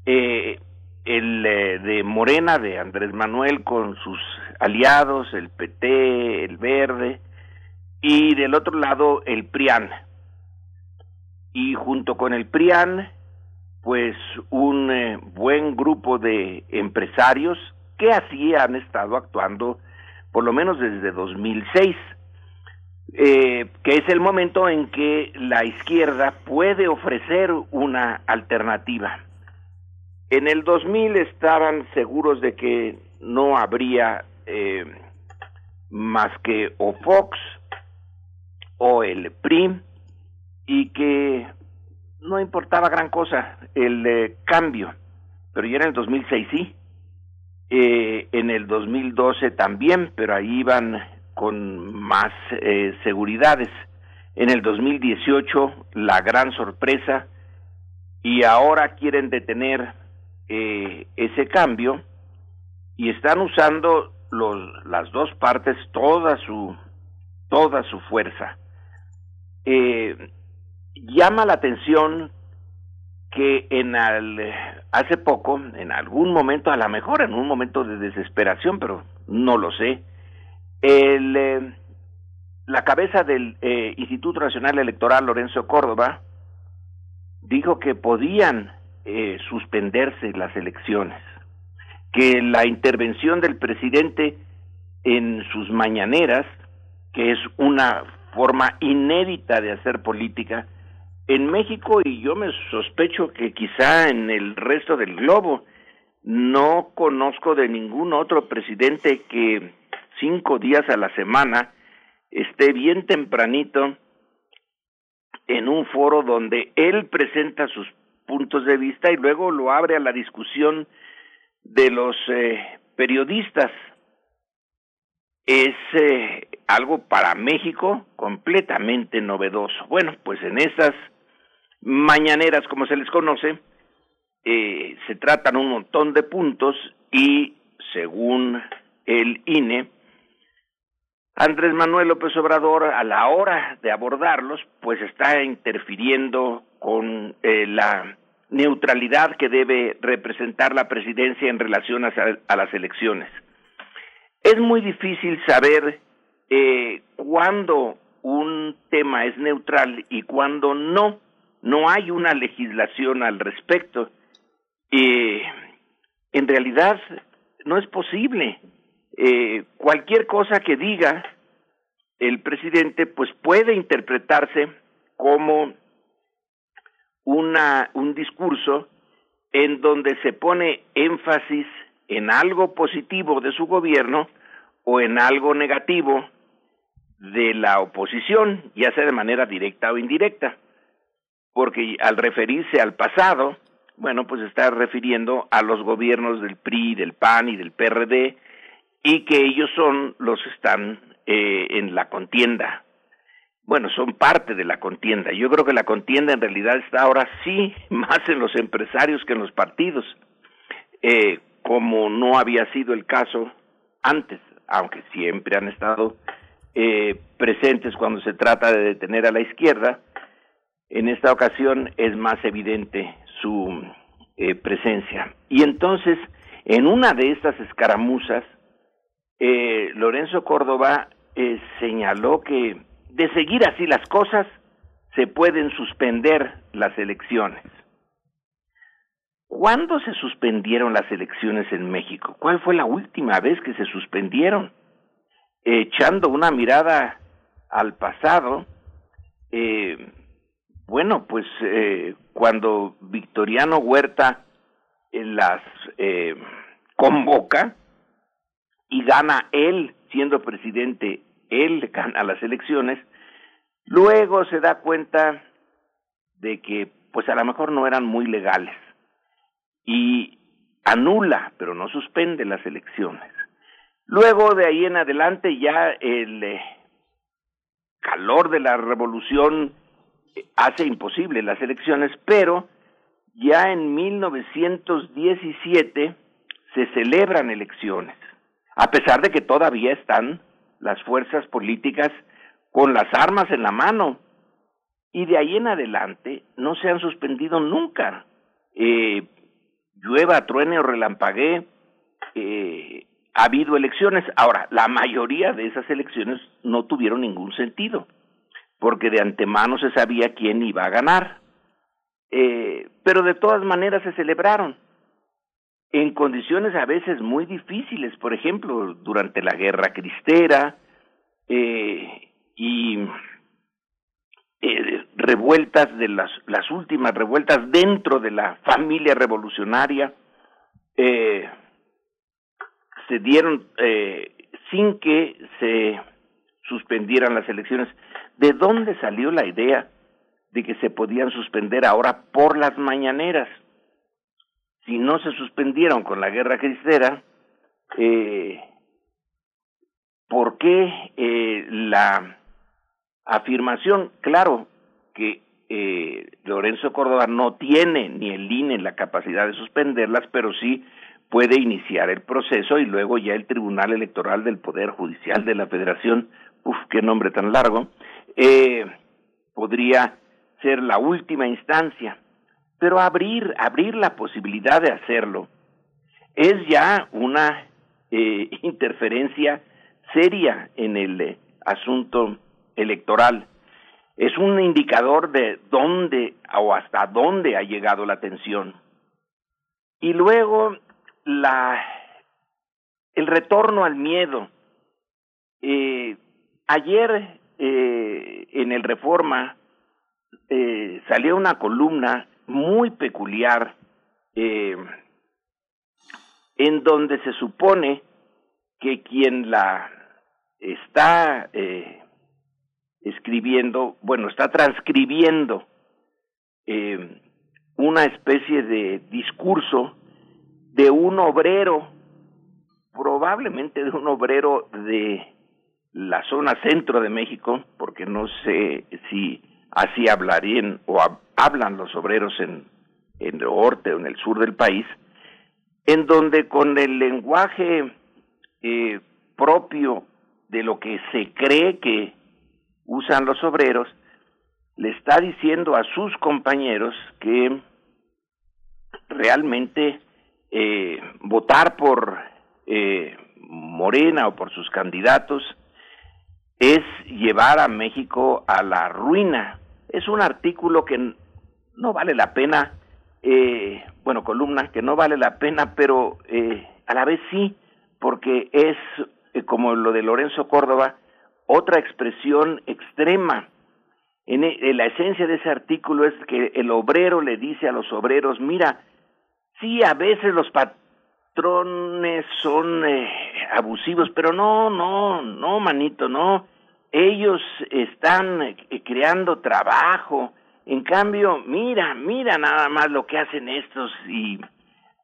Eh, el eh, de Morena, de Andrés Manuel, con sus aliados, el PT, el Verde, y del otro lado el PRIAN. Y junto con el PRIAN, pues un eh, buen grupo de empresarios que así han estado actuando por lo menos desde 2006, eh, que es el momento en que la izquierda puede ofrecer una alternativa. En el 2000 estaban seguros de que no habría eh, más que o Fox o el PRI y que no importaba gran cosa el eh, cambio, pero ya en el 2006 sí, eh, en el 2012 también, pero ahí iban con más eh, seguridades. En el 2018 la gran sorpresa y ahora quieren detener eh, ese cambio y están usando los, las dos partes toda su toda su fuerza. Eh, llama la atención que en al, hace poco, en algún momento, a lo mejor en un momento de desesperación, pero no lo sé, el, eh, la cabeza del eh, Instituto Nacional Electoral, Lorenzo Córdoba, dijo que podían eh, suspenderse las elecciones, que la intervención del presidente en sus mañaneras, que es una forma inédita de hacer política, en México y yo me sospecho que quizá en el resto del globo no conozco de ningún otro presidente que cinco días a la semana esté bien tempranito en un foro donde él presenta sus puntos de vista y luego lo abre a la discusión de los eh, periodistas. Es eh, algo para México completamente novedoso. Bueno, pues en esas mañaneras, como se les conoce, eh, se tratan un montón de puntos y, según el INE, Andrés Manuel López Obrador, a la hora de abordarlos, pues está interfiriendo con eh, la neutralidad que debe representar la presidencia en relación a, a las elecciones. Es muy difícil saber eh, cuándo un tema es neutral y cuándo no no hay una legislación al respecto. Eh, en realidad no es posible. Eh, cualquier cosa que diga el presidente, pues puede interpretarse como una, un discurso en donde se pone énfasis en algo positivo de su gobierno o en algo negativo de la oposición, ya sea de manera directa o indirecta porque al referirse al pasado, bueno, pues está refiriendo a los gobiernos del PRI, del PAN y del PRD, y que ellos son los que están eh, en la contienda. Bueno, son parte de la contienda. Yo creo que la contienda en realidad está ahora sí [laughs] más en los empresarios que en los partidos, eh, como no había sido el caso antes, aunque siempre han estado eh, presentes cuando se trata de detener a la izquierda, en esta ocasión es más evidente su eh, presencia. Y entonces, en una de estas escaramuzas, eh, Lorenzo Córdoba eh, señaló que de seguir así las cosas, se pueden suspender las elecciones. ¿Cuándo se suspendieron las elecciones en México? ¿Cuál fue la última vez que se suspendieron? Echando una mirada al pasado, eh, bueno, pues eh, cuando Victoriano Huerta las eh, convoca y gana él, siendo presidente, él [laughs] gana las elecciones, luego se da cuenta de que pues a lo mejor no eran muy legales y anula, pero no suspende las elecciones. Luego de ahí en adelante ya el eh, calor de la revolución hace imposible las elecciones, pero ya en 1917 se celebran elecciones, a pesar de que todavía están las fuerzas políticas con las armas en la mano. Y de ahí en adelante no se han suspendido nunca. Eh, llueva, truene o relampaguee, eh, ha habido elecciones. Ahora, la mayoría de esas elecciones no tuvieron ningún sentido porque de antemano se sabía quién iba a ganar. Eh, pero de todas maneras se celebraron en condiciones a veces muy difíciles, por ejemplo, durante la guerra cristera eh, y eh, revueltas de las, las últimas revueltas dentro de la familia revolucionaria eh, se dieron eh, sin que se suspendieran las elecciones ¿De dónde salió la idea de que se podían suspender ahora por las mañaneras. Si no se suspendieron con la guerra cristera, eh, ¿por qué eh, la afirmación? Claro que eh, Lorenzo Córdoba no tiene ni el INE la capacidad de suspenderlas, pero sí puede iniciar el proceso y luego ya el Tribunal Electoral del Poder Judicial de la Federación, uf, qué nombre tan largo, eh, podría ser la última instancia. Pero abrir, abrir la posibilidad de hacerlo es ya una eh, [laughs] interferencia seria en el eh, asunto electoral. Es un indicador de dónde o hasta dónde ha llegado la tensión. Y luego la el retorno al miedo. Eh, ayer eh, en el Reforma eh, salió una columna muy peculiar en donde se supone que quien la está eh, escribiendo, bueno, está transcribiendo eh, una especie de discurso de un obrero, probablemente de un obrero de la zona centro de México, porque no sé si así hablarían o hablan los obreros en, en el norte o en el sur del país, en donde con el lenguaje eh, propio de lo que se cree que usan los obreros, le está diciendo a sus compañeros que realmente eh, votar por eh, Morena o por sus candidatos es llevar a México a la ruina. Es un artículo que no vale la pena, eh, bueno, columna, que no vale la pena, pero eh, a la vez sí, porque es, eh, como lo de Lorenzo Córdoba, otra expresión extrema. En, en, la esencia de ese artículo es que el obrero le dice a los obreros, mira, sí, a veces los patrones son eh, abusivos, pero no, no, no, manito, no. Ellos están eh, creando trabajo. En cambio, mira, mira nada más lo que hacen estos y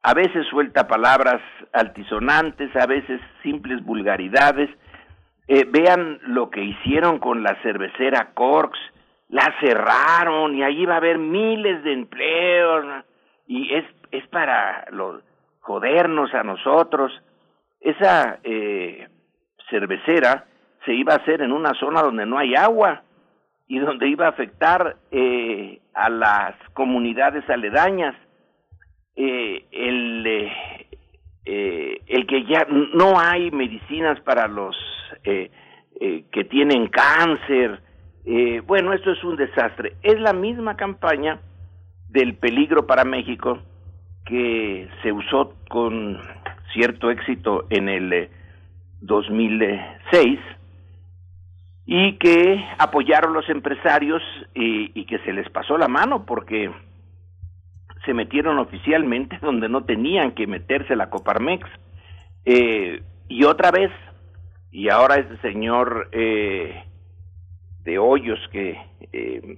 a veces suelta palabras altisonantes, a veces simples vulgaridades. Eh, vean lo que hicieron con la cervecera Corks, la cerraron y allí va a haber miles de empleos y es, es para los jodernos a nosotros. Esa eh, cervecera se iba a hacer en una zona donde no hay agua y donde iba a afectar eh, a las comunidades aledañas. Eh, el, eh, eh, el que ya no hay medicinas para los eh, eh, que tienen cáncer. Eh, bueno, esto es un desastre. Es la misma campaña del peligro para México que se usó con cierto éxito en el eh, 2006 y que apoyaron los empresarios y, y, que se les pasó la mano porque se metieron oficialmente [laughs] donde no tenían que meterse la Coparmex. Eh, y otra vez, y ahora este señor eh, de Hoyos que eh,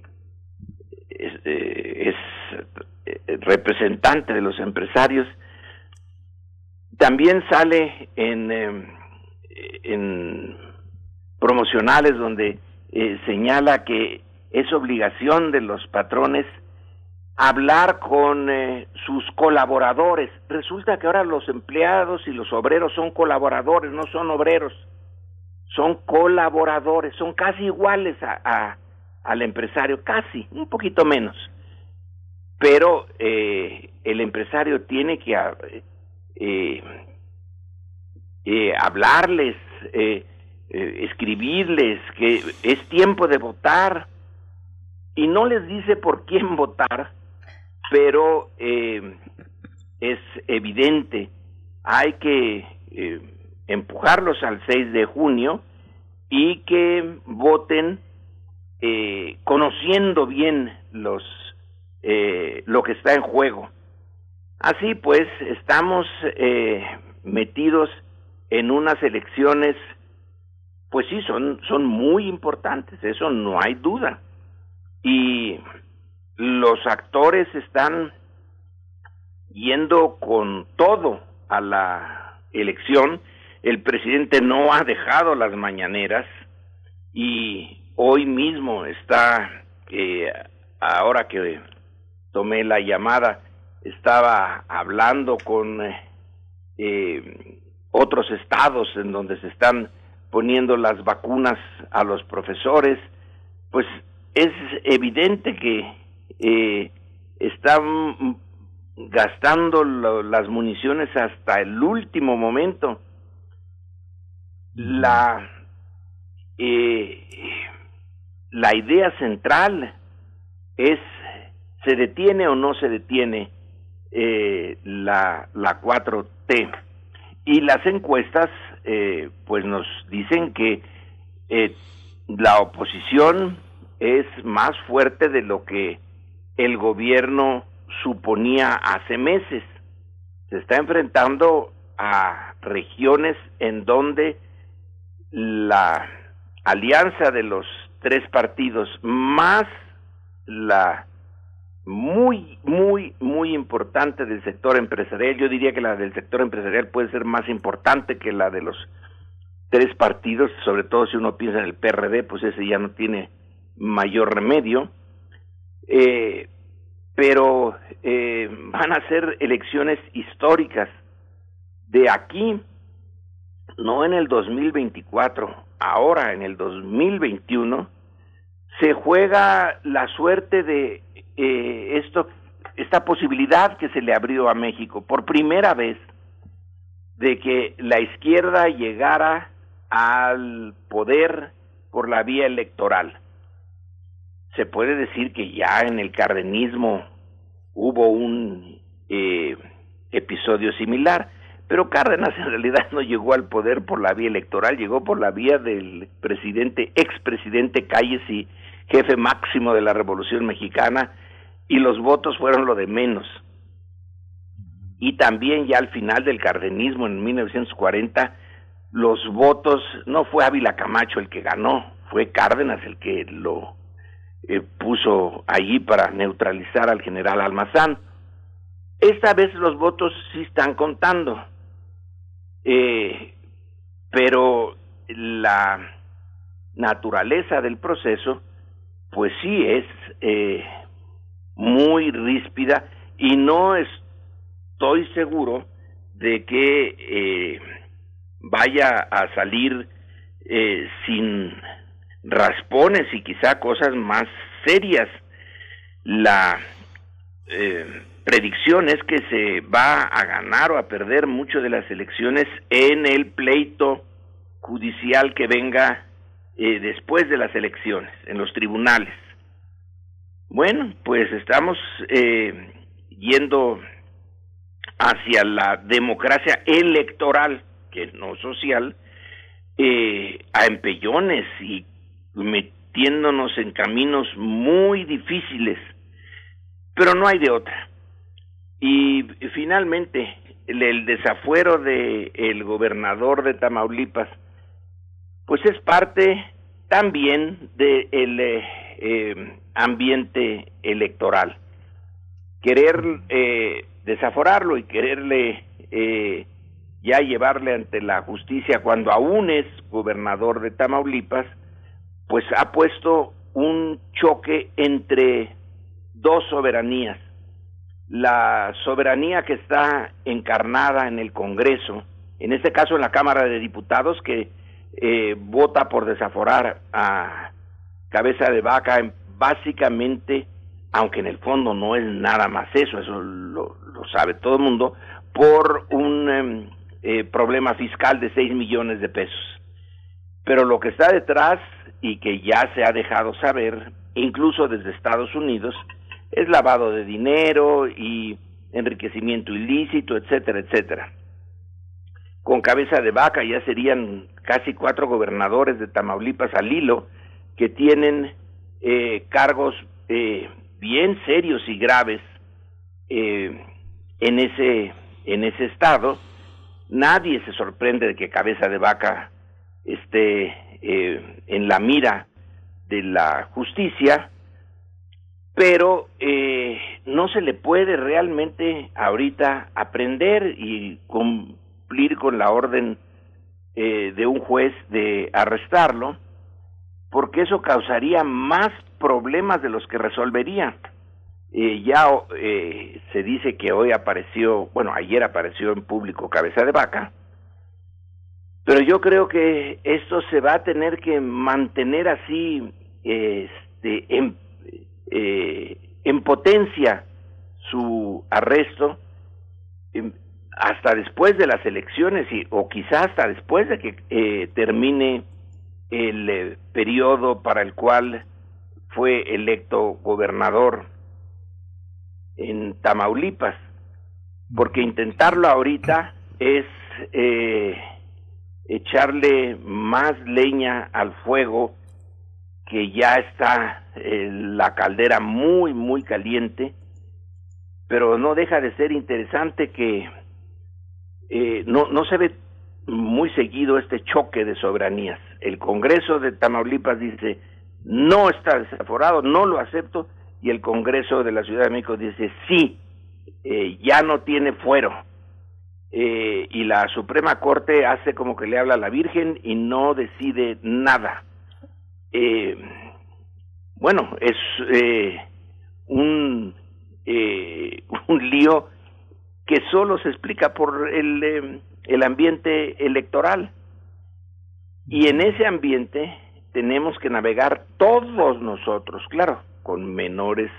es, es, representante de los empresarios, también sale en, en promocionales donde eh, señala que es obligación de los patrones hablar con eh, sus colaboradores. Resulta que ahora los empleados y los obreros son colaboradores, no son obreros, son colaboradores, son casi iguales a, al empresario, casi, un poquito menos. Pero eh, el empresario tiene que eh, eh, hablarles, escribirles que es tiempo de votar y no les dice por quién [laughs] votar, pero es evidente, hay que empujarlos al 6 de junio y que voten eh, conociendo bien los eh, lo que está en juego. Así pues, estamos eh, metidos en unas elecciones pues sí, son, son muy importantes, eso no hay duda. y los actores están yendo con todo a la elección. El presidente no ha dejado las mañaneras y hoy mismo está, eh, ahora que tomé la llamada, estaba hablando con eh, otros estados en donde se están poniendo las vacunas a los profesores, pues es evidente que eh, están gastando las municiones hasta el último momento. La, eh, la idea central es, ¿se detiene o no se detiene eh, la, la 4T? Y las encuestas, eh, pues nos dicen que eh, la oposición es más fuerte de lo que el gobierno suponía hace meses. Se está enfrentando a regiones en donde la alianza de los tres partidos más la muy, muy, muy importante del sector empresarial. Yo diría que la del sector empresarial puede ser más importante que la de los tres partidos, sobre todo si uno piensa en el PRD, pues ese ya no tiene mayor remedio. Eh, pero eh, van a ser elecciones históricas de aquí, no en el 2024, ahora en el 2021, se juega la suerte de eh, esto, esta posibilidad que se le abrió a México por primera vez de que la izquierda llegara al poder por la vía electoral. Se puede decir que ya en el cardenismo hubo un eh, episodio similar, pero Cárdenas en realidad no llegó al poder por la vía electoral, llegó por la vía del presidente, expresidente Calles y jefe máximo de la Revolución Mexicana, y los votos fueron lo de menos. Y también ya al final del cardenismo en 1940, los votos, no fue Ávila Camacho el que ganó, fue Cárdenas el que lo eh, puso allí para neutralizar al general Almazán. Esta vez los votos sí están contando, eh, pero la naturaleza del proceso, pues sí es eh, muy ríspida y no estoy seguro de que eh, vaya a salir eh, sin raspones y quizá cosas más serias. La eh, predicción es que se va a ganar o a perder mucho de las elecciones en el pleito judicial que venga después de las elecciones, en los tribunales. Bueno, pues estamos eh, yendo hacia la democracia electoral, que no social, eh, a empellones y metiéndonos en caminos muy difíciles, pero no hay de otra. Y finalmente, el, desafuero del el gobernador de Tamaulipas, pues es parte también del de eh, ambiente electoral. Querer eh, desaforarlo y quererle eh, ya llevarle ante la justicia cuando aún es gobernador de Tamaulipas, pues ha puesto un choque entre dos soberanías. La soberanía que está encarnada en el Congreso, en este caso en la Cámara de Diputados, que eh, vota por desaforar a cabeza de vaca en básicamente, aunque en el fondo no es nada más eso, eso lo, sabe todo el mundo, por un em, eh, problema fiscal de 6 millones de pesos. Pero lo que está detrás y que ya se ha dejado saber, incluso desde Estados Unidos, es lavado de dinero y enriquecimiento ilícito, etcétera, etcétera. Con cabeza de vaca ya serían casi cuatro gobernadores de Tamaulipas al hilo que tienen eh, cargos eh, bien serios y graves eh, en ese en ese estado nadie se sorprende de que cabeza de vaca esté en la mira de la justicia pero eh, no se le puede realmente ahorita aprender y cumplir con la orden eh, de un juez de arrestarlo, porque eso causaría más problemas de los que resolvería. Eh, ya eh, se dice que hoy apareció, bueno, ayer apareció en público cabeza de vaca, pero yo creo que esto se va a tener que mantener así, este, en, eh, en potencia su arresto hasta después de las elecciones y, o quizás hasta después de que eh, termine el eh, periodo para el cual fue electo gobernador en Tamaulipas, porque intentarlo ahorita es echarle más leña al fuego que ya está eh, la caldera muy, muy caliente, pero no deja de ser interesante que eh, no, no se ve muy seguido este choque de soberanías. El Congreso de Tamaulipas dice, no está desaforado, no lo acepto, y el Congreso de la Ciudad de México dice, sí, eh, ya no tiene fuero. Y la Suprema Corte hace como que le habla a la Virgen y no decide nada. Eh, bueno, es eh, un, eh, [laughs] un lío que solo se explica por el, eh, el ambiente electoral. Y en ese ambiente tenemos que navegar todos nosotros, claro, con menores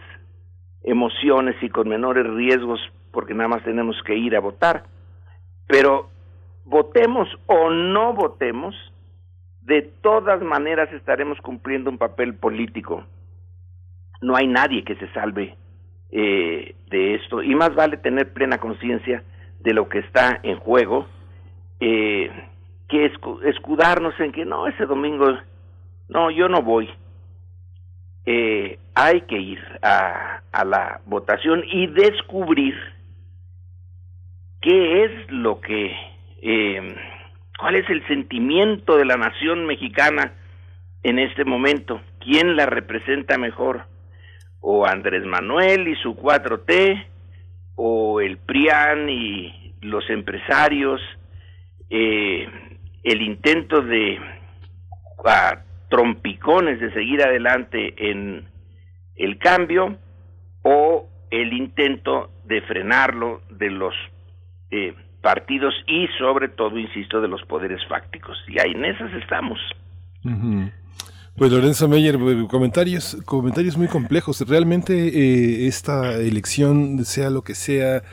emociones y con menores riesgos, porque nada más tenemos que ir a votar. Pero votemos o no votemos, de todas maneras estaremos cumpliendo un papel político. No hay nadie que se salve eh, de esto y más vale tener plena conciencia de lo que está en juego eh, que escudarnos en que no, ese domingo, no, yo no voy. Eh, hay que ir a, a la votación y descubrir qué es lo que, eh, cuál es el sentimiento de la nación mexicana en este momento, quién la representa mejor, o Andrés Manuel y su 4T, o el PRIAN y los empresarios, eh, el intento de a trompicones de seguir adelante en el cambio, o el intento de frenarlo de los eh, partidos y sobre todo, insisto, de los poderes fácticos. Y ahí en esas estamos. Pues Lorenzo Meyer, eh, comentarios, comentarios muy complejos. Realmente eh, esta elección, sea lo que sea,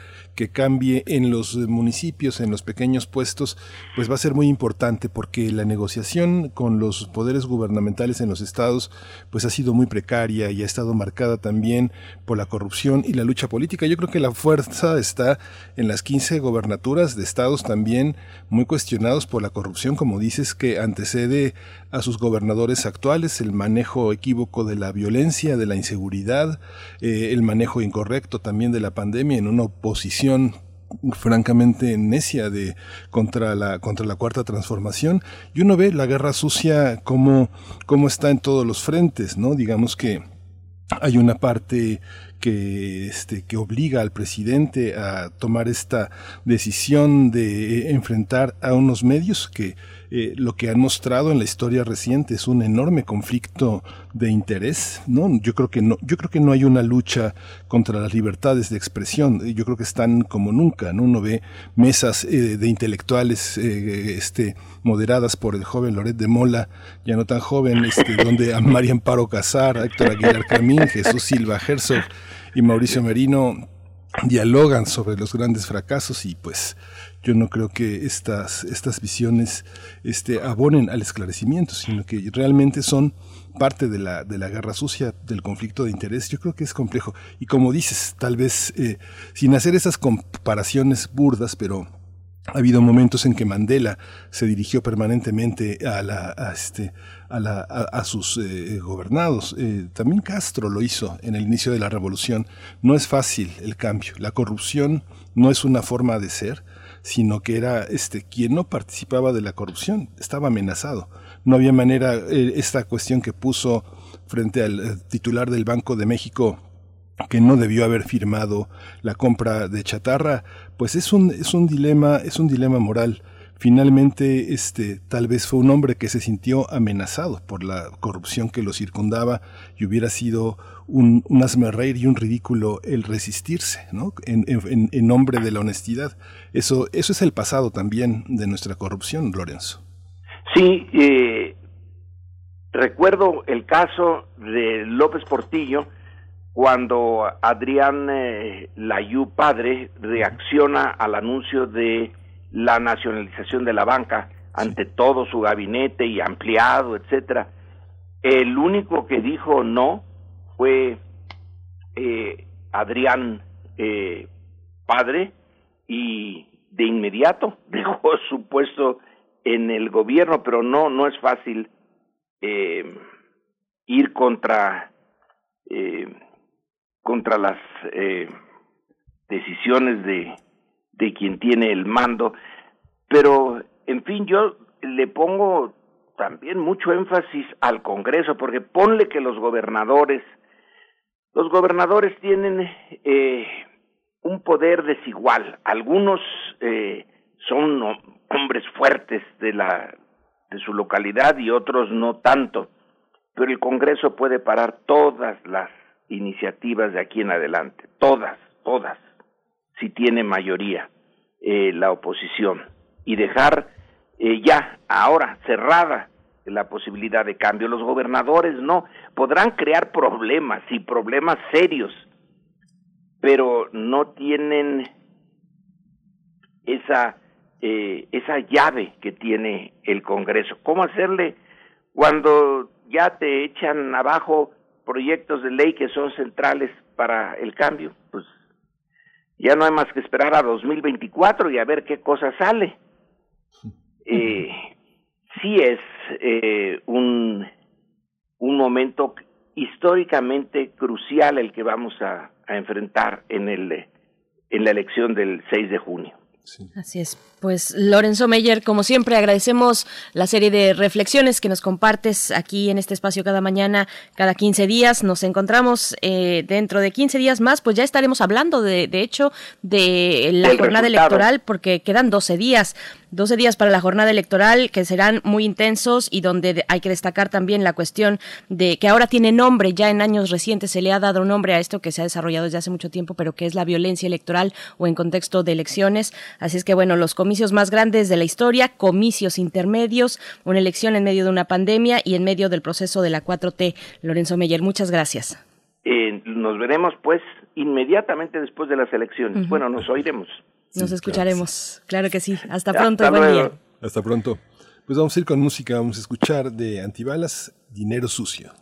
que cambie en los municipios, en los pequeños puestos, pues va a ser muy importante porque la negociación con los poderes gubernamentales en los estados pues ha sido muy precaria y ha estado marcada también por la corrupción y la lucha política. Yo creo que la fuerza está en las 15 gobernaturas de estados también muy cuestionados por la corrupción, como dices, que antecede a sus gobernadores actuales, el manejo equívoco de la violencia, de la inseguridad, eh, el manejo incorrecto también de la pandemia en una oposición francamente necia de contra la contra la cuarta transformación. Y uno ve la guerra sucia como está en todos los frentes no digamos que hay una parte que, este, que obliga al presidente a tomar esta decisión de enfrentar a unos medios que eh, lo que han mostrado en la historia reciente es un enorme conflicto de interés, ¿no? Yo creo que no, yo creo que no hay una lucha contra las libertades de expresión. Yo creo que están como nunca, ¿no? Uno ve mesas eh, de intelectuales, eh, este, moderadas por el joven Loret de Mola, ya no tan joven, este, [laughs] donde a María Amparo Casar, Héctor Aguilar Camín, Jesús Silva Herzog y Mauricio Merino dialogan sobre los grandes fracasos y pues yo no creo que estas, estas visiones este, abonen al esclarecimiento, sino que realmente son parte de la, de la guerra sucia, del conflicto de interés. Yo creo que es complejo. Y como dices, tal vez eh, sin hacer esas comparaciones burdas, pero ha habido momentos en que Mandela se dirigió permanentemente a, la, este, a, la, a, sus eh, gobernados. Eh, también Castro lo hizo en el inicio de la revolución. No es fácil el cambio. La corrupción no es una forma de ser sino que era este quien no participaba de la corrupción, estaba amenazado. No había manera, eh, esta cuestión que puso frente al eh, titular del Banco de México que no debió haber firmado la compra de chatarra, pues es un, es un dilema, es un dilema moral. Finalmente, este, tal vez fue un hombre que se sintió amenazado por la corrupción que lo circundaba y hubiera sido un, un reír y un ridículo el resistirse, ¿no? En, en, nombre de la honestidad. Eso, eso es el pasado también de nuestra corrupción, Lorenzo. Sí, eh, recuerdo el caso de López Portillo, cuando Adrián eh, Layú padre reacciona al anuncio de la nacionalización de la banca ante todo su gabinete y ampliado, etcétera. El único que dijo no fue eh, Adrián eh, padre y de inmediato [laughs] dejó su puesto en el gobierno, pero no no es fácil ir contra contra las eh, decisiones de, de quien tiene el mando, pero en fin, yo le pongo también mucho énfasis al Congreso, porque ponle que los gobernadores, los gobernadores tienen eh, un poder desigual, algunos eh, son hombres fuertes de la de su localidad y otros no tanto, pero el Congreso puede parar todas las iniciativas de aquí en adelante, todas, todas, si tiene mayoría eh, la oposición, y dejar eh, ya, ahora, cerrada la posibilidad de cambio. Los gobernadores no, podrán crear problemas y problemas serios, pero no tienen esa, eh, esa llave que tiene el Congreso. ¿Cómo hacerle cuando ya te echan abajo proyectos de ley que son centrales para el cambio, pues ya no hay más que esperar a 2024 y a ver qué cosa sale. Eh, sí es eh, un, un momento históricamente crucial el que vamos a, a enfrentar en, el, en la elección del 6 de junio. Así es. Pues Lorenzo Meyer, como siempre, agradecemos la serie de reflexiones que nos compartes aquí en este espacio cada mañana, cada 15 días. Nos encontramos eh, dentro de 15 días más, pues ya estaremos hablando, de, de hecho, de la jornada electoral, porque quedan 12 días. 12 días para la jornada electoral que serán muy intensos y donde hay que destacar también la cuestión de que ahora tiene nombre, ya en años recientes se le ha dado un nombre a esto que se ha desarrollado desde hace mucho tiempo, pero que es la violencia electoral o en contexto de elecciones. Así es que bueno, los comicios más grandes de la historia, comicios intermedios, una elección en medio de una pandemia y en medio del proceso de la 4T. Lorenzo Meyer, muchas gracias. Eh, nos veremos pues inmediatamente después de las elecciones. Bueno, nos oiremos. Nos escucharemos, claro que sí. Hasta pronto, buen día. Hasta pronto. Pues vamos a ir con música, vamos a escuchar de Antibalas, Dinero Sucio.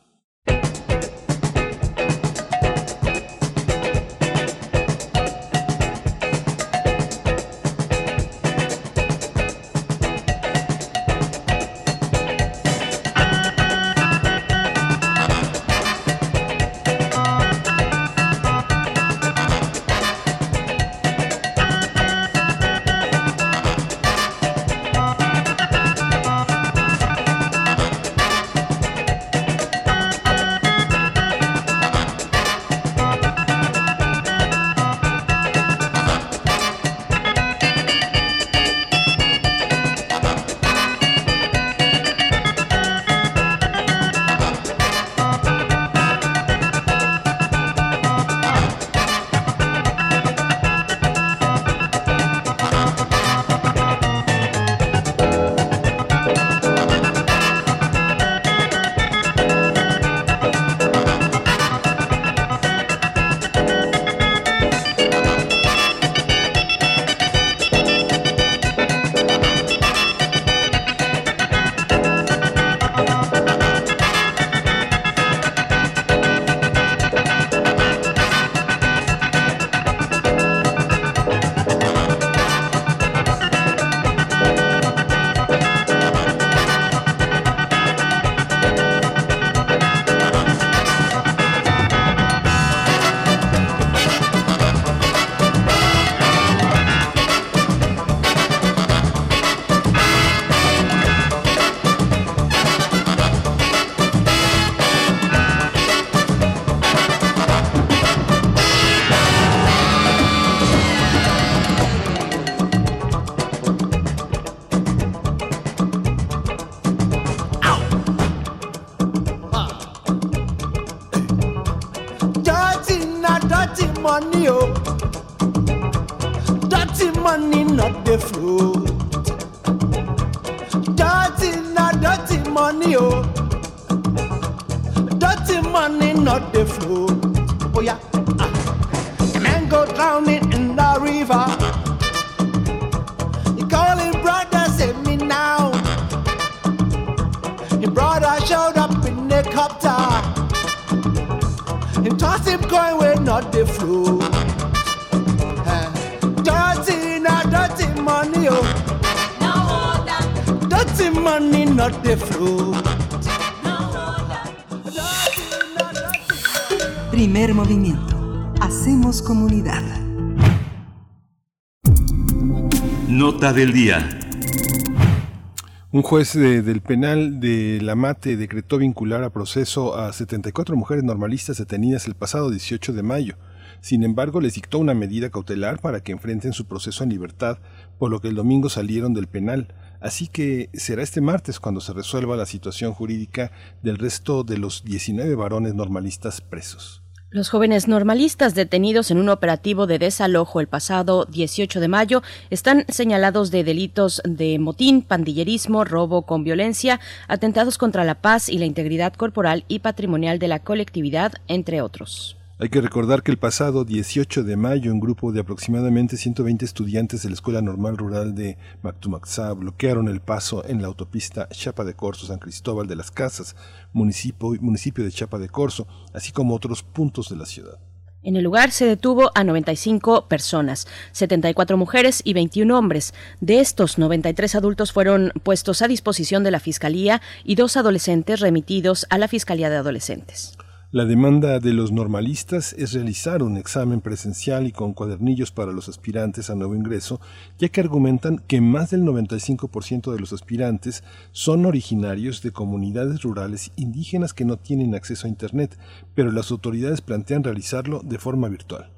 Juez de- del penal de La Mate decretó vincular a proceso a 74 mujeres normalistas detenidas el pasado 18 de mayo. Sin embargo, les dictó una medida cautelar para que enfrenten su proceso en libertad, por lo que el domingo salieron del penal. Así que será este martes cuando se resuelva la situación jurídica del resto de los 19 varones normalistas presos. Los jóvenes normalistas detenidos en un operativo de desalojo el pasado 18 de mayo están señalados de delitos de motín, pandillerismo, robo con violencia, atentados contra la paz y la integridad corporal y patrimonial de la colectividad, entre otros. Hay que recordar que el pasado 18 de mayo un grupo de aproximadamente 120 estudiantes de la Escuela Normal Rural de Mactumaxá bloquearon el paso en la autopista Chapa de Corzo San Cristóbal de las Casas, municipio, municipio de Chapa de Corzo, así como otros puntos de la ciudad. En el lugar se detuvo a 95 personas, 74 mujeres y 21 hombres. De estos, 93 adultos fueron puestos a disposición de la Fiscalía y dos adolescentes remitidos a la Fiscalía de Adolescentes. La demanda de los normalistas es realizar un examen presencial y con cuadernillos para los aspirantes a nuevo ingreso, ya que argumentan que más del 95% de los aspirantes son originarios de comunidades rurales indígenas que no tienen acceso a Internet, pero las autoridades plantean realizarlo de forma virtual.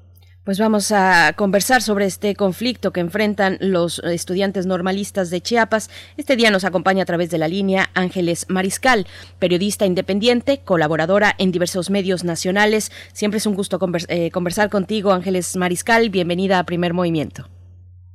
Pues vamos a conversar sobre este conflicto que enfrentan los estudiantes normalistas de Chiapas. Este día nos acompaña a través de la línea Ángeles Mariscal, periodista independiente, colaboradora en diversos medios nacionales. Siempre es un gusto eh, conversar contigo, Ángeles Mariscal. Bienvenida a Primer Movimiento.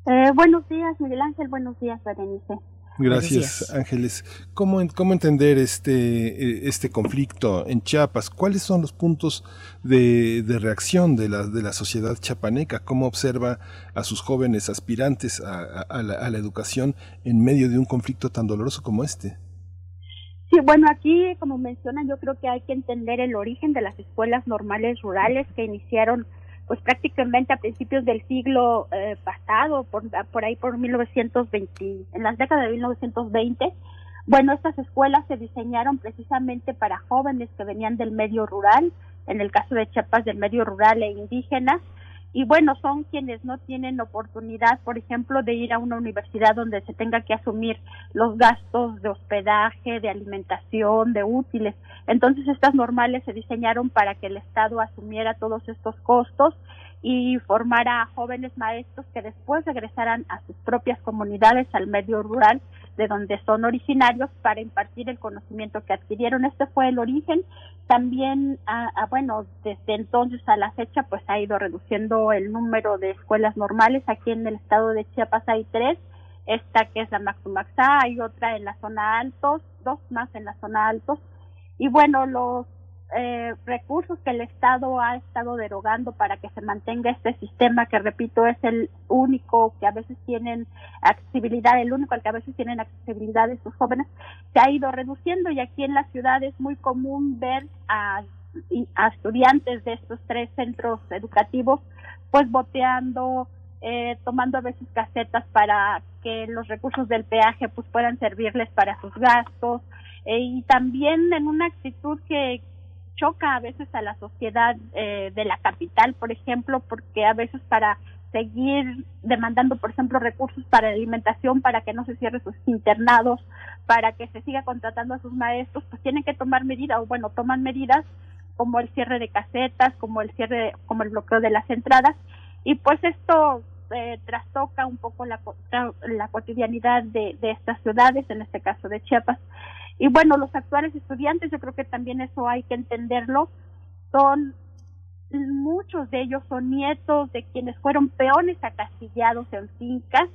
Eh, buenos días, Miguel Ángel. Buenos días, Berenice. Gracias, Ángeles. ¿Cómo, en- ¿Cómo entender este, eh, este conflicto en Chiapas? ¿Cuáles son los puntos de, de reacción de la, de la sociedad chapaneca? ¿Cómo observa a sus jóvenes aspirantes a, a- a la, a la educación en medio de un conflicto tan doloroso como este? Sí, bueno, aquí, como mencionan, yo creo que hay que entender el origen de las escuelas normales rurales que iniciaron, pues prácticamente a principios del siglo eh, pasado, por, por ahí por 1920, en las décadas de 1920. Bueno, estas escuelas se diseñaron precisamente para jóvenes que venían del medio rural, en el caso de Chiapas del medio rural e indígena, y bueno, son quienes no tienen oportunidad, por ejemplo, de ir a una universidad donde se tenga que asumir los gastos de hospedaje, de alimentación, de útiles. Entonces, estas normales se diseñaron para que el Estado asumiera todos estos costos y formara a jóvenes maestros que después regresaran a sus propias comunidades, al medio rural, de donde son originarios, para impartir el conocimiento que adquirieron. Este fue el origen. También, ah, bueno, desde entonces a la fecha, pues ha ido reduciendo el número de escuelas normales. Aquí en el estado de Chiapas hay tres. Esta que es la Maxumaxá, hay otra en la zona altos, dos más en la zona altos. Y bueno, los eh, recursos que el Estado ha estado derogando para que se mantenga este sistema, que repito, es el único que a veces tienen accesibilidad, el único al que a veces tienen accesibilidad estos jóvenes, se ha ido reduciendo. Y aquí en la ciudad es muy común ver a, a estudiantes de estos tres centros educativos pues boteando, eh, tomando a veces casetas para que los recursos del peaje pues puedan servirles para sus gastos. Eh, y también en una actitud que choca a veces a la sociedad eh, de la capital, por ejemplo, porque a veces para seguir demandando, por ejemplo, recursos para alimentación, para que no se cierren sus internados, para que se siga contratando a sus maestros, pues tienen que tomar medidas, o bueno, toman medidas como el cierre de casetas, como el cierre, como el bloqueo de las entradas, y pues esto eh, trastoca un poco la, la cotidianidad de, de estas ciudades, en este caso de Chiapas. Y bueno, los actuales estudiantes, yo creo que también eso hay que entenderlo, son muchos de ellos son nietos de quienes fueron peones acasillados en fincas,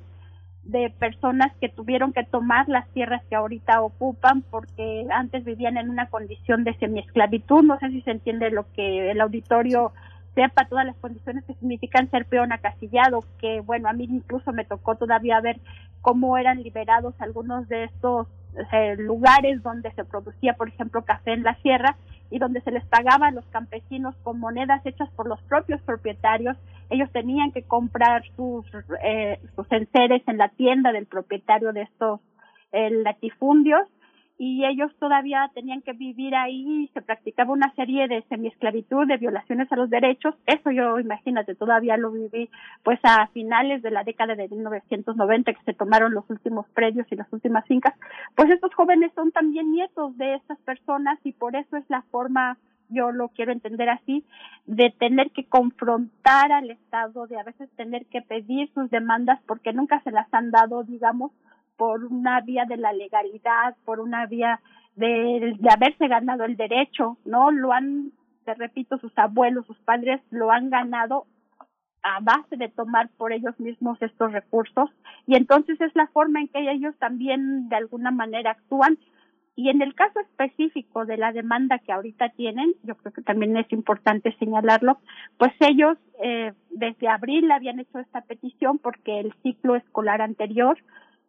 de personas que tuvieron que tomar las tierras que ahorita ocupan porque antes vivían en una condición de semiesclavitud. No sé si se entiende lo que el auditorio sepa todas las condiciones que significan ser peón acasillado, que bueno, a mí incluso me tocó todavía ver cómo eran liberados algunos de estos eh, lugares donde se producía, por ejemplo, café en la sierra y donde se les pagaba a los campesinos con monedas hechas por los propios propietarios. Ellos tenían que comprar sus, eh, sus enseres en la tienda del propietario de estos eh, latifundios y ellos todavía tenían que vivir ahí se practicaba una serie de semiesclavitud, de violaciones a los derechos. Eso yo, imagínate, todavía lo viví pues a finales de la década de 1990 que se tomaron los últimos predios y las últimas fincas. Pues estos jóvenes son también nietos de estas personas y por eso es la forma yo lo quiero entender así, de tener que confrontar al Estado, de a veces tener que pedir sus demandas porque nunca se las han dado, digamos, por una vía de la legalidad, por una vía de, haberse ganado el derecho, ¿no? Lo han, te repito, sus abuelos, sus padres lo han ganado a base de tomar por ellos mismos estos recursos y entonces es la forma en que ellos también de alguna manera actúan y en el caso específico de la demanda que ahorita tienen, yo creo que también es importante señalarlo, pues ellos eh, desde abril habían hecho esta petición porque el ciclo escolar anterior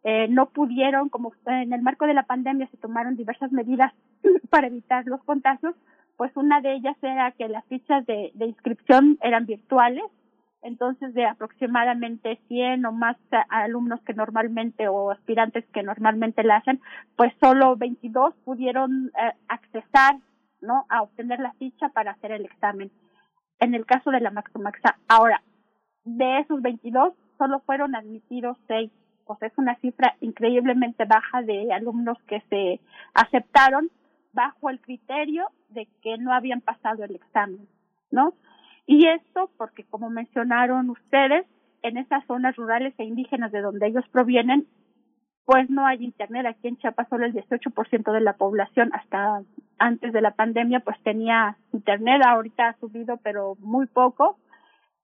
eh, no pudieron, como en el marco de la pandemia se tomaron diversas medidas [clears throat] para evitar los contagios, pues una de ellas era que las fichas de, inscripción eran virtuales, entonces de aproximadamente 100 o más alumnos que normalmente o aspirantes que normalmente la hacen, pues solo 22 pudieron eh, accesar, ¿no? A obtener la ficha para hacer el examen. En el caso de la Maxomaxa, ahora, de esos 22, solo fueron admitidos 6 pues es una cifra increíblemente baja de alumnos que se aceptaron bajo el criterio de que no habían pasado el examen, ¿no? Y esto porque, como mencionaron ustedes, en esas zonas rurales e indígenas de donde ellos provienen, pues no hay internet. Aquí en Chiapas solo el 18% de la población hasta antes de la pandemia pues tenía internet, ahorita ha subido pero muy poco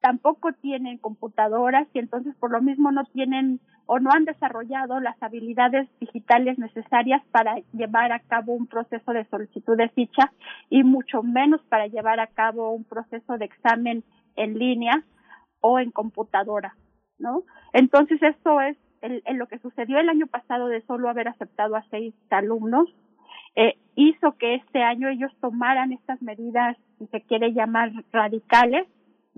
tampoco tienen computadoras y entonces por lo mismo no tienen o no han desarrollado las habilidades digitales necesarias para llevar a cabo un proceso de solicitud de ficha y mucho menos para llevar a cabo un proceso de examen en línea o en computadora, ¿no? Entonces esto es en lo que sucedió el año pasado de solo haber aceptado a seis alumnos eh, hizo que este año ellos tomaran estas medidas, si se quiere llamar radicales,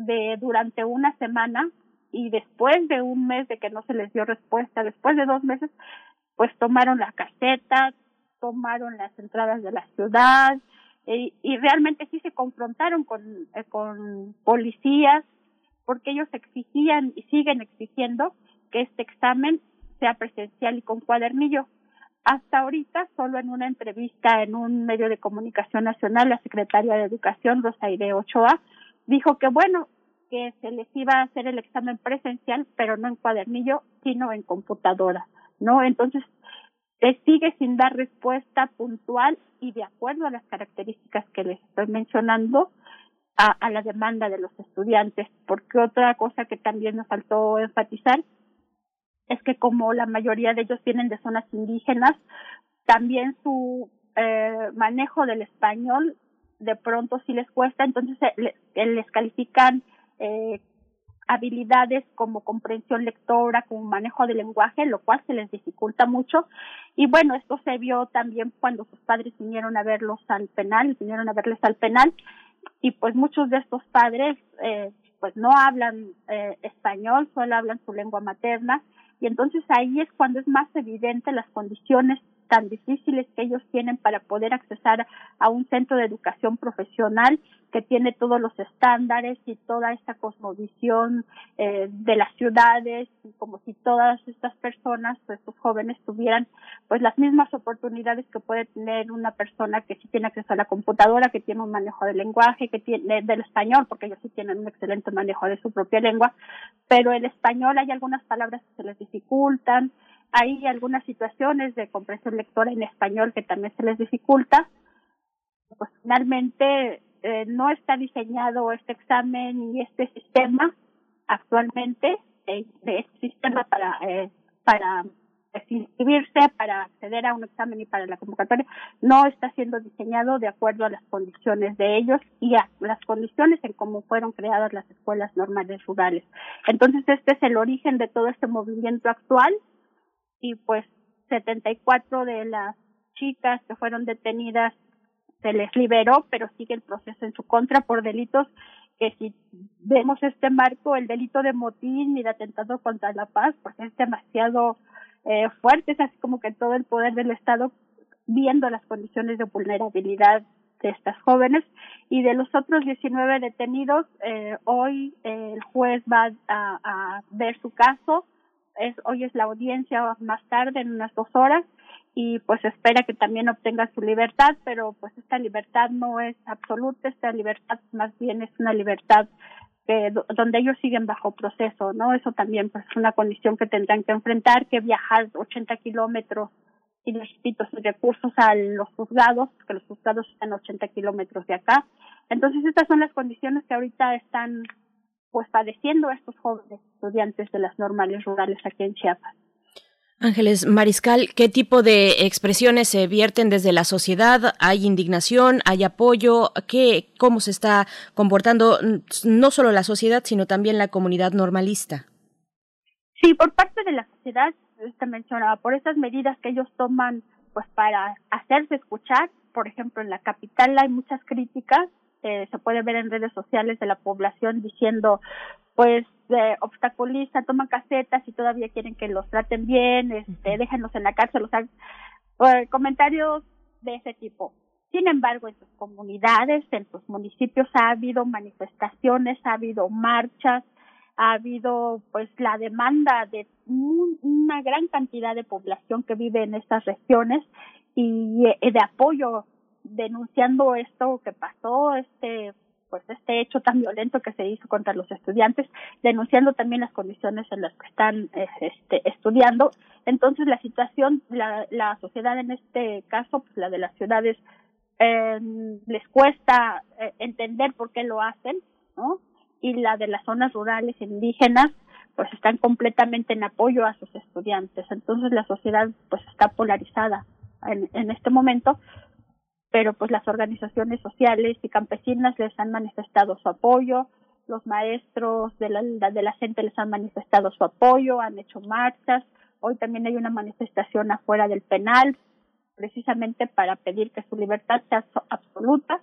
de durante una semana y después de un mes de que no se les dio respuesta, después de dos meses, pues tomaron la caseta, tomaron las entradas de la ciudad y, y realmente sí se confrontaron con, eh, con policías porque ellos exigían y siguen exigiendo que este examen sea presencial y con cuadernillo. Hasta ahorita, solo en una entrevista en un medio de comunicación nacional, la secretaria de Educación, Rosaire Ochoa, dijo que bueno, que se les iba a hacer el examen presencial, pero no en cuadernillo, sino en computadora, ¿no? Entonces, se sigue sin dar respuesta puntual y de acuerdo a las características que les estoy mencionando a, la demanda de los estudiantes, porque otra cosa que también nos faltó enfatizar es que como la mayoría de ellos vienen de zonas indígenas, también su eh, manejo del español de pronto sí les cuesta, entonces les, les califican eh, habilidades como comprensión lectora, como manejo del lenguaje, lo cual se les dificulta mucho. Y bueno, esto se vio también cuando sus padres vinieron a verlos al penal, vinieron a verles al penal, y pues muchos de estos padres eh, pues no hablan eh, español, solo hablan su lengua materna, y entonces ahí es cuando es más evidente las condiciones tan difíciles que ellos tienen para poder accesar a un centro de educación profesional que tiene todos los estándares y toda esta cosmovisión eh, de las ciudades como si todas estas personas, pues estos jóvenes tuvieran pues las mismas oportunidades que puede tener una persona que sí tiene acceso a la computadora, que tiene un manejo del lenguaje, que tiene del español, porque ellos sí tienen un excelente manejo de su propia lengua, pero el español hay algunas palabras que se les dificultan, hay algunas situaciones de comprensión lectora en español que también se les dificulta. Pues finalmente eh, no está diseñado este examen y este sistema actualmente, de este sistema para, eh, para inscribirse, para acceder a un examen y para la convocatoria, no está siendo diseñado de acuerdo a las condiciones de ellos y a las condiciones en cómo fueron creadas las escuelas normales rurales. Entonces, este es el origen de todo este movimiento actual y pues 74 de las chicas que fueron detenidas se les liberó, pero sigue el proceso en su contra por delitos que si vemos este marco, el delito de motín y de atentado contra la paz, pues es demasiado eh, fuerte, es así como que todo el poder del Estado viendo las condiciones de vulnerabilidad de estas jóvenes. Y de los otros 19 detenidos, eh, hoy eh, el juez va a, a ver su caso, es, hoy es la audiencia más tarde, en unas dos horas, y pues espera que también obtenga su libertad, pero pues esta libertad no es absoluta, esta libertad más bien es una libertad que, donde ellos siguen bajo proceso, ¿no? Eso también pues es una condición que tendrán que enfrentar, que viajar 80 kilómetros y repito, sus recursos a los juzgados, que los juzgados están a 80 kilómetros de acá. Entonces estas son las condiciones que ahorita están pues padeciendo estos jóvenes estudiantes de las normales rurales aquí en Chiapas. Ángeles Mariscal, ¿qué tipo de expresiones se vierten desde la sociedad? ¿Hay indignación? ¿Hay apoyo? ¿Qué, ¿Cómo se está comportando no solo la sociedad, sino también la comunidad normalista? Sí, por parte de la sociedad, usted mencionaba, por esas medidas que ellos toman pues para hacerse escuchar, por ejemplo, en la capital hay muchas críticas, eh, se puede ver en redes sociales de la población diciendo, pues eh, obstaculiza, toman casetas y todavía quieren que los traten bien, este, déjenlos en la cárcel, o sea, eh, comentarios de ese tipo. Sin embargo, en sus comunidades, en sus municipios ha habido manifestaciones, ha habido marchas, ha habido pues la demanda de una gran cantidad de población que vive en estas regiones y eh, de apoyo denunciando esto que pasó, este pues este hecho tan violento que se hizo contra los estudiantes, denunciando también las condiciones en las que están eh, este, estudiando. Entonces la situación, la, la sociedad en este caso, pues la de las ciudades, eh, les cuesta eh, entender por qué lo hacen, ¿no? Y la de las zonas rurales indígenas, pues están completamente en apoyo a sus estudiantes. Entonces la sociedad pues está polarizada en, en este momento pero pues las organizaciones sociales y campesinas les han manifestado su apoyo, los maestros de la, de la gente les han manifestado su apoyo, han hecho marchas, hoy también hay una manifestación afuera del penal, precisamente para pedir que su libertad sea absoluta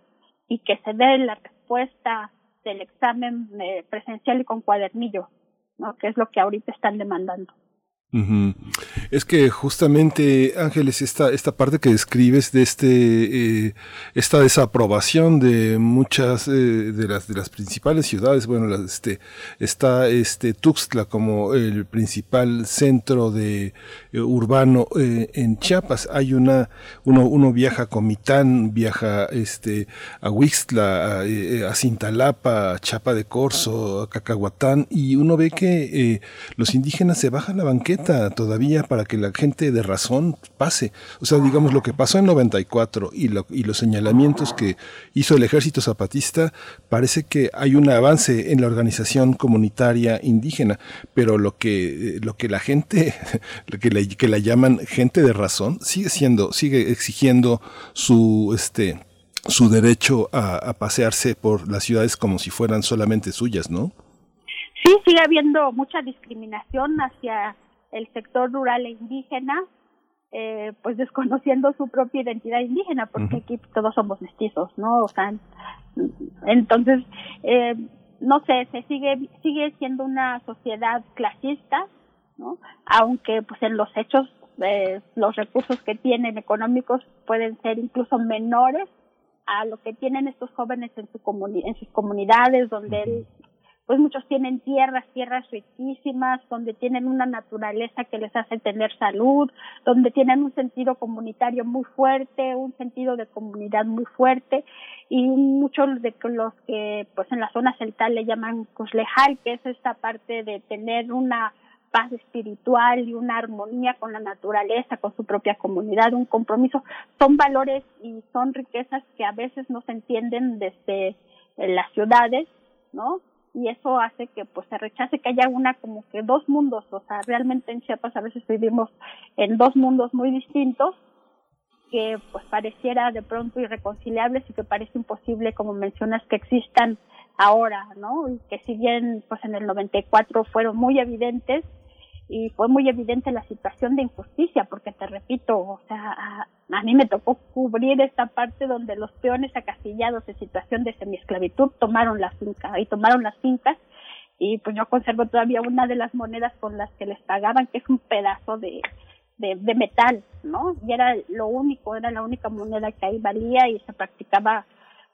y que se dé la respuesta del examen eh, presencial y con cuadernillo, ¿no? que es lo que ahorita están demandando. Es que justamente, Ángeles, esta, esta parte que describes de este, eh, esta desaprobación de muchas eh, de las de las principales ciudades, bueno, este, está este Tuxtla como el principal centro de eh, urbano en Chiapas. Hay una, uno, uno viaja a Comitán, viaja este a Huixtla, a, a Cintalapa, a Chapa de Corzo, a Cacahuatán, y uno ve que los indígenas se bajan la banqueta todavía para que la gente de razón pase. O sea, digamos, lo que pasó en 94 y, lo, y los señalamientos que hizo el ejército zapatista, parece que hay un avance en la organización comunitaria indígena, pero lo que, lo que la gente, [laughs] que la, que la llaman gente de razón, sigue siendo, sigue exigiendo su, este, su derecho a, a pasearse por las ciudades como si fueran solamente suyas, ¿no? Sí, sigue habiendo mucha discriminación hacia el sector rural e indígena, eh, pues desconociendo su propia identidad indígena, porque aquí todos somos mestizos, ¿no? O sea, entonces, eh, no sé, se sigue, sigue siendo una sociedad clasista, ¿no? Aunque, pues en los hechos, eh, los recursos que tienen económicos pueden ser incluso menores a lo que tienen estos jóvenes en, su en sus comunidades, donde pues muchos tienen tierras, tierras riquísimas, donde tienen una naturaleza que les hace tener salud, donde tienen un sentido comunitario muy fuerte, un sentido de comunidad muy fuerte, y muchos de los que pues en la zona central le llaman coslejal, que es esta parte de tener una paz espiritual y una armonía con la naturaleza, con su propia comunidad, un compromiso, son valores y son riquezas que a veces no se entienden desde eh, las ciudades, ¿no? Y eso hace que pues se rechace que haya una como que dos mundos, o sea, realmente en Chiapas a veces vivimos en dos mundos muy distintos que pues pareciera de pronto irreconciliables y que parece imposible, como mencionas, que existan ahora, ¿no? Y que si bien pues en el 94 fueron muy evidentes y fue muy evidente la situación de injusticia, porque te repito, o sea, a, mí me tocó cubrir esta parte donde los peones acasillados en situación de semiesclavitud tomaron la finca y tomaron las fincas y pues yo conservo todavía una de las monedas con las que les pagaban, que es un pedazo de, de metal, ¿no? Y era lo único, era la única moneda que ahí valía y se practicaba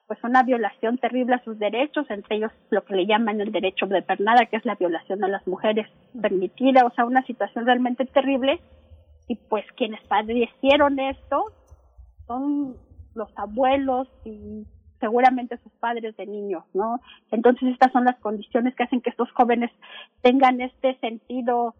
pues una violación terrible a sus derechos, entre ellos lo que le llaman el derecho de pernada, que es la violación a las mujeres permitida, o sea, una situación realmente terrible. Y pues quienes padecieron esto son los abuelos y seguramente sus padres de niños, ¿no? Entonces estas son las condiciones que hacen que estos jóvenes tengan este sentido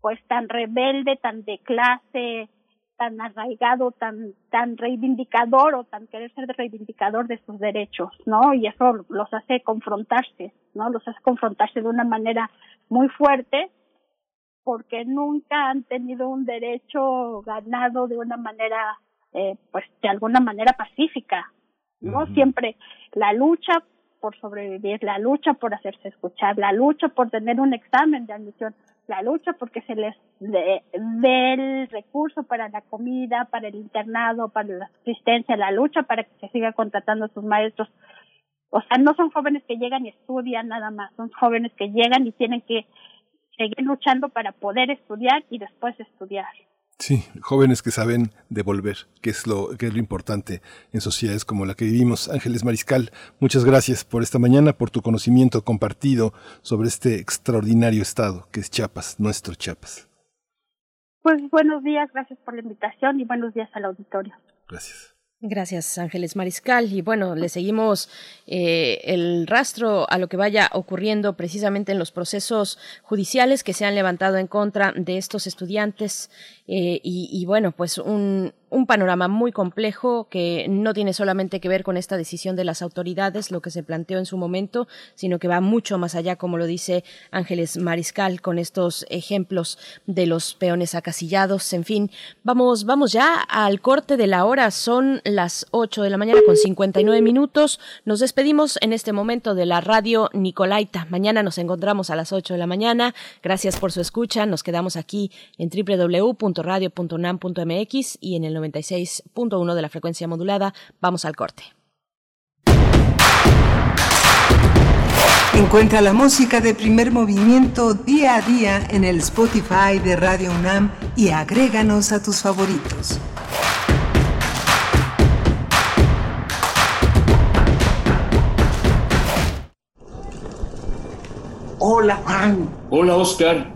pues tan rebelde, tan de clase, tan arraigado, tan, tan reivindicador o tan querer ser reivindicador de sus derechos, ¿no? Y eso los hace confrontarse, ¿no? Los hace confrontarse de una manera muy fuerte porque nunca han tenido un derecho ganado de una manera, eh, pues de alguna manera pacífica, ¿no? Siempre la lucha por sobrevivir, la lucha por hacerse escuchar, la lucha por tener un examen de admisión, la lucha porque se les dé el recurso para la comida, para el internado, para la asistencia, la lucha para que se siga contratando a sus maestros. O sea, no son jóvenes que llegan y estudian nada más, son jóvenes que llegan y tienen que seguir luchando para poder estudiar y después estudiar. Sí, jóvenes que saben devolver, que es lo que es lo importante en sociedades como la que vivimos. Ángeles Mariscal, muchas gracias por esta mañana, por tu conocimiento compartido sobre este extraordinario estado que es Chiapas, nuestro Chiapas. Pues buenos días, gracias por la invitación y buenos días al auditorio. Gracias. Gracias, Ángeles Mariscal. Y bueno, le seguimos eh, el rastro a lo que vaya ocurriendo precisamente en los procesos judiciales que se han levantado en contra de estos estudiantes. Eh, y, y, bueno, pues un, un panorama muy complejo que no tiene solamente que ver con esta decisión de las autoridades, lo que se planteó en su momento, sino que va mucho más allá, como lo dice Ángeles Mariscal, con estos ejemplos de los peones acasillados. En fin, vamos, vamos ya al corte de la hora. Son las 8 de la mañana con 59 minutos. Nos despedimos en este momento de la radio Nicolaita. Mañana nos encontramos a las 8 de la mañana. Gracias por su escucha. Nos quedamos aquí en www.radio.unam.mx y en el 96.1 de la frecuencia modulada. Vamos al corte. Encuentra la música de primer movimiento día a día en el Spotify de Radio UNAM y agréganos a tus favoritos. Hola Juan. Hola Oscar.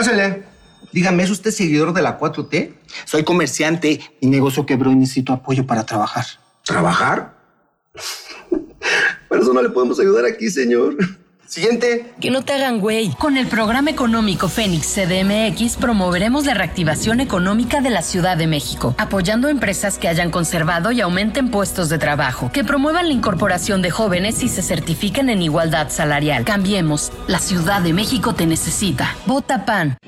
Pásale. Dígame, ¿es usted seguidor de la 4T? Soy comerciante. Mi negocio quebró y necesito apoyo para trabajar. ¿Trabajar? [laughs] Por eso no le podemos ayudar aquí, señor. Siguiente. Que no te hagan güey. Con el programa económico Fénix CDMX promoveremos la reactivación económica de la Ciudad de México, apoyando empresas que hayan conservado y aumenten puestos de trabajo, que promuevan la incorporación de jóvenes y se certifiquen en igualdad salarial. Cambiemos. La Ciudad de México te necesita. Vota PAN.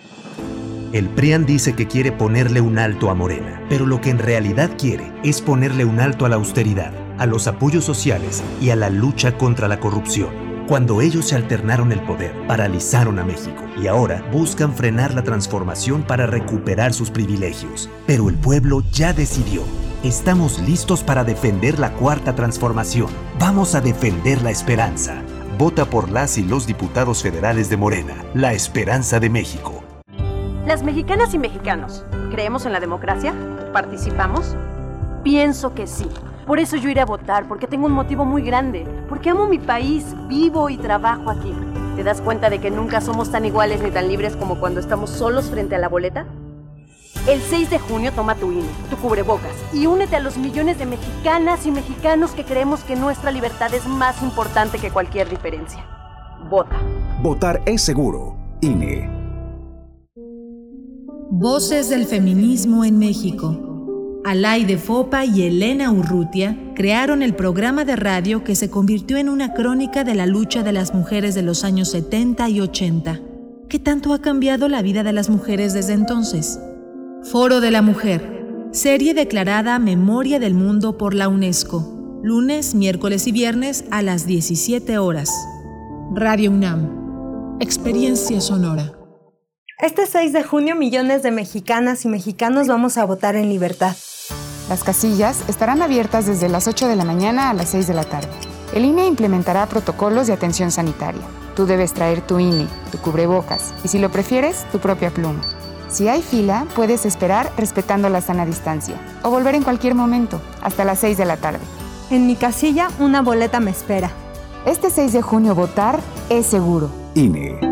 El PRIAN dice que quiere ponerle un alto a Morena, pero lo que en realidad quiere es ponerle un alto a la austeridad, a los apoyos sociales y a la lucha contra la corrupción. Cuando ellos se alternaron el poder, paralizaron a México y ahora buscan frenar la transformación para recuperar sus privilegios. Pero el pueblo ya decidió. Estamos listos para defender la cuarta transformación. Vamos a defender la esperanza. Vota por las y los diputados federales de Morena, la esperanza de México. Las mexicanas y mexicanos, ¿creemos en la democracia? ¿Participamos? Pienso que sí. Por eso yo iré a votar, porque tengo un motivo muy grande, porque amo mi país, vivo y trabajo aquí. ¿Te das cuenta de que nunca somos tan iguales ni tan libres como cuando estamos solos frente a la boleta? El 6 de junio toma tu INE, tu cubrebocas y únete a los millones de mexicanas y mexicanos que creemos que nuestra libertad es más importante que cualquier diferencia. Vota. Votar es seguro. INE. Voces del feminismo en México. Alaide Fopa y Elena Urrutia crearon el programa de radio que se convirtió en una crónica de la lucha de las mujeres de los años 70 y 80. ¿Qué tanto ha cambiado la vida de las mujeres desde entonces? Foro de la Mujer, serie declarada Memoria del Mundo por la UNESCO, lunes, miércoles y viernes a las 17 horas. Radio UNAM, experiencia sonora. Este 6 de junio millones de mexicanas y mexicanos vamos a votar en libertad. Las casillas estarán abiertas desde las 8 de la mañana a las 6 de la tarde. El INE implementará protocolos de atención sanitaria. Tú debes traer tu INE, tu cubrebocas y si lo prefieres, tu propia pluma. Si hay fila, puedes esperar respetando la sana distancia o volver en cualquier momento, hasta las 6 de la tarde. En mi casilla, una boleta me espera. Este 6 de junio votar es seguro. INE.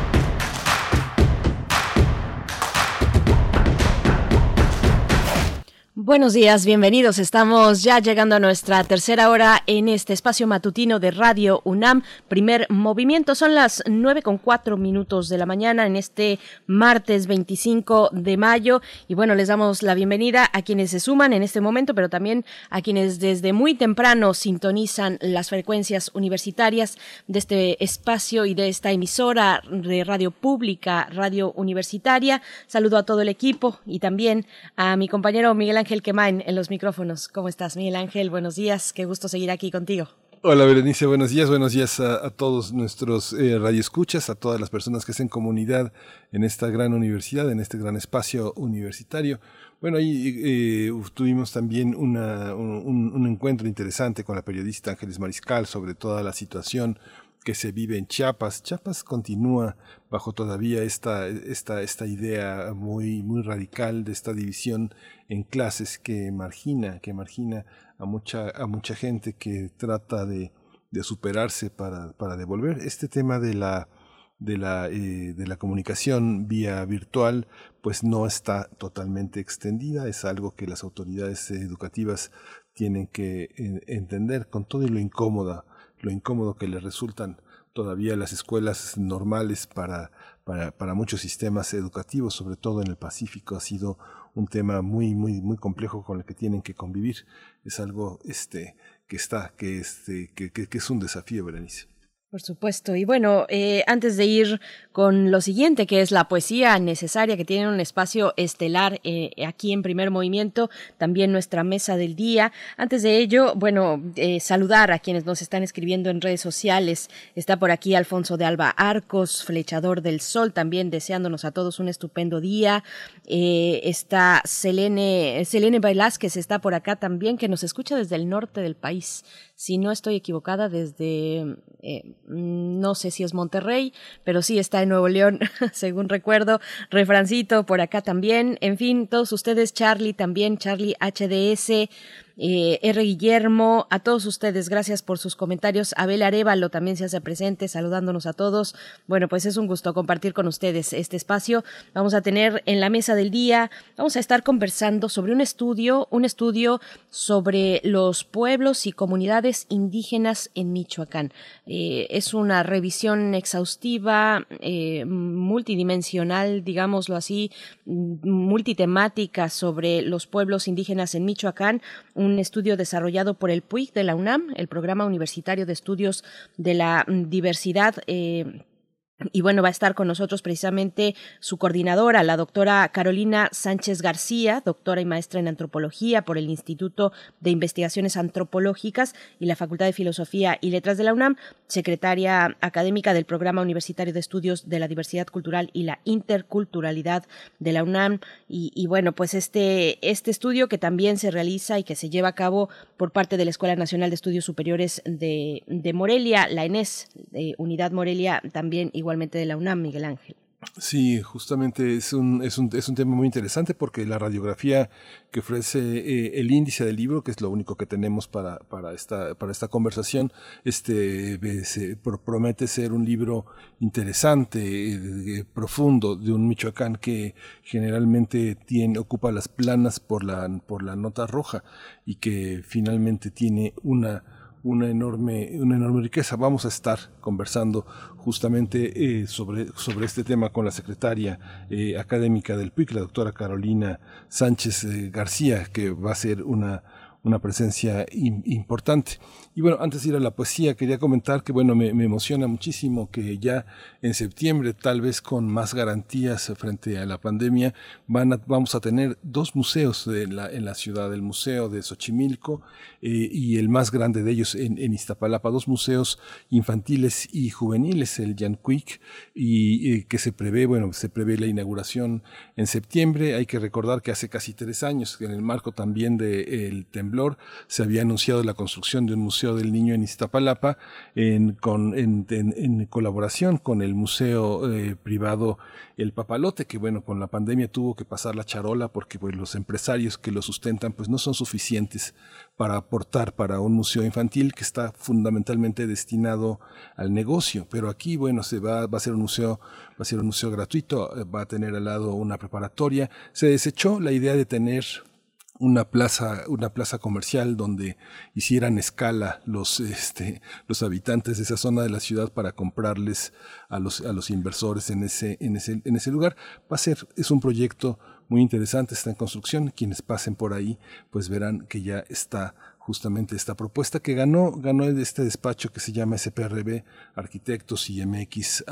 Buenos días, bienvenidos. Estamos ya llegando a nuestra tercera hora en este espacio matutino de Radio UNAM. Primer movimiento. Son las nueve con cuatro minutos de la mañana en este martes 25 de mayo. Y bueno, les damos la bienvenida a quienes se suman en este momento, pero también a quienes desde muy temprano sintonizan las frecuencias universitarias de este espacio y de esta emisora de radio pública, radio universitaria. Saludo a todo el equipo y también a mi compañero Miguel Ángel Quemain en los micrófonos. ¿Cómo estás, Miguel Ángel? Buenos días, qué gusto seguir aquí contigo. Hola Berenice, buenos días, buenos días a, a todos nuestros eh, radioescuchas, a todas las personas que hacen comunidad en esta gran universidad, en este gran espacio universitario. Bueno, ahí eh, tuvimos también una, un, un encuentro interesante con la periodista Ángeles Mariscal sobre toda la situación que se vive en Chiapas. Chiapas continúa bajo todavía esta, esta, esta idea muy, muy radical de esta división en clases que margina, que margina a mucha, a mucha gente que trata de, de superarse para, para devolver. Este tema de la, de la, eh, de la comunicación vía virtual, pues no está totalmente extendida, es algo que las autoridades educativas tienen que eh, entender con todo y lo incómoda lo incómodo que les resultan todavía las escuelas normales para, para, para, muchos sistemas educativos, sobre todo en el Pacífico, ha sido un tema muy, muy, muy complejo con el que tienen que convivir. Es algo este, que está, que, este, que, que, es un desafío, Berenice. Por supuesto. Y bueno, eh, antes de ir con lo siguiente, que es la poesía necesaria, que tiene un espacio estelar eh, aquí en primer movimiento, también nuestra mesa del día. Antes de ello, bueno, eh, saludar a quienes nos están escribiendo en redes sociales. Está por aquí Alfonso de Alba Arcos, Flechador del Sol, también deseándonos a todos un estupendo día. está Selene, Selene Velázquez está por acá también, que nos escucha desde el norte del país. Si no estoy equivocada, desde mm, no sé si es Monterrey, pero sí está en Nuevo León, [laughs] según recuerdo. Refrancito por acá también. En fin, todos ustedes, Charlie también, Charlie HDS. Eh, R. Guillermo, a todos ustedes, gracias por sus comentarios. Abel Arevalo también se hace presente, saludándonos a todos. Bueno, pues es un gusto compartir con ustedes este espacio. Vamos a tener en la mesa del día, vamos a estar conversando sobre un estudio, un estudio sobre los pueblos y comunidades indígenas en Michoacán. Eh, es una revisión exhaustiva, eh, multidimensional, digámoslo así, multitemática sobre los pueblos indígenas en Michoacán un estudio desarrollado por el PUIC de la UNAM, el Programa Universitario de Estudios de la Diversidad. Eh, y bueno, va a estar con nosotros precisamente su coordinadora, la doctora Carolina Sánchez García, doctora y maestra en antropología por el Instituto de Investigaciones Antropológicas y la Facultad de Filosofía y Letras de la UNAM, secretaria académica del Programa Universitario de Estudios de la Diversidad Cultural y la Interculturalidad de la UNAM. Y, bueno, pues este, este estudio que también se realiza y que se lleva a cabo por parte de la Escuela Nacional de Estudios Superiores de, de Morelia, la ENES, de Unidad Morelia, también igual de la UNAM, Miguel Ángel. Sí, justamente es un, es un, es un tema muy interesante porque la radiografía que ofrece eh, el índice del libro, que es lo único que tenemos para, para, esta, para esta conversación, este, se promete ser un libro interesante, eh, profundo, de un Michoacán que generalmente tiene, ocupa las planas por la, por la nota roja y que finalmente tiene una una enorme, una enorme riqueza. Vamos a estar conversando justamente eh, sobre, sobre este tema con la secretaria eh, académica del PIC, la doctora Carolina Sánchez eh, García, que va a ser una una presencia importante. Y bueno, antes de ir a la poesía, quería comentar que bueno, me, emociona muchísimo que ya en septiembre, tal vez con más garantías frente a la pandemia, van vamos a tener dos museos en la, en la ciudad, el Museo de Xochimilco eh, y el más grande de ellos en, Iztapalapa, dos museos infantiles y juveniles, el Jan Quick, y eh, que se prevé, bueno, se prevé la inauguración en septiembre. Hay que recordar que hace casi tres años, en el marco también del de, se había anunciado la construcción de un Museo del Niño en Iztapalapa en, colaboración con el Museo eh, Privado El Papalote, que bueno, con la pandemia tuvo que pasar la charola porque pues, los empresarios que lo sustentan pues no son suficientes para aportar para un museo infantil que está fundamentalmente destinado al negocio. Pero aquí, bueno, se va, va a ser un museo, va a ser un museo gratuito, eh, va a tener al lado una preparatoria. Se desechó la idea de tener una plaza, una plaza comercial donde hicieran escala los, este, los habitantes de esa zona de la ciudad para comprarles a los, a los inversores en ese, en ese, en ese lugar. Va a ser, es un proyecto muy interesante, está en construcción. Quienes pasen por ahí, pues verán que ya está justamente esta propuesta que ganó, ganó este despacho que se llama SPRB Arquitectos y MX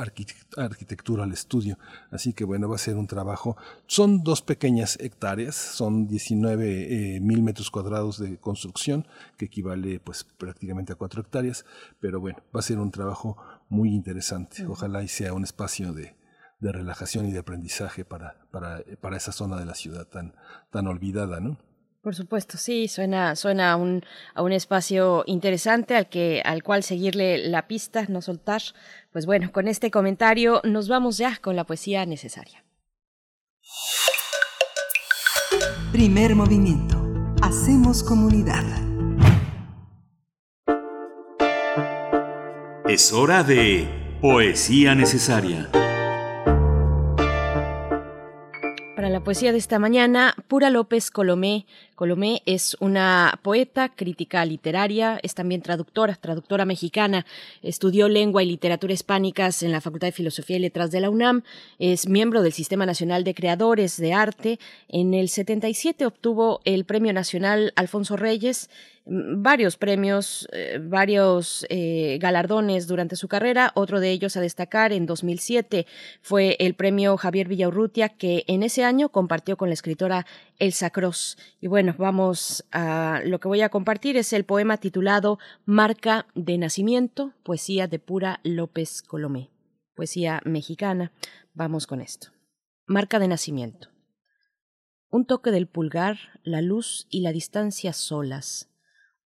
Arquitectura al Estudio. Así que bueno, va a ser un trabajo. Son dos pequeñas hectáreas, son 19 eh, mil metros cuadrados de construcción, que equivale pues prácticamente a cuatro hectáreas, pero bueno, va a ser un trabajo muy interesante. Ojalá y sea un espacio de, de relajación y de aprendizaje para, para, para esa zona de la ciudad tan, tan olvidada, ¿no? Por supuesto, sí, suena, suena a un, a un espacio interesante al que, al cual seguirle la pista, no soltar. Pues bueno, con este comentario nos vamos ya con la poesía necesaria. Primer movimiento. Hacemos comunidad. Es hora de poesía necesaria. Para la poesía de esta mañana, Pura López Colomé. Colomé es una poeta, crítica literaria, es también traductora, traductora mexicana. Estudió lengua y literatura hispánicas en la Facultad de Filosofía y Letras de la UNAM. Es miembro del Sistema Nacional de Creadores de Arte. En el 77 obtuvo el Premio Nacional Alfonso Reyes varios premios, eh, varios eh, galardones durante su carrera. Otro de ellos a destacar en 2007 fue el premio Javier Villaurrutia, que en ese año compartió con la escritora Elsa Cross. Y bueno, vamos a lo que voy a compartir es el poema titulado Marca de Nacimiento, poesía de Pura López Colomé, poesía mexicana. Vamos con esto. Marca de Nacimiento. Un toque del pulgar, la luz y la distancia solas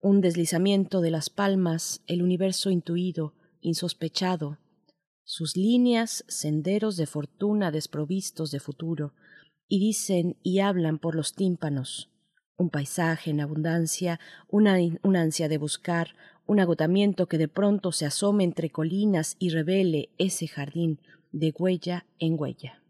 un deslizamiento de las palmas, el universo intuido, insospechado, sus líneas senderos de fortuna desprovistos de futuro, y dicen y hablan por los tímpanos, un paisaje en abundancia, una, ansia de buscar, un agotamiento que de pronto se asome entre colinas y revele ese jardín de huella en huella.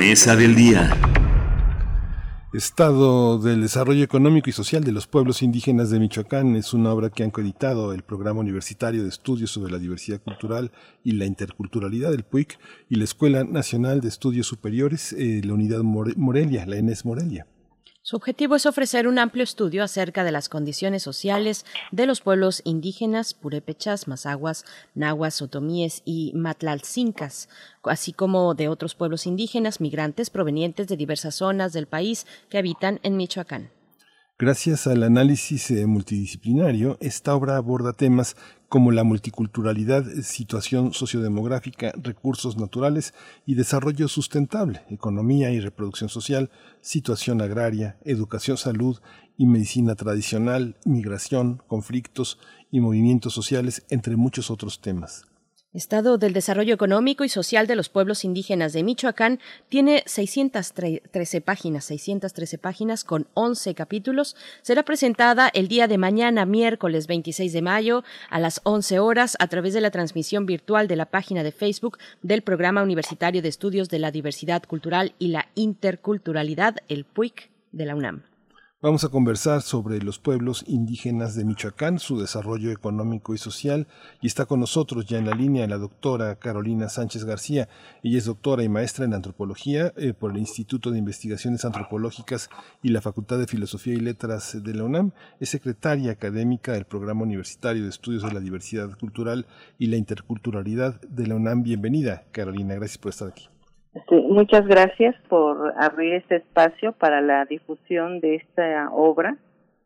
Mesa del día. Estado del Desarrollo Económico y Social de los Pueblos Indígenas de Michoacán es una obra que han coeditado el Programa Universitario de Estudios sobre la Diversidad Cultural y la Interculturalidad del PUIC y la Escuela Nacional de Estudios Superiores, eh, la Unidad More- Morelia, la ENES Morelia. Su objetivo es ofrecer un amplio estudio acerca de las condiciones sociales de los pueblos indígenas purépechas, mazaguas, nahuas, otomíes y matlalcincas, así como de otros pueblos indígenas migrantes provenientes de diversas zonas del país que habitan en Michoacán. Gracias al análisis eh, multidisciplinario, esta obra aborda temas como la multiculturalidad, situación sociodemográfica, recursos naturales y desarrollo sustentable, economía y reproducción social, situación agraria, educación, salud y medicina tradicional, migración, conflictos y movimientos sociales, entre muchos otros temas. Estado del Desarrollo Económico y Social de los Pueblos Indígenas de Michoacán tiene 613 páginas, 613 páginas con 11 capítulos. Será presentada el día de mañana, miércoles 26 de mayo, a las 11 horas, a través de la transmisión virtual de la página de Facebook del Programa Universitario de Estudios de la Diversidad Cultural y la Interculturalidad, el PUIC de la UNAM. Vamos a conversar sobre los pueblos indígenas de Michoacán, su desarrollo económico y social, y está con nosotros ya en la línea la doctora Carolina Sánchez García. Ella es doctora y maestra en antropología eh, por el Instituto de Investigaciones Antropológicas y la Facultad de Filosofía y Letras de la UNAM. Es secretaria académica del Programa Universitario de Estudios de la Diversidad Cultural y la Interculturalidad de la UNAM. Bienvenida, Carolina. Gracias por estar aquí. Sí, muchas gracias por abrir este espacio para la difusión de esta obra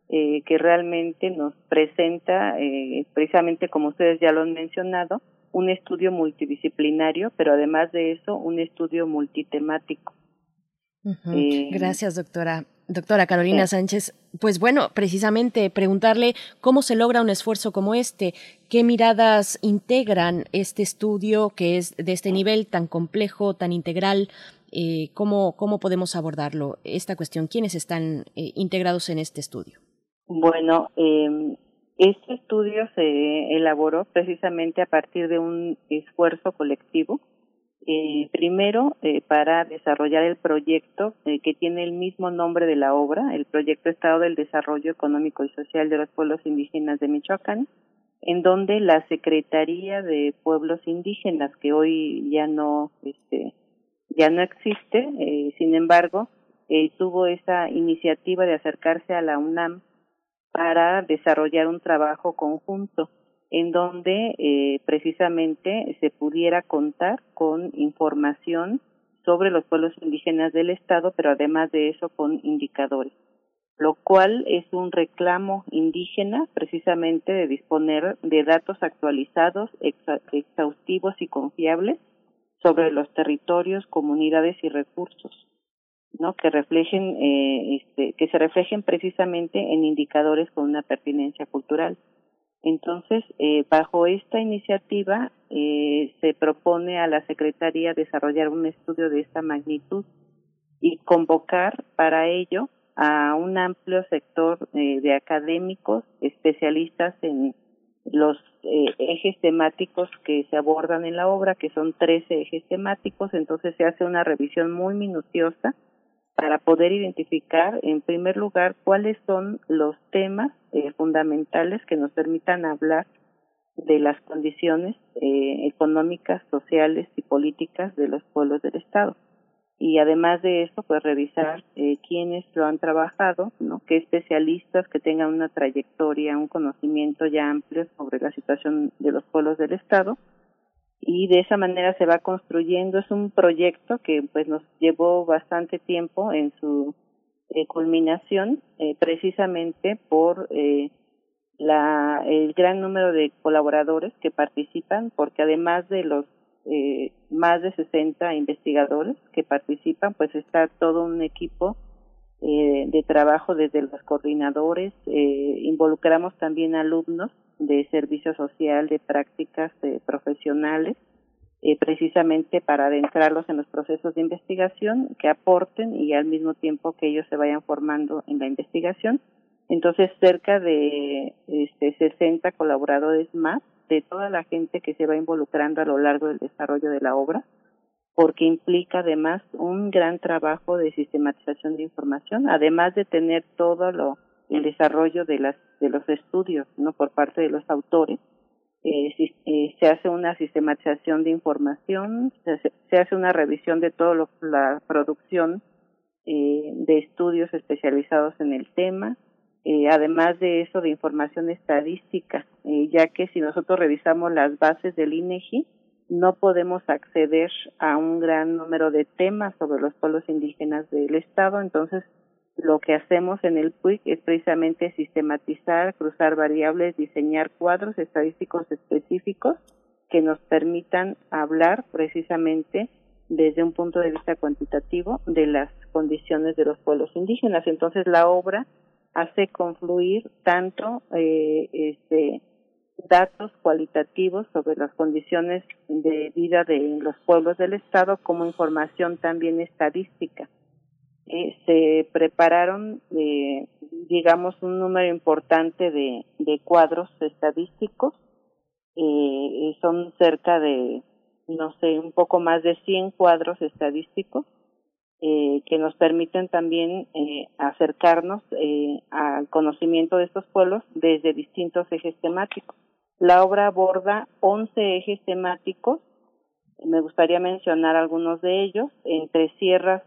eh, que realmente nos presenta, eh, precisamente como ustedes ya lo han mencionado, un estudio multidisciplinario, pero además de eso, un estudio multitemático. Eh, Gracias, doctora. Doctora Carolina Sánchez, pues bueno, precisamente preguntarle cómo se logra un esfuerzo como este, qué miradas integran este estudio que es de este nivel tan complejo, tan integral, eh, cómo, cómo podemos abordarlo, esta cuestión, quiénes están eh, integrados en este estudio. Bueno, eh, este estudio se elaboró precisamente a partir de un esfuerzo colectivo eh, primero, eh, para desarrollar el proyecto eh, que tiene el mismo nombre de la obra, el Proyecto Estado del Desarrollo Económico y Social de los Pueblos Indígenas de Michoacán, en donde la Secretaría de Pueblos Indígenas, que hoy ya no, este, ya no existe, eh, sin embargo, tuvo esa iniciativa de acercarse a la UNAM para desarrollar un trabajo conjunto en donde eh, precisamente se pudiera contar con información sobre los pueblos indígenas del Estado, pero además de eso con indicadores, lo cual es un reclamo indígena precisamente de disponer de datos actualizados, exhaustivos y confiables sobre los territorios, comunidades y recursos, ¿no? Que reflejen, eh, este, que se reflejen precisamente en indicadores con una pertinencia cultural. Entonces, eh, bajo esta iniciativa, eh, se propone a la Secretaría desarrollar un estudio de esta magnitud y convocar para ello a un amplio sector eh, de académicos, especialistas en los eh, ejes temáticos que se abordan en la obra, que son 13 ejes temáticos, entonces se hace una revisión muy minuciosa para poder identificar, en primer lugar, cuáles son los temas eh, fundamentales que nos permitan hablar de las condiciones eh, económicas, sociales y políticas de los pueblos del Estado. Y además de eso, pues revisar eh, quiénes lo han trabajado, ¿no? qué especialistas que tengan una trayectoria, un conocimiento ya amplio sobre la situación de los pueblos del Estado, y de esa manera se va construyendo. Es un proyecto que pues nos llevó bastante tiempo en su eh, culminación, eh, precisamente por eh, la, el gran número de colaboradores que participan, porque además de los eh, más de 60 investigadores que participan, pues está todo un equipo eh, de trabajo desde los coordinadores, eh, involucramos también alumnos de servicio social, de prácticas eh, profesionales, eh, precisamente para adentrarlos en los procesos de investigación, que aporten y al mismo tiempo que ellos se vayan formando en la investigación. Entonces, cerca de este, 60 colaboradores más de toda la gente que se va involucrando a lo largo del desarrollo de la obra, porque implica además un gran trabajo de sistematización de información, además de tener todo lo el desarrollo de las de los estudios no por parte de los autores eh, eh, se hace una sistematización de información se hace, se hace una revisión de toda la producción eh, de estudios especializados en el tema eh, además de eso de información estadística eh, ya que si nosotros revisamos las bases del INEGI no podemos acceder a un gran número de temas sobre los pueblos indígenas del estado entonces lo que hacemos en el PUIC es precisamente sistematizar, cruzar variables, diseñar cuadros estadísticos específicos que nos permitan hablar precisamente desde un punto de vista cuantitativo de las condiciones de los pueblos indígenas. Entonces la obra hace confluir tanto eh, este, datos cualitativos sobre las condiciones de vida de los pueblos del Estado como información también estadística eh, se prepararon, eh, digamos, un número importante de, cuadros estadísticos. Eh, son cerca de, no sé, un poco más de 100 cuadros estadísticos eh, que nos permiten también acercarnos al conocimiento de estos pueblos desde distintos ejes temáticos. La obra aborda 11 ejes temáticos. Me gustaría mencionar algunos de ellos, entre sierras,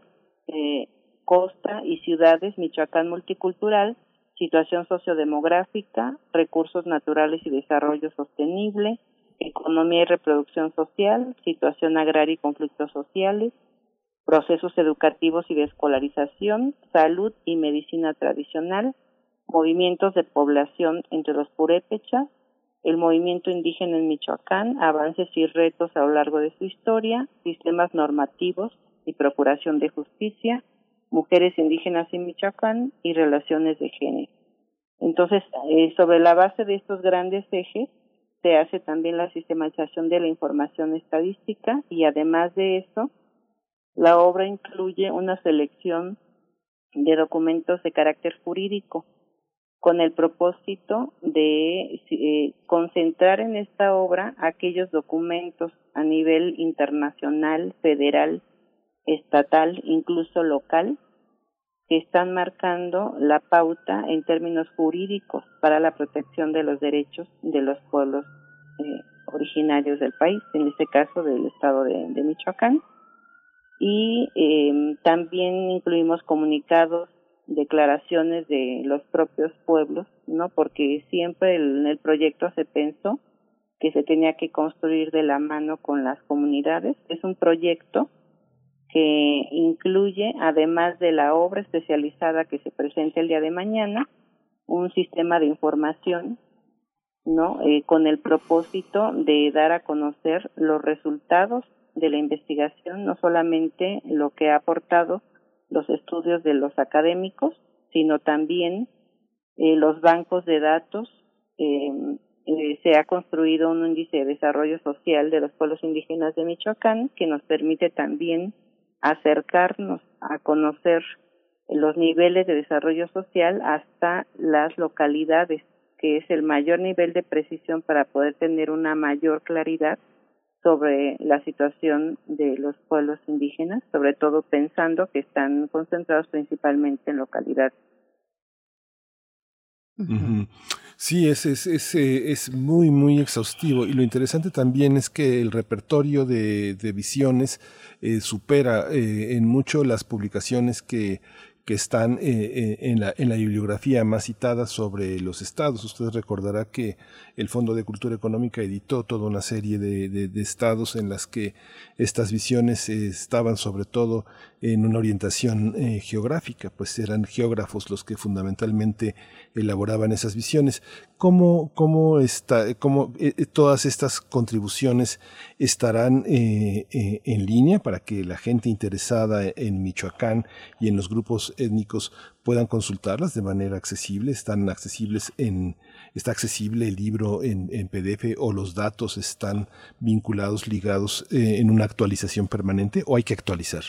eh, costa y ciudades Michoacán multicultural, situación sociodemográfica, recursos naturales y desarrollo sostenible, economía y reproducción social, situación agraria y conflictos sociales, procesos educativos y de escolarización, salud y medicina tradicional, movimientos de población entre los purépechas, el movimiento indígena en Michoacán, avances y retos a lo largo de su historia, sistemas normativos y procuración de justicia, mujeres indígenas en Michoacán y relaciones de género. Entonces, eh, sobre la base de estos grandes ejes, se hace también la sistematización de la información estadística y además de eso, la obra incluye una selección de documentos de carácter jurídico con el propósito de eh, concentrar en esta obra aquellos documentos a nivel internacional, federal, estatal, incluso local, que están marcando la pauta en términos jurídicos para la protección de los derechos de los pueblos eh, originarios del país, en este caso del estado de, Michoacán. Y eh, también incluimos comunicados declaraciones de los propios pueblos, ¿no? Porque siempre en el proyecto se pensó que se tenía que construir de la mano con las comunidades. Es un proyecto que incluye, además de la obra especializada que se presenta el día de mañana, un sistema de información, ¿no? Eh, con el propósito de dar a conocer los resultados de la investigación, no solamente lo que ha aportado los estudios de los académicos, sino también eh, los bancos de datos. Eh, eh, se ha construido un índice de desarrollo social de los pueblos indígenas de Michoacán que nos permite también acercarnos a conocer los niveles de desarrollo social hasta las localidades, que es el mayor nivel de precisión para poder tener una mayor claridad sobre la situación de los pueblos indígenas, sobre todo pensando que están concentrados principalmente en localidades. Sí, es, es, es, eh, es, muy, muy exhaustivo. Y lo interesante también es que el repertorio de, de visiones eh, supera eh, en mucho las publicaciones que que están eh, eh, en, la, en la bibliografía más citada sobre los estados. Usted recordará que el Fondo de Cultura Económica editó toda una serie de, de, estados en las que estas visiones eh, estaban sobre todo en una orientación geográfica, pues eran geógrafos los que fundamentalmente elaboraban esas visiones. ¿Cómo, cómo, está, cómo todas estas contribuciones estarán en línea para que la gente interesada en Michoacán y en los grupos étnicos puedan consultarlas de manera accesible, están accesibles en, está accesible el libro en, PDF o los datos están vinculados, ligados eh, en una actualización permanente o hay que actualizar.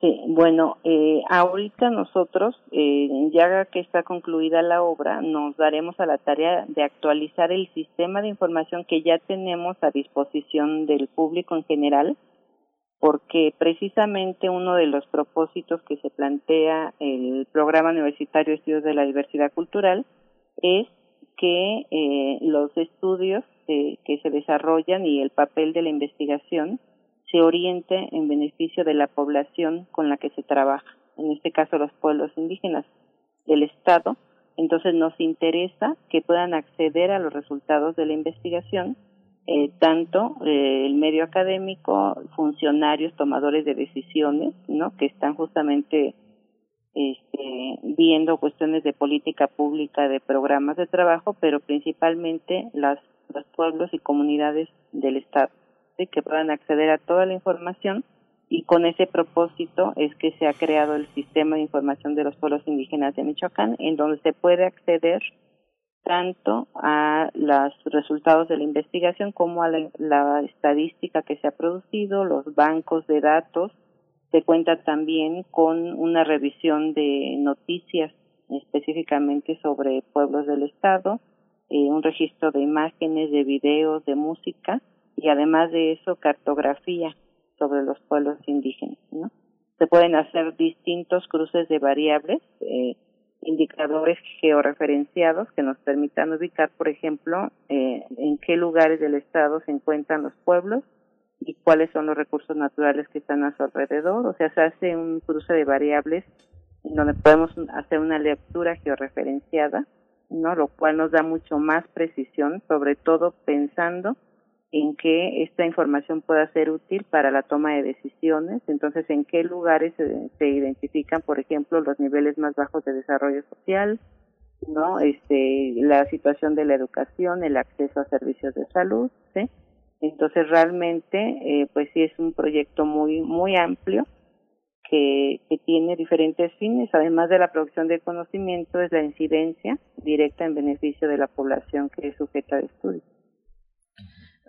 Sí, bueno, eh, ahorita nosotros, eh, ya que está concluida la obra, nos daremos a la tarea de actualizar el sistema de información que ya tenemos a disposición del público en general porque precisamente uno de los propósitos que se plantea el Programa Universitario de Estudios de la Diversidad Cultural es que eh, los estudios eh, que se desarrollan y el papel de la investigación se oriente en beneficio de la población con la que se trabaja, en este caso los pueblos indígenas del Estado. Entonces nos interesa que puedan acceder a los resultados de la investigación eh, tanto eh, el medio académico, funcionarios, tomadores de decisiones, ¿no? Que están justamente este, viendo cuestiones de política pública, de programas de trabajo, pero principalmente las, los pueblos y comunidades del Estado, que puedan acceder a toda la información y con ese propósito es que se ha creado el sistema de información de los pueblos indígenas de Michoacán, en donde se puede acceder tanto a los resultados de la investigación como a la, estadística que se ha producido, los bancos de datos. Se cuenta también con una revisión de noticias específicamente sobre pueblos del Estado, eh, un registro de imágenes, de videos, de música y además de eso cartografía sobre los pueblos indígenas. ¿no? Se pueden hacer distintos cruces de variables. Eh, indicadores georreferenciados que nos permitan ubicar, por ejemplo, eh, en qué lugares del estado se encuentran los pueblos y cuáles son los recursos naturales que están a su alrededor. O sea, se hace un cruce de variables en donde podemos hacer una lectura georreferenciada, ¿no? Lo cual nos da mucho más precisión, sobre todo pensando en que esta información pueda ser útil para la toma de decisiones, entonces en qué lugares se, identifican, por ejemplo, los niveles más bajos de desarrollo social ¿no? Este, la situación de la educación, el acceso a servicios de salud, ¿sí? Entonces realmente, eh, pues sí es un proyecto muy, muy amplio que, que tiene diferentes fines, además de la producción de conocimiento, es la incidencia directa en beneficio de la población que es sujeta de estudio.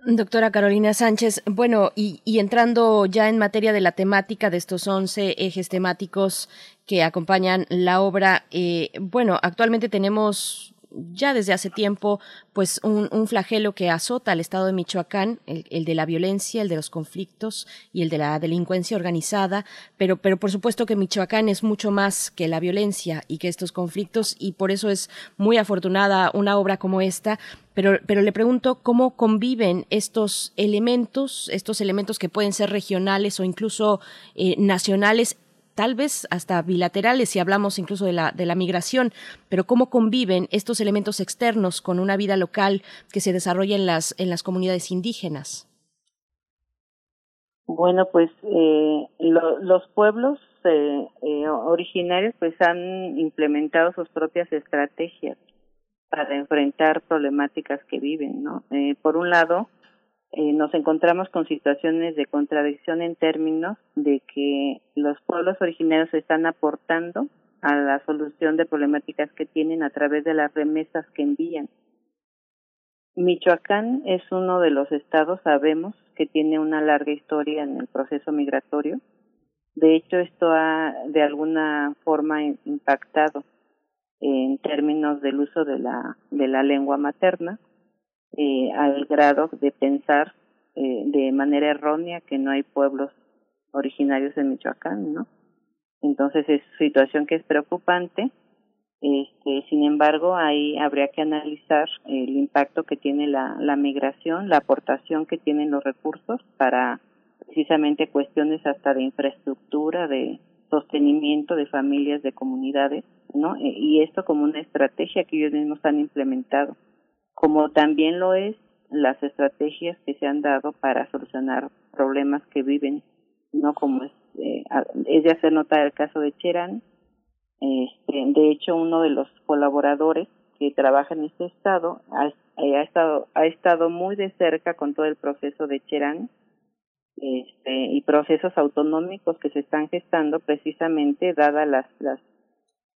Doctora Carolina Sánchez, bueno, y, y, entrando ya en materia de la temática de estos 11 ejes temáticos que acompañan la obra, eh, bueno, actualmente tenemos ya desde hace tiempo, pues un, un, flagelo que azota al estado de Michoacán, el, el, de la violencia, el de los conflictos y el de la delincuencia organizada, pero, pero por supuesto que Michoacán es mucho más que la violencia y que estos conflictos y por eso es muy afortunada una obra como esta. Pero, pero le pregunto cómo conviven estos elementos, estos elementos que pueden ser regionales o incluso eh, nacionales tal vez hasta bilaterales si hablamos incluso de la, de la migración, pero cómo conviven estos elementos externos con una vida local que se desarrolla en las, en las comunidades indígenas. Bueno, pues eh, lo, los pueblos eh, eh, originarios pues han implementado sus propias estrategias para enfrentar problemáticas que viven, ¿no? Eh, por un lado, eh, nos encontramos con situaciones de contradicción en términos de que los pueblos originarios están aportando a la solución de problemáticas que tienen a través de las remesas que envían. Michoacán es uno de los estados, sabemos, que tiene una larga historia en el proceso migratorio. De hecho, esto ha de alguna forma impactado en términos del uso de la, de la lengua materna, eh, al grado de pensar eh, de manera errónea que no hay pueblos originarios en Michoacán, ¿no? Entonces es situación que es preocupante. Este, sin embargo, ahí habría que analizar el impacto que tiene la, la migración, la aportación que tienen los recursos para precisamente cuestiones hasta de infraestructura, de sostenimiento de familias, de comunidades, ¿no? Y esto como una estrategia que ellos mismos han implementado como también lo es las estrategias que se han dado para solucionar problemas que viven, no como es, eh, es de hacer notar el caso de Cherán. Este, de hecho, uno de los colaboradores que trabaja en este estado ha, eh, estado ha estado muy de cerca con todo el proceso de Cherán este, y procesos autonómicos que se están gestando precisamente dadas las, las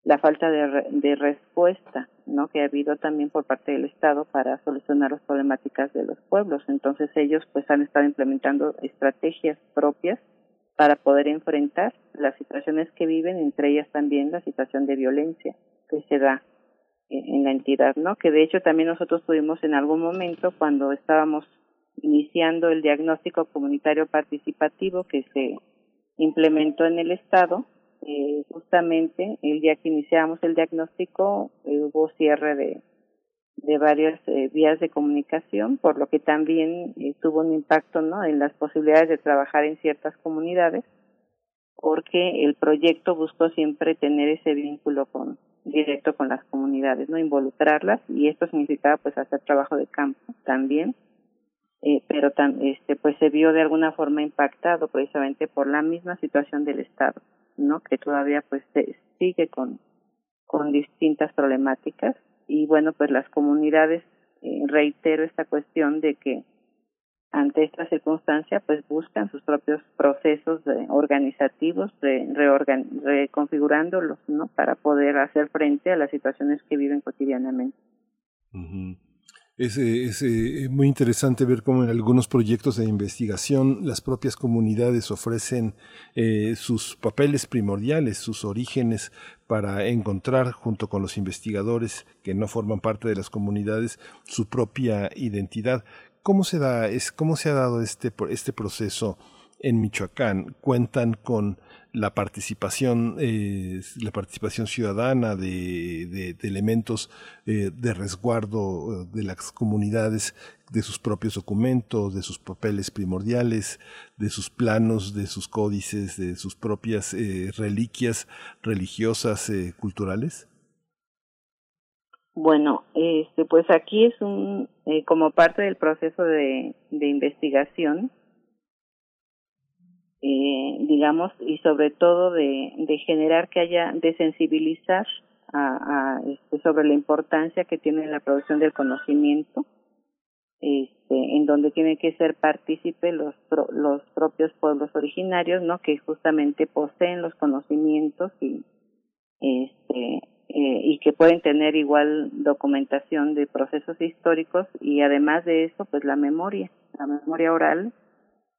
la falta de, de respuesta no que ha habido también por parte del Estado para solucionar las problemáticas de los pueblos. Entonces ellos pues han estado implementando estrategias propias para poder enfrentar las situaciones que viven, entre ellas también la situación de violencia que se da en la entidad, ¿no? Que de hecho también nosotros tuvimos en algún momento cuando estábamos iniciando el diagnóstico comunitario participativo que se implementó en el Estado, eh, justamente el día que iniciamos el diagnóstico hubo cierre de, de varias eh, vías de comunicación, por lo que también eh, tuvo un impacto ¿no? en las posibilidades de trabajar en ciertas comunidades, porque el proyecto buscó siempre tener ese vínculo con directo con las comunidades, no involucrarlas y esto significaba pues hacer trabajo de campo también, eh, pero este pues se vio de alguna forma impactado precisamente por la misma situación del Estado no que todavía pues sigue con con distintas problemáticas. Y bueno pues las comunidades eh, reitero esta cuestión de que ante esta circunstancia pues buscan sus propios procesos de organizativos re, reorgan, reconfigurándolos no para poder hacer frente a las situaciones que viven cotidianamente. Es, es eh, muy interesante ver cómo en algunos proyectos de investigación las propias comunidades ofrecen eh, sus papeles primordiales, sus orígenes para encontrar junto con los investigadores que no forman parte de las comunidades su propia identidad. ¿Cómo se da, es, cómo se ha dado este, este proceso en Michoacán? ¿Cuentan con la participación, eh, la participación ciudadana de, de, de elementos eh, de resguardo de las comunidades, de sus propios documentos, de sus papeles primordiales, de sus planos, de sus códices, de sus propias eh, reliquias religiosas, eh, culturales? Bueno, este, pues aquí es un, eh, como parte del proceso de investigación, eh, digamos, y sobre todo de, generar que haya, de sensibilizar a, a, este, sobre la importancia que tiene la producción del conocimiento, este, en donde tienen que ser partícipes los, los propios pueblos originarios, ¿no? Que justamente poseen los conocimientos y, este, eh, y que pueden tener igual documentación de procesos históricos y además de eso, pues la memoria, la memoria oral,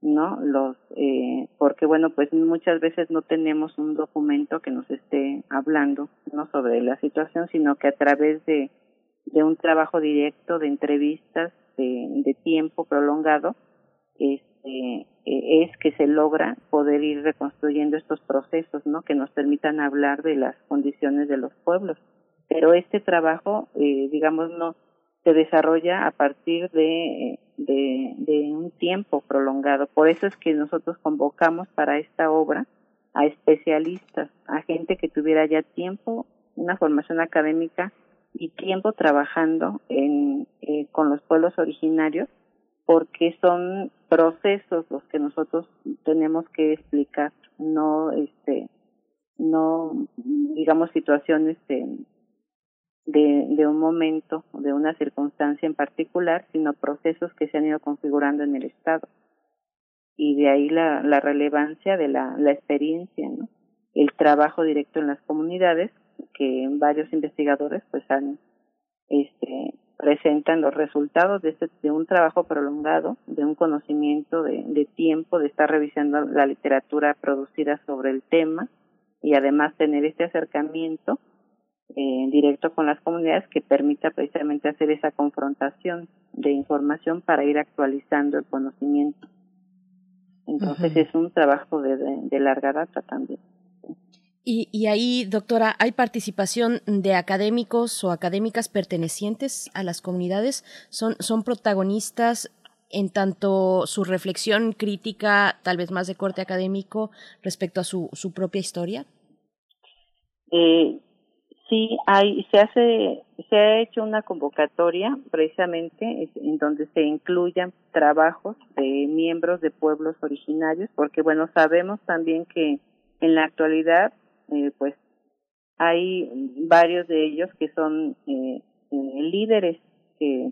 ¿no? Los, eh, porque bueno, pues muchas veces no tenemos un documento que nos esté hablando, ¿no? Sobre la situación, sino que a través de, de un trabajo directo, de entrevistas, de, de tiempo prolongado, este, es que se logra poder ir reconstruyendo estos procesos, ¿no? Que nos permitan hablar de las condiciones de los pueblos. Pero este trabajo, eh, digamos, no se desarrolla a partir de, de, de un tiempo prolongado. Por eso es que nosotros convocamos para esta obra a especialistas, a gente que tuviera ya tiempo, una formación académica y tiempo trabajando en, eh, con los pueblos originarios porque son procesos los que nosotros tenemos que explicar, no este no digamos situaciones de, de, un momento, de una circunstancia en particular, sino procesos que se han ido configurando en el Estado. Y de ahí la, la relevancia de la, la experiencia, ¿no? el trabajo directo en las comunidades, que varios investigadores pues han este presentan los resultados de, este, de un trabajo prolongado, de un conocimiento de tiempo, de estar revisando la literatura producida sobre el tema y además tener este acercamiento eh, directo con las comunidades que permita precisamente hacer esa confrontación de información para ir actualizando el conocimiento. Entonces uh -huh. es un trabajo de, de, de larga data también. Y, y, ahí, doctora, ¿hay participación de académicos o académicas pertenecientes a las comunidades? ¿Son, son protagonistas en tanto su reflexión crítica, tal vez más de corte académico, respecto a su, su propia historia? Eh, sí, hay, se hace, se ha hecho una convocatoria precisamente en donde se incluyan trabajos de miembros de pueblos originarios, porque bueno, sabemos también que en la actualidad eh, pues hay varios de ellos que son eh, eh, líderes que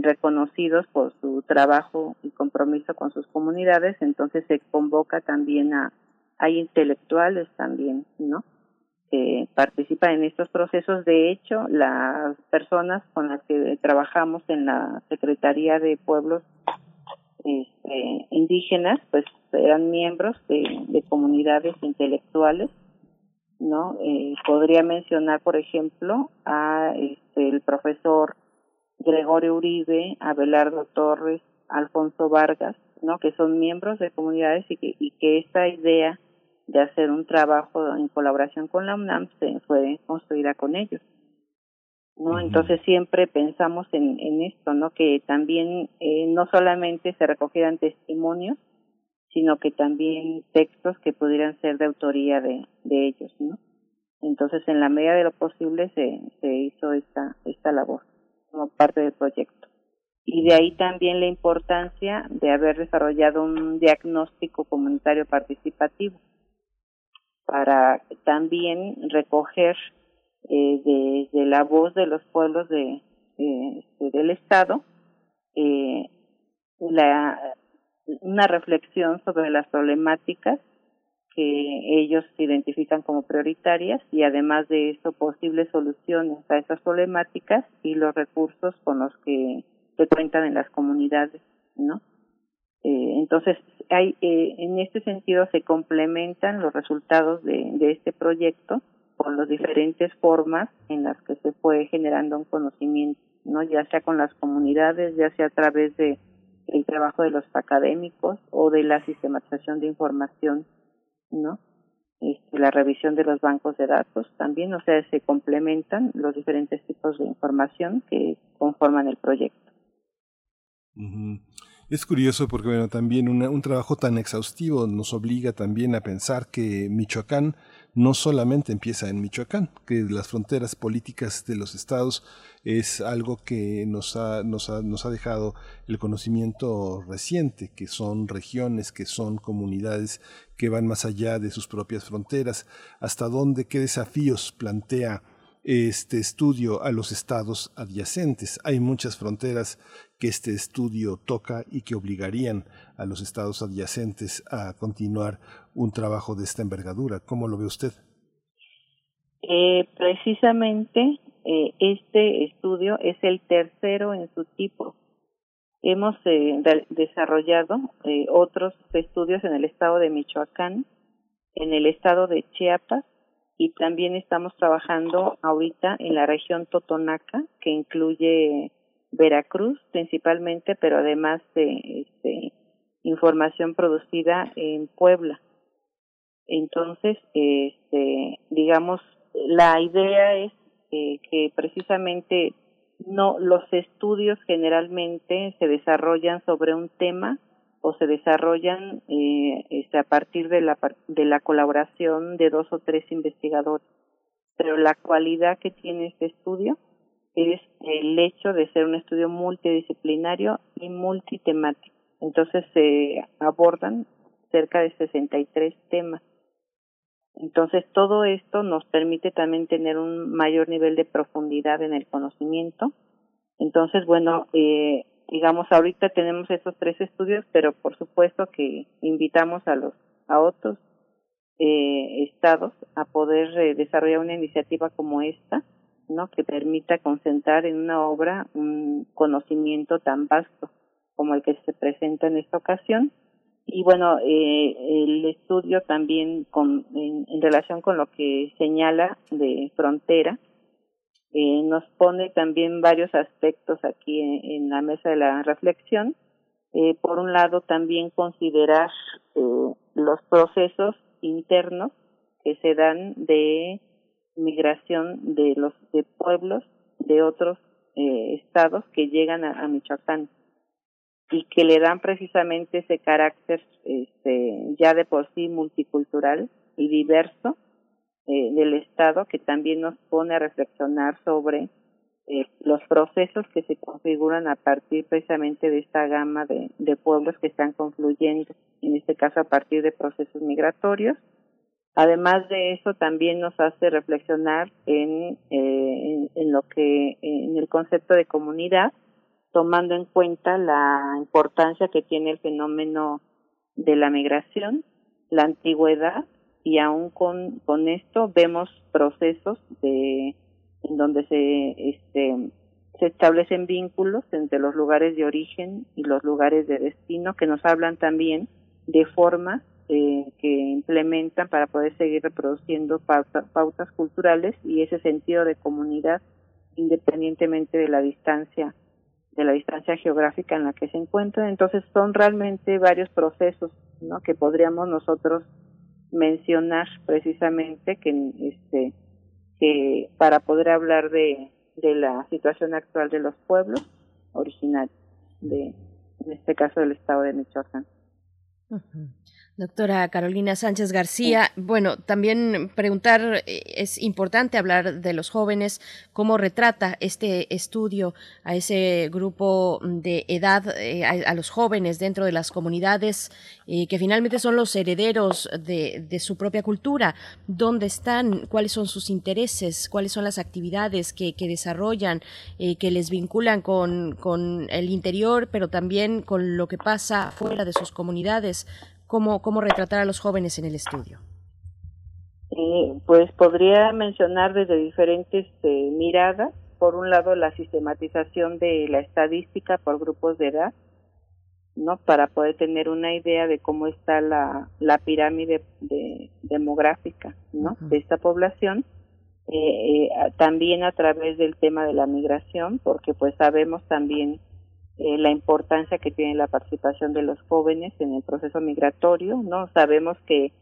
reconocidos por su trabajo y compromiso con sus comunidades, entonces se convoca también a hay intelectuales también, ¿no? Que participan en estos procesos. De hecho, las personas con las que trabajamos en la Secretaría de Pueblos este, indígenas, pues eran miembros de, de comunidades intelectuales no eh, podría mencionar por ejemplo a este el profesor Gregorio Uribe Abelardo Torres Alfonso Vargas no que son miembros de comunidades y que y que esta idea de hacer un trabajo en colaboración con la UNAM se fue construida con ellos no uh -huh. entonces siempre pensamos en en esto no que también eh, no solamente se recogieran testimonios sino que también textos que pudieran ser de autoría de, de ellos, ¿no? Entonces, en la medida de lo posible se, se hizo esta, esta labor como parte del proyecto. Y de ahí también la importancia de haber desarrollado un diagnóstico comunitario participativo para también recoger eh, de la voz de los pueblos de, eh, del Estado eh, la una reflexión sobre las problemáticas que ellos identifican como prioritarias y además de eso posibles soluciones a esas problemáticas y los recursos con los que se cuentan en las comunidades, ¿no? Eh, entonces, hay, eh, en este sentido se complementan los resultados de, este proyecto con las diferentes formas en las que se fue generando un conocimiento, ¿no? Ya sea con las comunidades, ya sea a través de el trabajo de los académicos o de la sistematización de información, ¿no? Este, la revisión de los bancos de datos también, o sea, se complementan los diferentes tipos de información que conforman el proyecto. Uh. Es curioso porque bueno, también un trabajo tan exhaustivo nos obliga también a pensar que Michoacán no solamente empieza en Michoacán, que las fronteras políticas de los estados es algo que nos ha, nos ha, nos ha dejado el conocimiento reciente, que son regiones, que son comunidades que van más allá de sus propias fronteras, hasta dónde, qué desafíos plantea este estudio a los estados adyacentes. Hay muchas fronteras que este estudio toca y que obligarían a los estados adyacentes a continuar un trabajo de esta envergadura. ¿Cómo lo ve usted? Eh, precisamente eh, este estudio es el tercero en su tipo. Hemos eh, desarrollado eh, otros estudios en el estado de Michoacán, en el estado de Chiapas y también estamos trabajando ahorita en la región Totonaca, que incluye Veracruz principalmente, pero además de este, información producida en Puebla. Entonces, este, digamos, la idea es eh, que precisamente no los estudios generalmente se desarrollan sobre un tema o se desarrollan eh, este, a partir de la, de la colaboración de dos o tres investigadores. Pero la cualidad que tiene este estudio es el hecho de ser un estudio multidisciplinario y multitemático. Entonces se abordan cerca de 63 temas. Entonces todo esto nos permite también tener un mayor nivel de profundidad en el conocimiento. Entonces, bueno, eh, digamos, ahorita tenemos estos tres estudios, pero por supuesto que invitamos a los a otros eh, estados a poder eh, desarrollar una iniciativa como esta, ¿no? Que permita concentrar en una obra un conocimiento tan vasto como el que se presenta en esta ocasión. Y bueno, eh, el estudio también con, en relación con lo que señala de frontera, eh, nos pone también varios aspectos aquí en, la mesa de la reflexión. Eh, por un lado, también considerar eh, los procesos internos que se dan de migración de los de pueblos de otros eh, estados que llegan a, Michoacán y que le dan precisamente ese carácter este, ya de por sí multicultural y diverso eh, del Estado que también nos pone a reflexionar sobre eh, los procesos que se configuran a partir precisamente de esta gama de, pueblos que están confluyendo, en este caso a partir de procesos migratorios. Además de eso, también nos hace reflexionar en, eh, en lo que, en el concepto de comunidad, tomando en cuenta la importancia que tiene el fenómeno de la migración, la antigüedad y aún con, con esto vemos procesos de en donde se este se establecen vínculos entre los lugares de origen y los lugares de destino que nos hablan también de formas eh, que implementan para poder seguir reproduciendo pauta, pautas culturales y ese sentido de comunidad independientemente de la distancia de la distancia geográfica en la que se encuentran. Entonces son realmente varios procesos no que podríamos nosotros mencionar precisamente que este que para poder hablar de, de la situación actual de los pueblos originarios de en este caso del estado de Michoacán. Doctora Carolina Sánchez García, bueno, también preguntar, eh, es importante hablar de los jóvenes, cómo retrata este estudio a ese grupo de edad, eh, a, a, los jóvenes dentro de las comunidades, eh, que finalmente son los herederos de, de, su propia cultura, dónde están, cuáles son sus intereses, cuáles son las actividades que, que desarrollan, eh, que les vinculan con, con el interior, pero también con lo que pasa fuera de sus comunidades cómo, cómo retratar a los jóvenes en el estudio? Eh, pues podría mencionar desde diferentes eh, miradas. Por un lado, la sistematización de la estadística por grupos de edad, ¿no? Para poder tener una idea de cómo está la, la pirámide de, demográfica, ¿no? Uh -huh. De esta población. Eh, también a través del tema de la migración, porque pues sabemos también eh, la importancia que tiene la participación de los jóvenes en el proceso migratorio, ¿no? Sabemos que,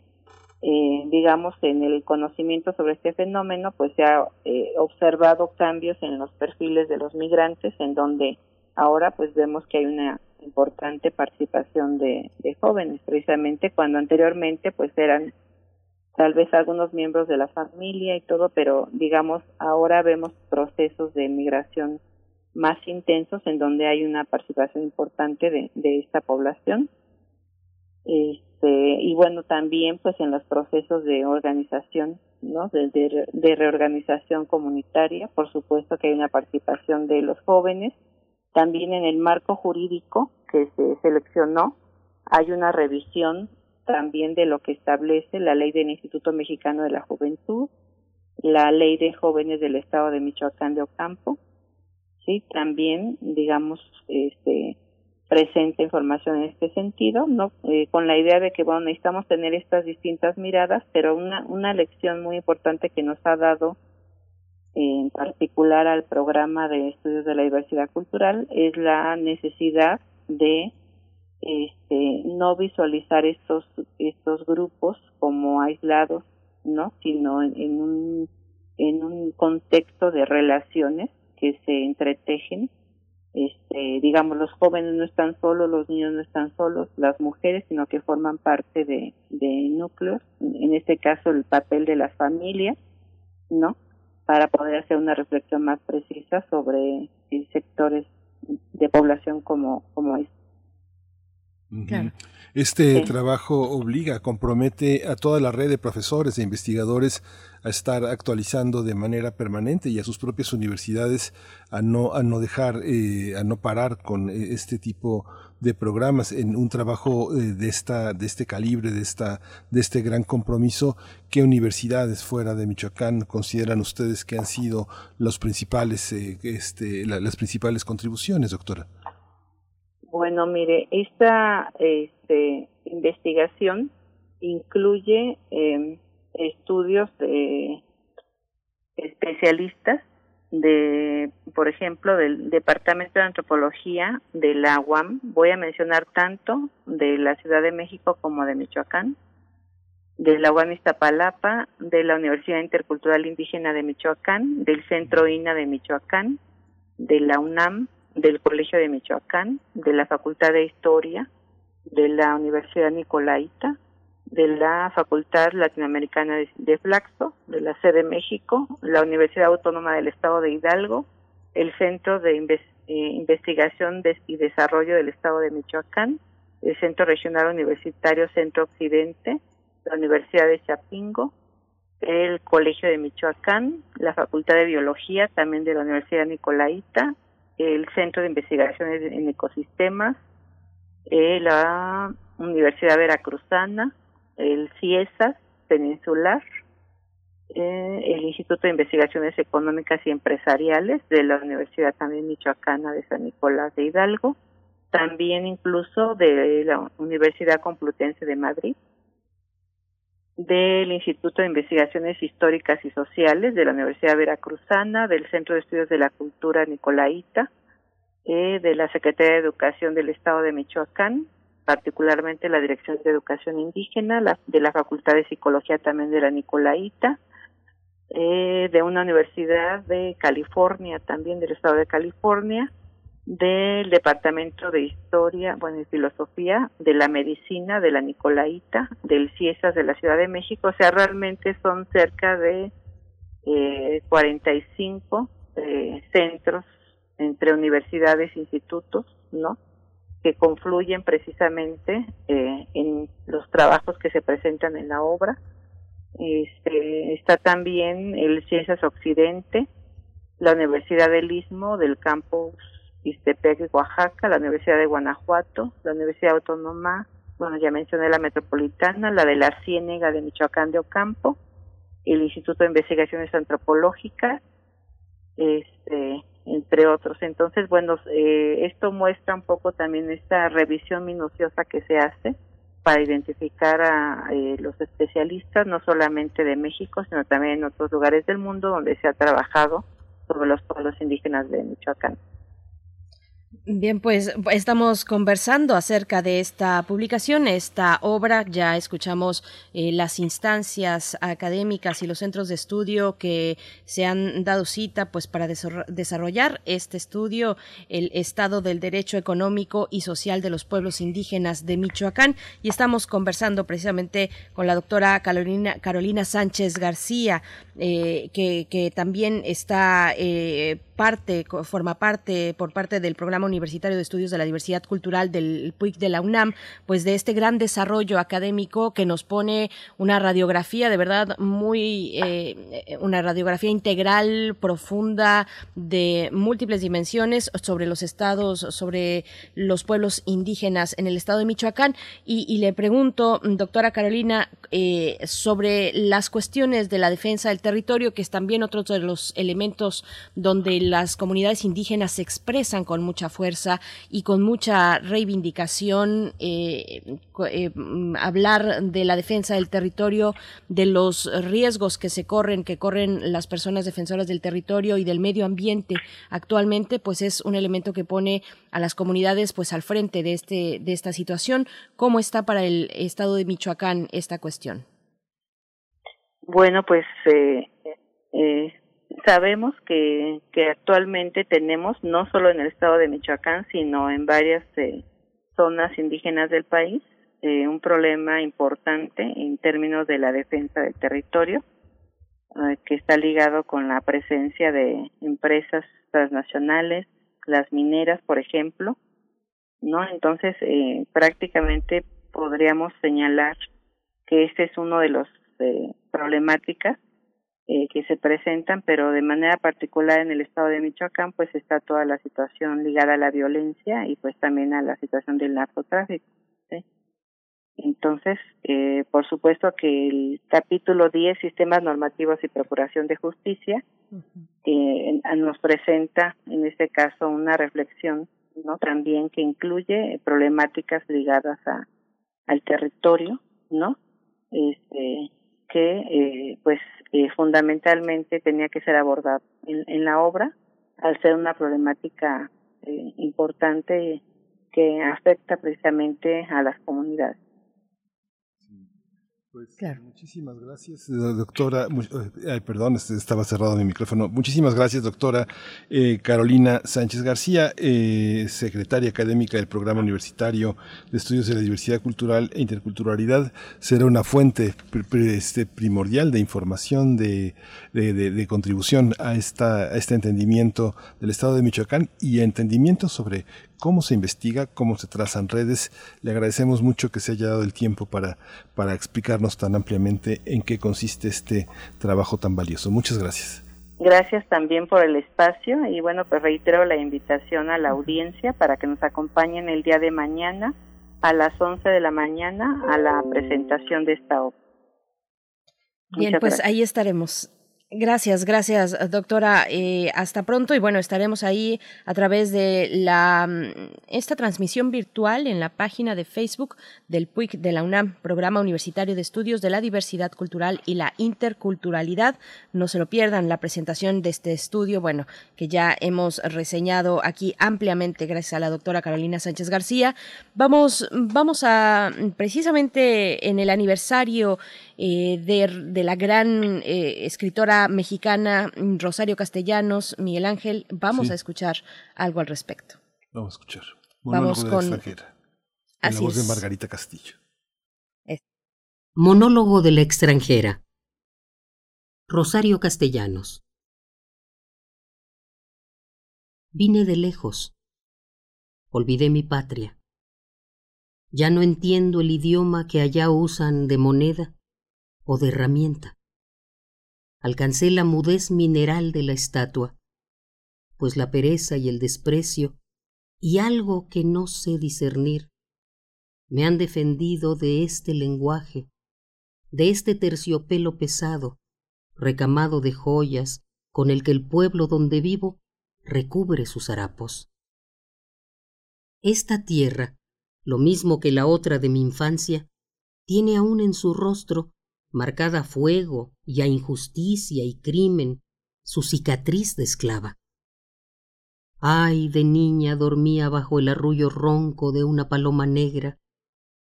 eh, digamos, en el conocimiento sobre este fenómeno, pues se ha eh, observado cambios en los perfiles de los migrantes, en donde ahora pues vemos que hay una importante participación de, de jóvenes, precisamente cuando anteriormente pues eran tal vez algunos miembros de la familia y todo, pero digamos, ahora vemos procesos de migración más intensos en donde hay una participación importante de, esta población. Este, y bueno, también pues en los procesos de organización, ¿no? De reorganización comunitaria, por supuesto que hay una participación de los jóvenes. También en el marco jurídico que se seleccionó hay una revisión también de lo que establece la ley del Instituto Mexicano de la Juventud, la ley de jóvenes del Estado de Michoacán de Ocampo, sí, también, digamos, este, presenta información en este sentido, no, eh, con la idea de que bueno necesitamos tener estas distintas miradas, pero una una lección muy importante que nos ha dado en particular al programa de estudios de la diversidad cultural es la necesidad de este, no visualizar estos estos grupos como aislados, no, sino en, en un en un contexto de relaciones que se entretejen. Este, digamos, los jóvenes no están solos, los niños no están solos, las mujeres, sino que forman parte de, de núcleos, en este caso el papel de las familias, ¿no? Para poder hacer una reflexión más precisa sobre sectores de población como, como este. Claro. Este trabajo obliga, compromete a toda la red de profesores e investigadores a estar actualizando de manera permanente y a sus propias universidades a no a no dejar eh, a no parar con este tipo de programas. En un trabajo eh, de esta de este calibre de esta de este gran compromiso qué universidades fuera de Michoacán consideran ustedes que han sido los principales eh, este la, las principales contribuciones doctora bueno, mire, esta este, investigación incluye eh, estudios de especialistas de, por ejemplo, del Departamento de Antropología de la UAM. Voy a mencionar tanto de la Ciudad de México como de Michoacán, de la UAM Iztapalapa, de la Universidad Intercultural Indígena de Michoacán, del Centro INA de Michoacán, de la UNAM, del Colegio de Michoacán, de la Facultad de Historia, de la Universidad Nicolaita, de la Facultad Latinoamericana de, Flaxo, de la sede México, la Universidad Autónoma del Estado de Hidalgo, el Centro de eh, Investigación y Desarrollo del Estado de Michoacán, el Centro Regional Universitario Centro Occidente, la Universidad de Chapingo, el Colegio de Michoacán, la Facultad de Biología también de la Universidad Nicolaita, el Centro de Investigaciones en Ecosistemas, eh, la Universidad Veracruzana, el CIESAS Peninsular, eh, el Instituto de Investigaciones Económicas y Empresariales de la Universidad también Michoacana de San Nicolás de Hidalgo, también incluso de la Universidad Complutense de Madrid, del Instituto de Investigaciones Históricas y Sociales de la Universidad Veracruzana, del Centro de Estudios de la Cultura Nicolaita, eh, de la Secretaría de Educación del Estado de Michoacán, particularmente la Dirección de Educación Indígena, la, de la Facultad de Psicología también de la Nicolaita, eh, de una universidad de California, también del Estado de California, del Departamento de Historia, bueno, y Filosofía, de la Medicina, de la Nicolaita, del CIESAS de la Ciudad de México, o sea, realmente son cerca de eh, 45 eh, centros entre universidades institutos, ¿no? Que confluyen precisamente eh, en los trabajos que se presentan en la obra. Este, está también el CIESAS Occidente, la Universidad del Istmo, del campus Ixtepec, Oaxaca, la Universidad de Guanajuato, la Universidad Autónoma, bueno, ya mencioné la Metropolitana, la de la Ciénega de Michoacán de Ocampo, el Instituto de Investigaciones Antropológicas, este, entre otros. Entonces, bueno, eh, esto muestra un poco también esta revisión minuciosa que se hace para identificar a eh, los especialistas, no solamente de México, sino también en otros lugares del mundo donde se ha trabajado sobre los pueblos indígenas de Michoacán. Bien, pues estamos conversando acerca de esta publicación, esta obra. Ya escuchamos eh, las instancias académicas y los centros de estudio que se han dado cita, pues, para desarrollar este estudio, el estado del derecho económico y social de los pueblos indígenas de Michoacán. Y estamos conversando precisamente con la doctora Carolina, Carolina Sánchez García, eh, que, que, también está eh, parte, forma parte por parte del Programa Universitario de Estudios de la Diversidad Cultural del PUIC de la UNAM, pues de este gran desarrollo académico que nos pone una radiografía de verdad muy, eh, una radiografía integral, profunda, de múltiples dimensiones sobre los estados, sobre los pueblos indígenas en el estado de Michoacán. Y, le pregunto, doctora Carolina, eh, sobre las cuestiones de la defensa del territorio, que es también otro de los elementos donde las comunidades indígenas se expresan con mucha fuerza y con mucha reivindicación, eh, eh, hablar de la defensa del territorio, de los riesgos que se corren, que corren las personas defensoras del territorio y del medio ambiente actualmente, pues es un elemento que pone a las comunidades pues al frente de este de esta situación. ¿Cómo está para el estado de Michoacán esta cuestión? Bueno, pues eh, sabemos que, actualmente tenemos, no solo en el estado de Michoacán, sino en varias eh, zonas indígenas del país, eh, un problema importante en términos de la defensa del territorio, eh, que está ligado con la presencia de empresas transnacionales, las mineras, por ejemplo, ¿no? Entonces, eh, prácticamente podríamos señalar que este es uno de los eh, problemáticas eh, que se presentan, pero de manera particular en el estado de Michoacán, pues está toda la situación ligada a la violencia y pues también a la situación del narcotráfico. ¿sí? Entonces, eh, por supuesto que el capítulo 10, Sistemas Normativos y Procuración de Justicia, eh, nos presenta en este caso una reflexión no también que incluye problemáticas ligadas a al territorio no este que eh, pues eh, fundamentalmente tenía que ser abordado en, en, la obra al ser una problemática eh, importante que afecta precisamente a las comunidades. Pues, Muchísimas gracias, doctora. Ay, perdón, estaba cerrado mi micrófono. Muchísimas gracias, doctora eh, Carolina Sánchez García, eh, secretaria académica del Programa Universitario de Estudios de la Diversidad Cultural e Interculturalidad. Será una fuente este, primordial de información, de, de, de, contribución a, esta, a este entendimiento del Estado de Michoacán y entendimiento sobre cómo se investiga, cómo se trazan redes. Le agradecemos mucho que se haya dado el tiempo para, para explicarnos tan ampliamente en qué consiste este trabajo tan valioso. Muchas gracias. Gracias también por el espacio y bueno, pues reitero la invitación a la audiencia para que nos acompañen el día de mañana a las 11 de la mañana a la presentación de esta obra. Bien, pues ahí estaremos. Gracias, gracias, doctora. Eh, hasta pronto y bueno, estaremos ahí a través de la mm, esta transmisión virtual en la página de Facebook del PUIC de la UNAM, Programa Universitario de Estudios de la Diversidad Cultural y la Interculturalidad. No se lo pierdan la presentación de este estudio, bueno, que ya hemos reseñado aquí ampliamente gracias a la doctora Carolina Sánchez García. Vamos, vamos a precisamente en el aniversario eh, de, de, la gran eh, escritora mexicana Rosario Castellanos, Miguel Ángel. Vamos a escuchar algo al respecto. Vamos a escuchar. Monólogo Vamos de con... la extranjera. la voz de Margarita Castillo. Es... Monólogo de la extranjera. Rosario Castellanos. Vine de lejos. Olvidé mi patria. Ya no entiendo el idioma que allá usan de moneda o de herramienta. Alcancé la mudez mineral de la estatua, pues la pereza y el desprecio y algo que no sé discernir me han defendido de este lenguaje, de este terciopelo pesado, recamado de joyas, con el que el pueblo donde vivo recubre sus harapos. Esta tierra, lo mismo que la otra de mi infancia, tiene aún en su rostro marcada a fuego y a injusticia y crimen, su cicatriz de esclava. Ay, de niña dormía bajo el arrullo ronco de una paloma negra,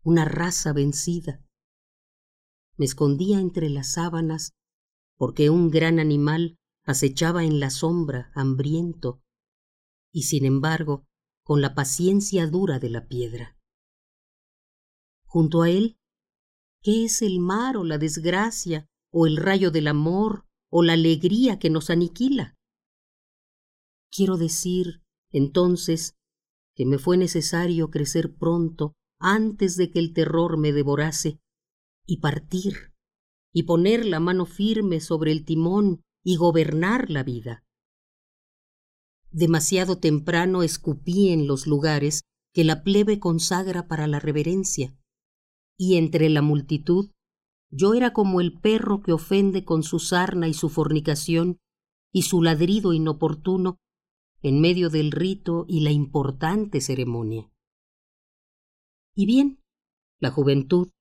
una raza vencida. Me escondía entre las sábanas porque un gran animal acechaba en la sombra, hambriento, y sin embargo, con la paciencia dura de la piedra. Junto a él, ¿qué es el mar o la desgracia, o el rayo del amor, o la alegría que nos aniquila? Quiero decir, entonces, que me fue necesario crecer pronto antes de que el terror me devorase, y partir, y poner la mano firme sobre el timón y gobernar la vida. Demasiado temprano escupí en los lugares que la plebe consagra para la reverencia, y entre la multitud yo era como el perro que ofende con su sarna y su fornicación y su ladrido inoportuno en medio del rito y la importante ceremonia. Y bien, la juventud,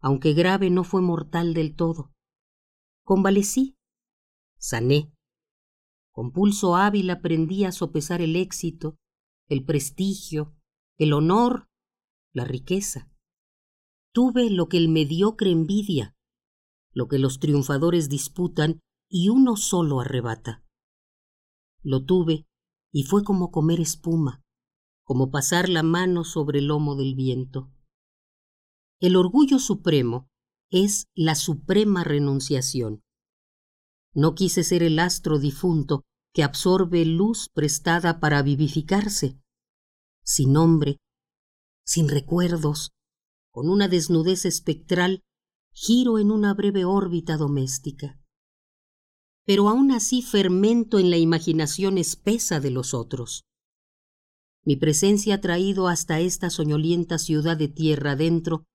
aunque grave, no fue mortal del todo. Convalecí, sané. Con pulso hábil aprendí a sopesar el éxito, el prestigio, el honor, la riqueza. Tuve lo que el mediocre envidia, lo que los triunfadores disputan y uno solo arrebata. Lo tuve y fue como comer espuma, como pasar la mano sobre el lomo del viento. El orgullo supremo es la suprema renunciación. No quise ser el astro difunto que absorbe luz prestada para vivificarse, sin nombre, sin recuerdos, con una desnudez espectral, giro en una breve órbita doméstica. Pero aún así fermento en la imaginación espesa de los otros. Mi presencia ha traído hasta esta soñolienta ciudad de tierra adentro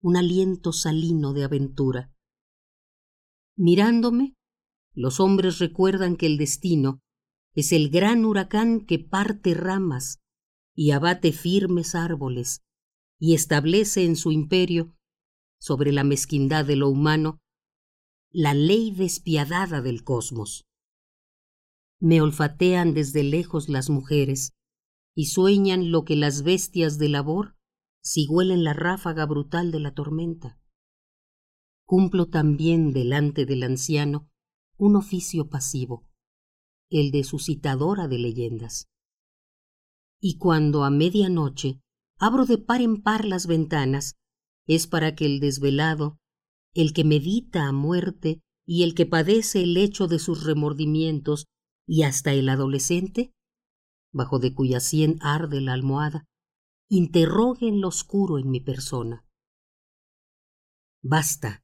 un aliento salino de aventura. Mirándome, los hombres recuerdan que el destino es el gran huracán que parte ramas y abate firmes árboles y establece en su imperio, sobre la mezquindad de lo humano, la ley despiadada del cosmos. Me olfatean desde lejos las mujeres y sueñan lo que las bestias de labor si huelen la ráfaga brutal de la tormenta. Cumplo también delante del anciano un oficio pasivo, el de suscitadora de leyendas. Y cuando a media noche abro de par en par las ventanas, es para que el desvelado, el que medita a muerte y el que padece el hecho de sus remordimientos, y hasta el adolescente, bajo de cuya sien arde la almohada, interrogue en lo oscuro en mi persona. Basta,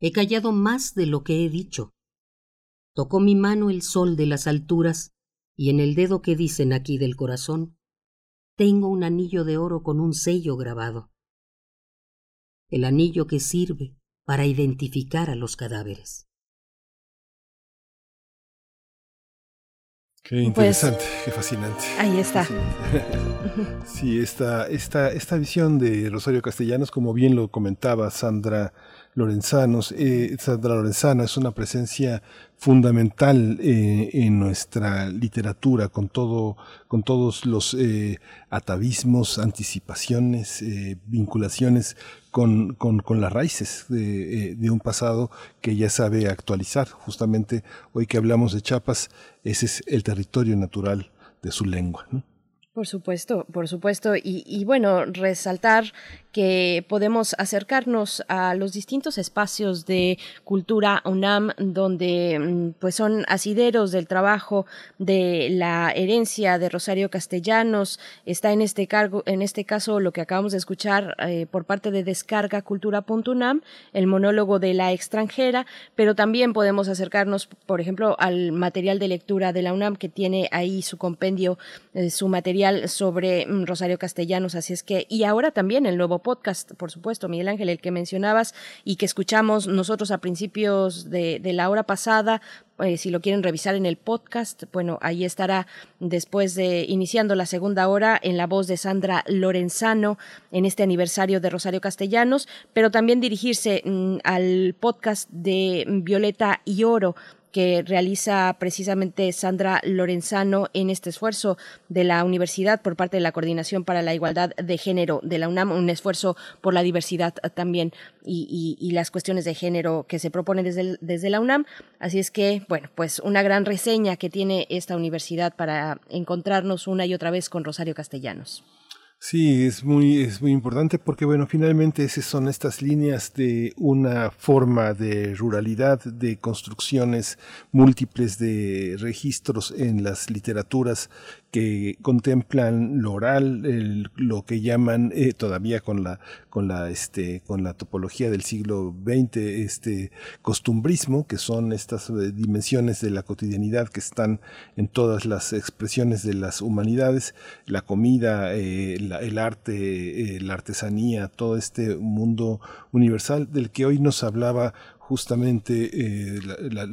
he callado más de lo que he dicho. Tocó mi mano el sol de las alturas, y en el dedo que dicen aquí del corazón, tengo un anillo de oro con un sello grabado. El anillo que sirve para identificar a los cadáveres. Qué interesante, qué fascinante. Ahí está. [laughs] Sí, esta, esta, esta visión de Rosario Castellanos, como bien lo comentaba Sandra Lorenzanos, eh, Sandra Lorenzana es una presencia fundamental eh, en nuestra literatura, con todo, con todos los eh, atavismos, anticipaciones, eh, vinculaciones con, con, con, las raíces de, de, un pasado que ella sabe actualizar. Justamente hoy que hablamos de Chiapas, ese es el territorio natural de su lengua. Por supuesto, por supuesto. Y, bueno, resaltar que podemos acercarnos a los distintos espacios de cultura UNAM, donde mm, pues son asideros del trabajo de la herencia de Rosario Castellanos. Está en este cargo, en este caso, lo que acabamos de escuchar eh, por parte de Descarga Cultura.unam, el monólogo de la extranjera, pero también podemos acercarnos, por ejemplo, al material de lectura de la UNAM que tiene ahí su compendio, eh, su material sobre mm, Rosario Castellanos. Así es que, y ahora también el nuevo podcast, por supuesto, Miguel Ángel, el que mencionabas y que escuchamos nosotros a principios de, la hora pasada, eh, si lo quieren revisar en el podcast, bueno, ahí estará después de iniciando la segunda hora en la voz de Sandra Lorenzano en este aniversario de Rosario Castellanos, pero también dirigirse mm, al podcast de Violeta y Oro que realiza precisamente Sandra Lorenzano en este esfuerzo de la universidad por parte de la Coordinación para la Igualdad de Género de la UNAM, un esfuerzo por la diversidad también y, y las cuestiones de género que se proponen desde, desde la UNAM. Así es que, bueno, pues una gran reseña que tiene esta universidad para encontrarnos una y otra vez con Rosario Castellanos. Sí, es muy, es muy importante porque, bueno, finalmente esas son estas líneas de una forma de ruralidad, de construcciones múltiples de registros en las literaturas que contemplan lo oral, el- lo que llaman eh, todavía con la con la este con la topología del siglo XX este costumbrismo, que son estas eh, dimensiones de la cotidianidad que están en todas las expresiones de las humanidades, la comida, eh, el arte, la artesanía, todo este mundo universal del que hoy nos hablaba justamente eh, la,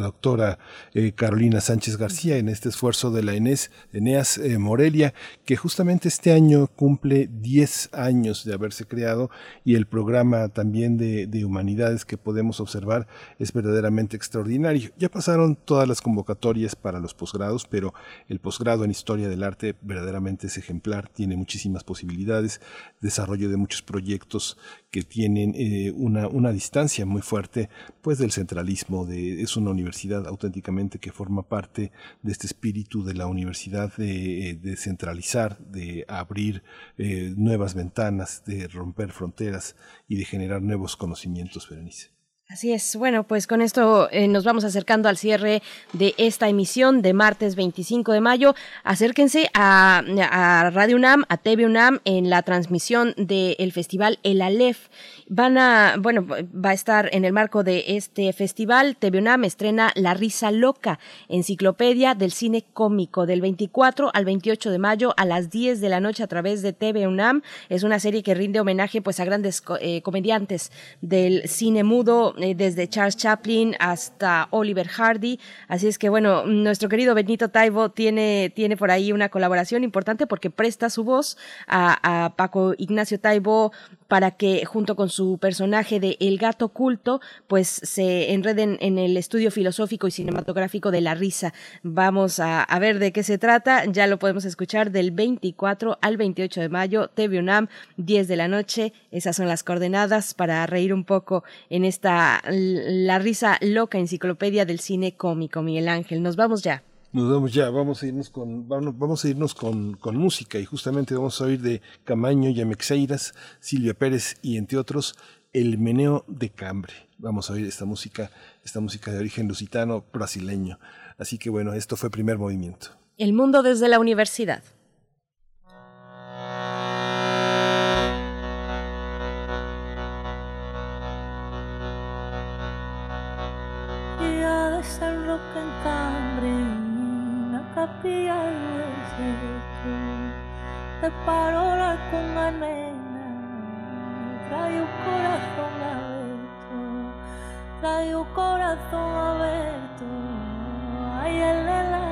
doctora eh, Carolina Sánchez García en este esfuerzo de la ENES, ENEAS eh, Morelia, que justamente este año cumple 10 años de haberse creado y el programa también de, de humanidades que podemos observar es verdaderamente extraordinario. Ya pasaron todas las convocatorias para los posgrados, pero el posgrado en historia del arte verdaderamente es ejemplar, tiene muchísimas posibilidades, desarrollo de muchos proyectos que tienen una, una distancia muy fuerte pues del centralismo, de, es una universidad auténticamente que forma parte de este espíritu de la universidad de, eh, centralizar, de abrir eh, nuevas ventanas, de romper fronteras y de generar nuevos conocimientos, Berenice. Así es. Bueno, pues con esto eh, nos vamos acercando al cierre de esta emisión de martes 25 de mayo. Acérquense a, a Radio UNAM, a TV UNAM en la transmisión del festival El Aleph. Van a, bueno, va a estar en el marco de este festival. TV UNAM estrena La Risa Loca, enciclopedia del cine cómico, del 24 al 28 de mayo a las 10 de la noche a través de TV UNAM. Es una serie que rinde homenaje pues a grandes eh, comediantes del cine mudo, eh, desde Charles Chaplin hasta Oliver Hardy. Así es que bueno, nuestro querido Benito Taibo tiene, tiene por ahí una colaboración importante porque presta su voz a, a Paco Ignacio Taibo para que junto con su personaje de El Gato Culto, pues se enreden en el estudio filosófico y cinematográfico de la risa. Vamos a, a ver de qué se trata, ya lo podemos escuchar del 24 al 28 de mayo, TV UNAM, 10 de la noche, esas son las coordenadas para reír un poco en esta La Risa Loca Enciclopedia del Cine Cómico, Miguel Ángel. Nos vamos ya. Nos vamos ya, vamos a irnos con, vamos, a irnos con, con música y justamente vamos a oír de Camaño, Yamexeiras, Silvia Pérez y entre otros El Meneo de Cambre. Vamos a oír esta música, esta música de origen lusitano brasileño. Así que bueno, esto fue primer movimiento. El mundo desde la universidad. te piace tu le parole con amena trae un corazón abierto. Trae un corazón abierto. Ay el, el, el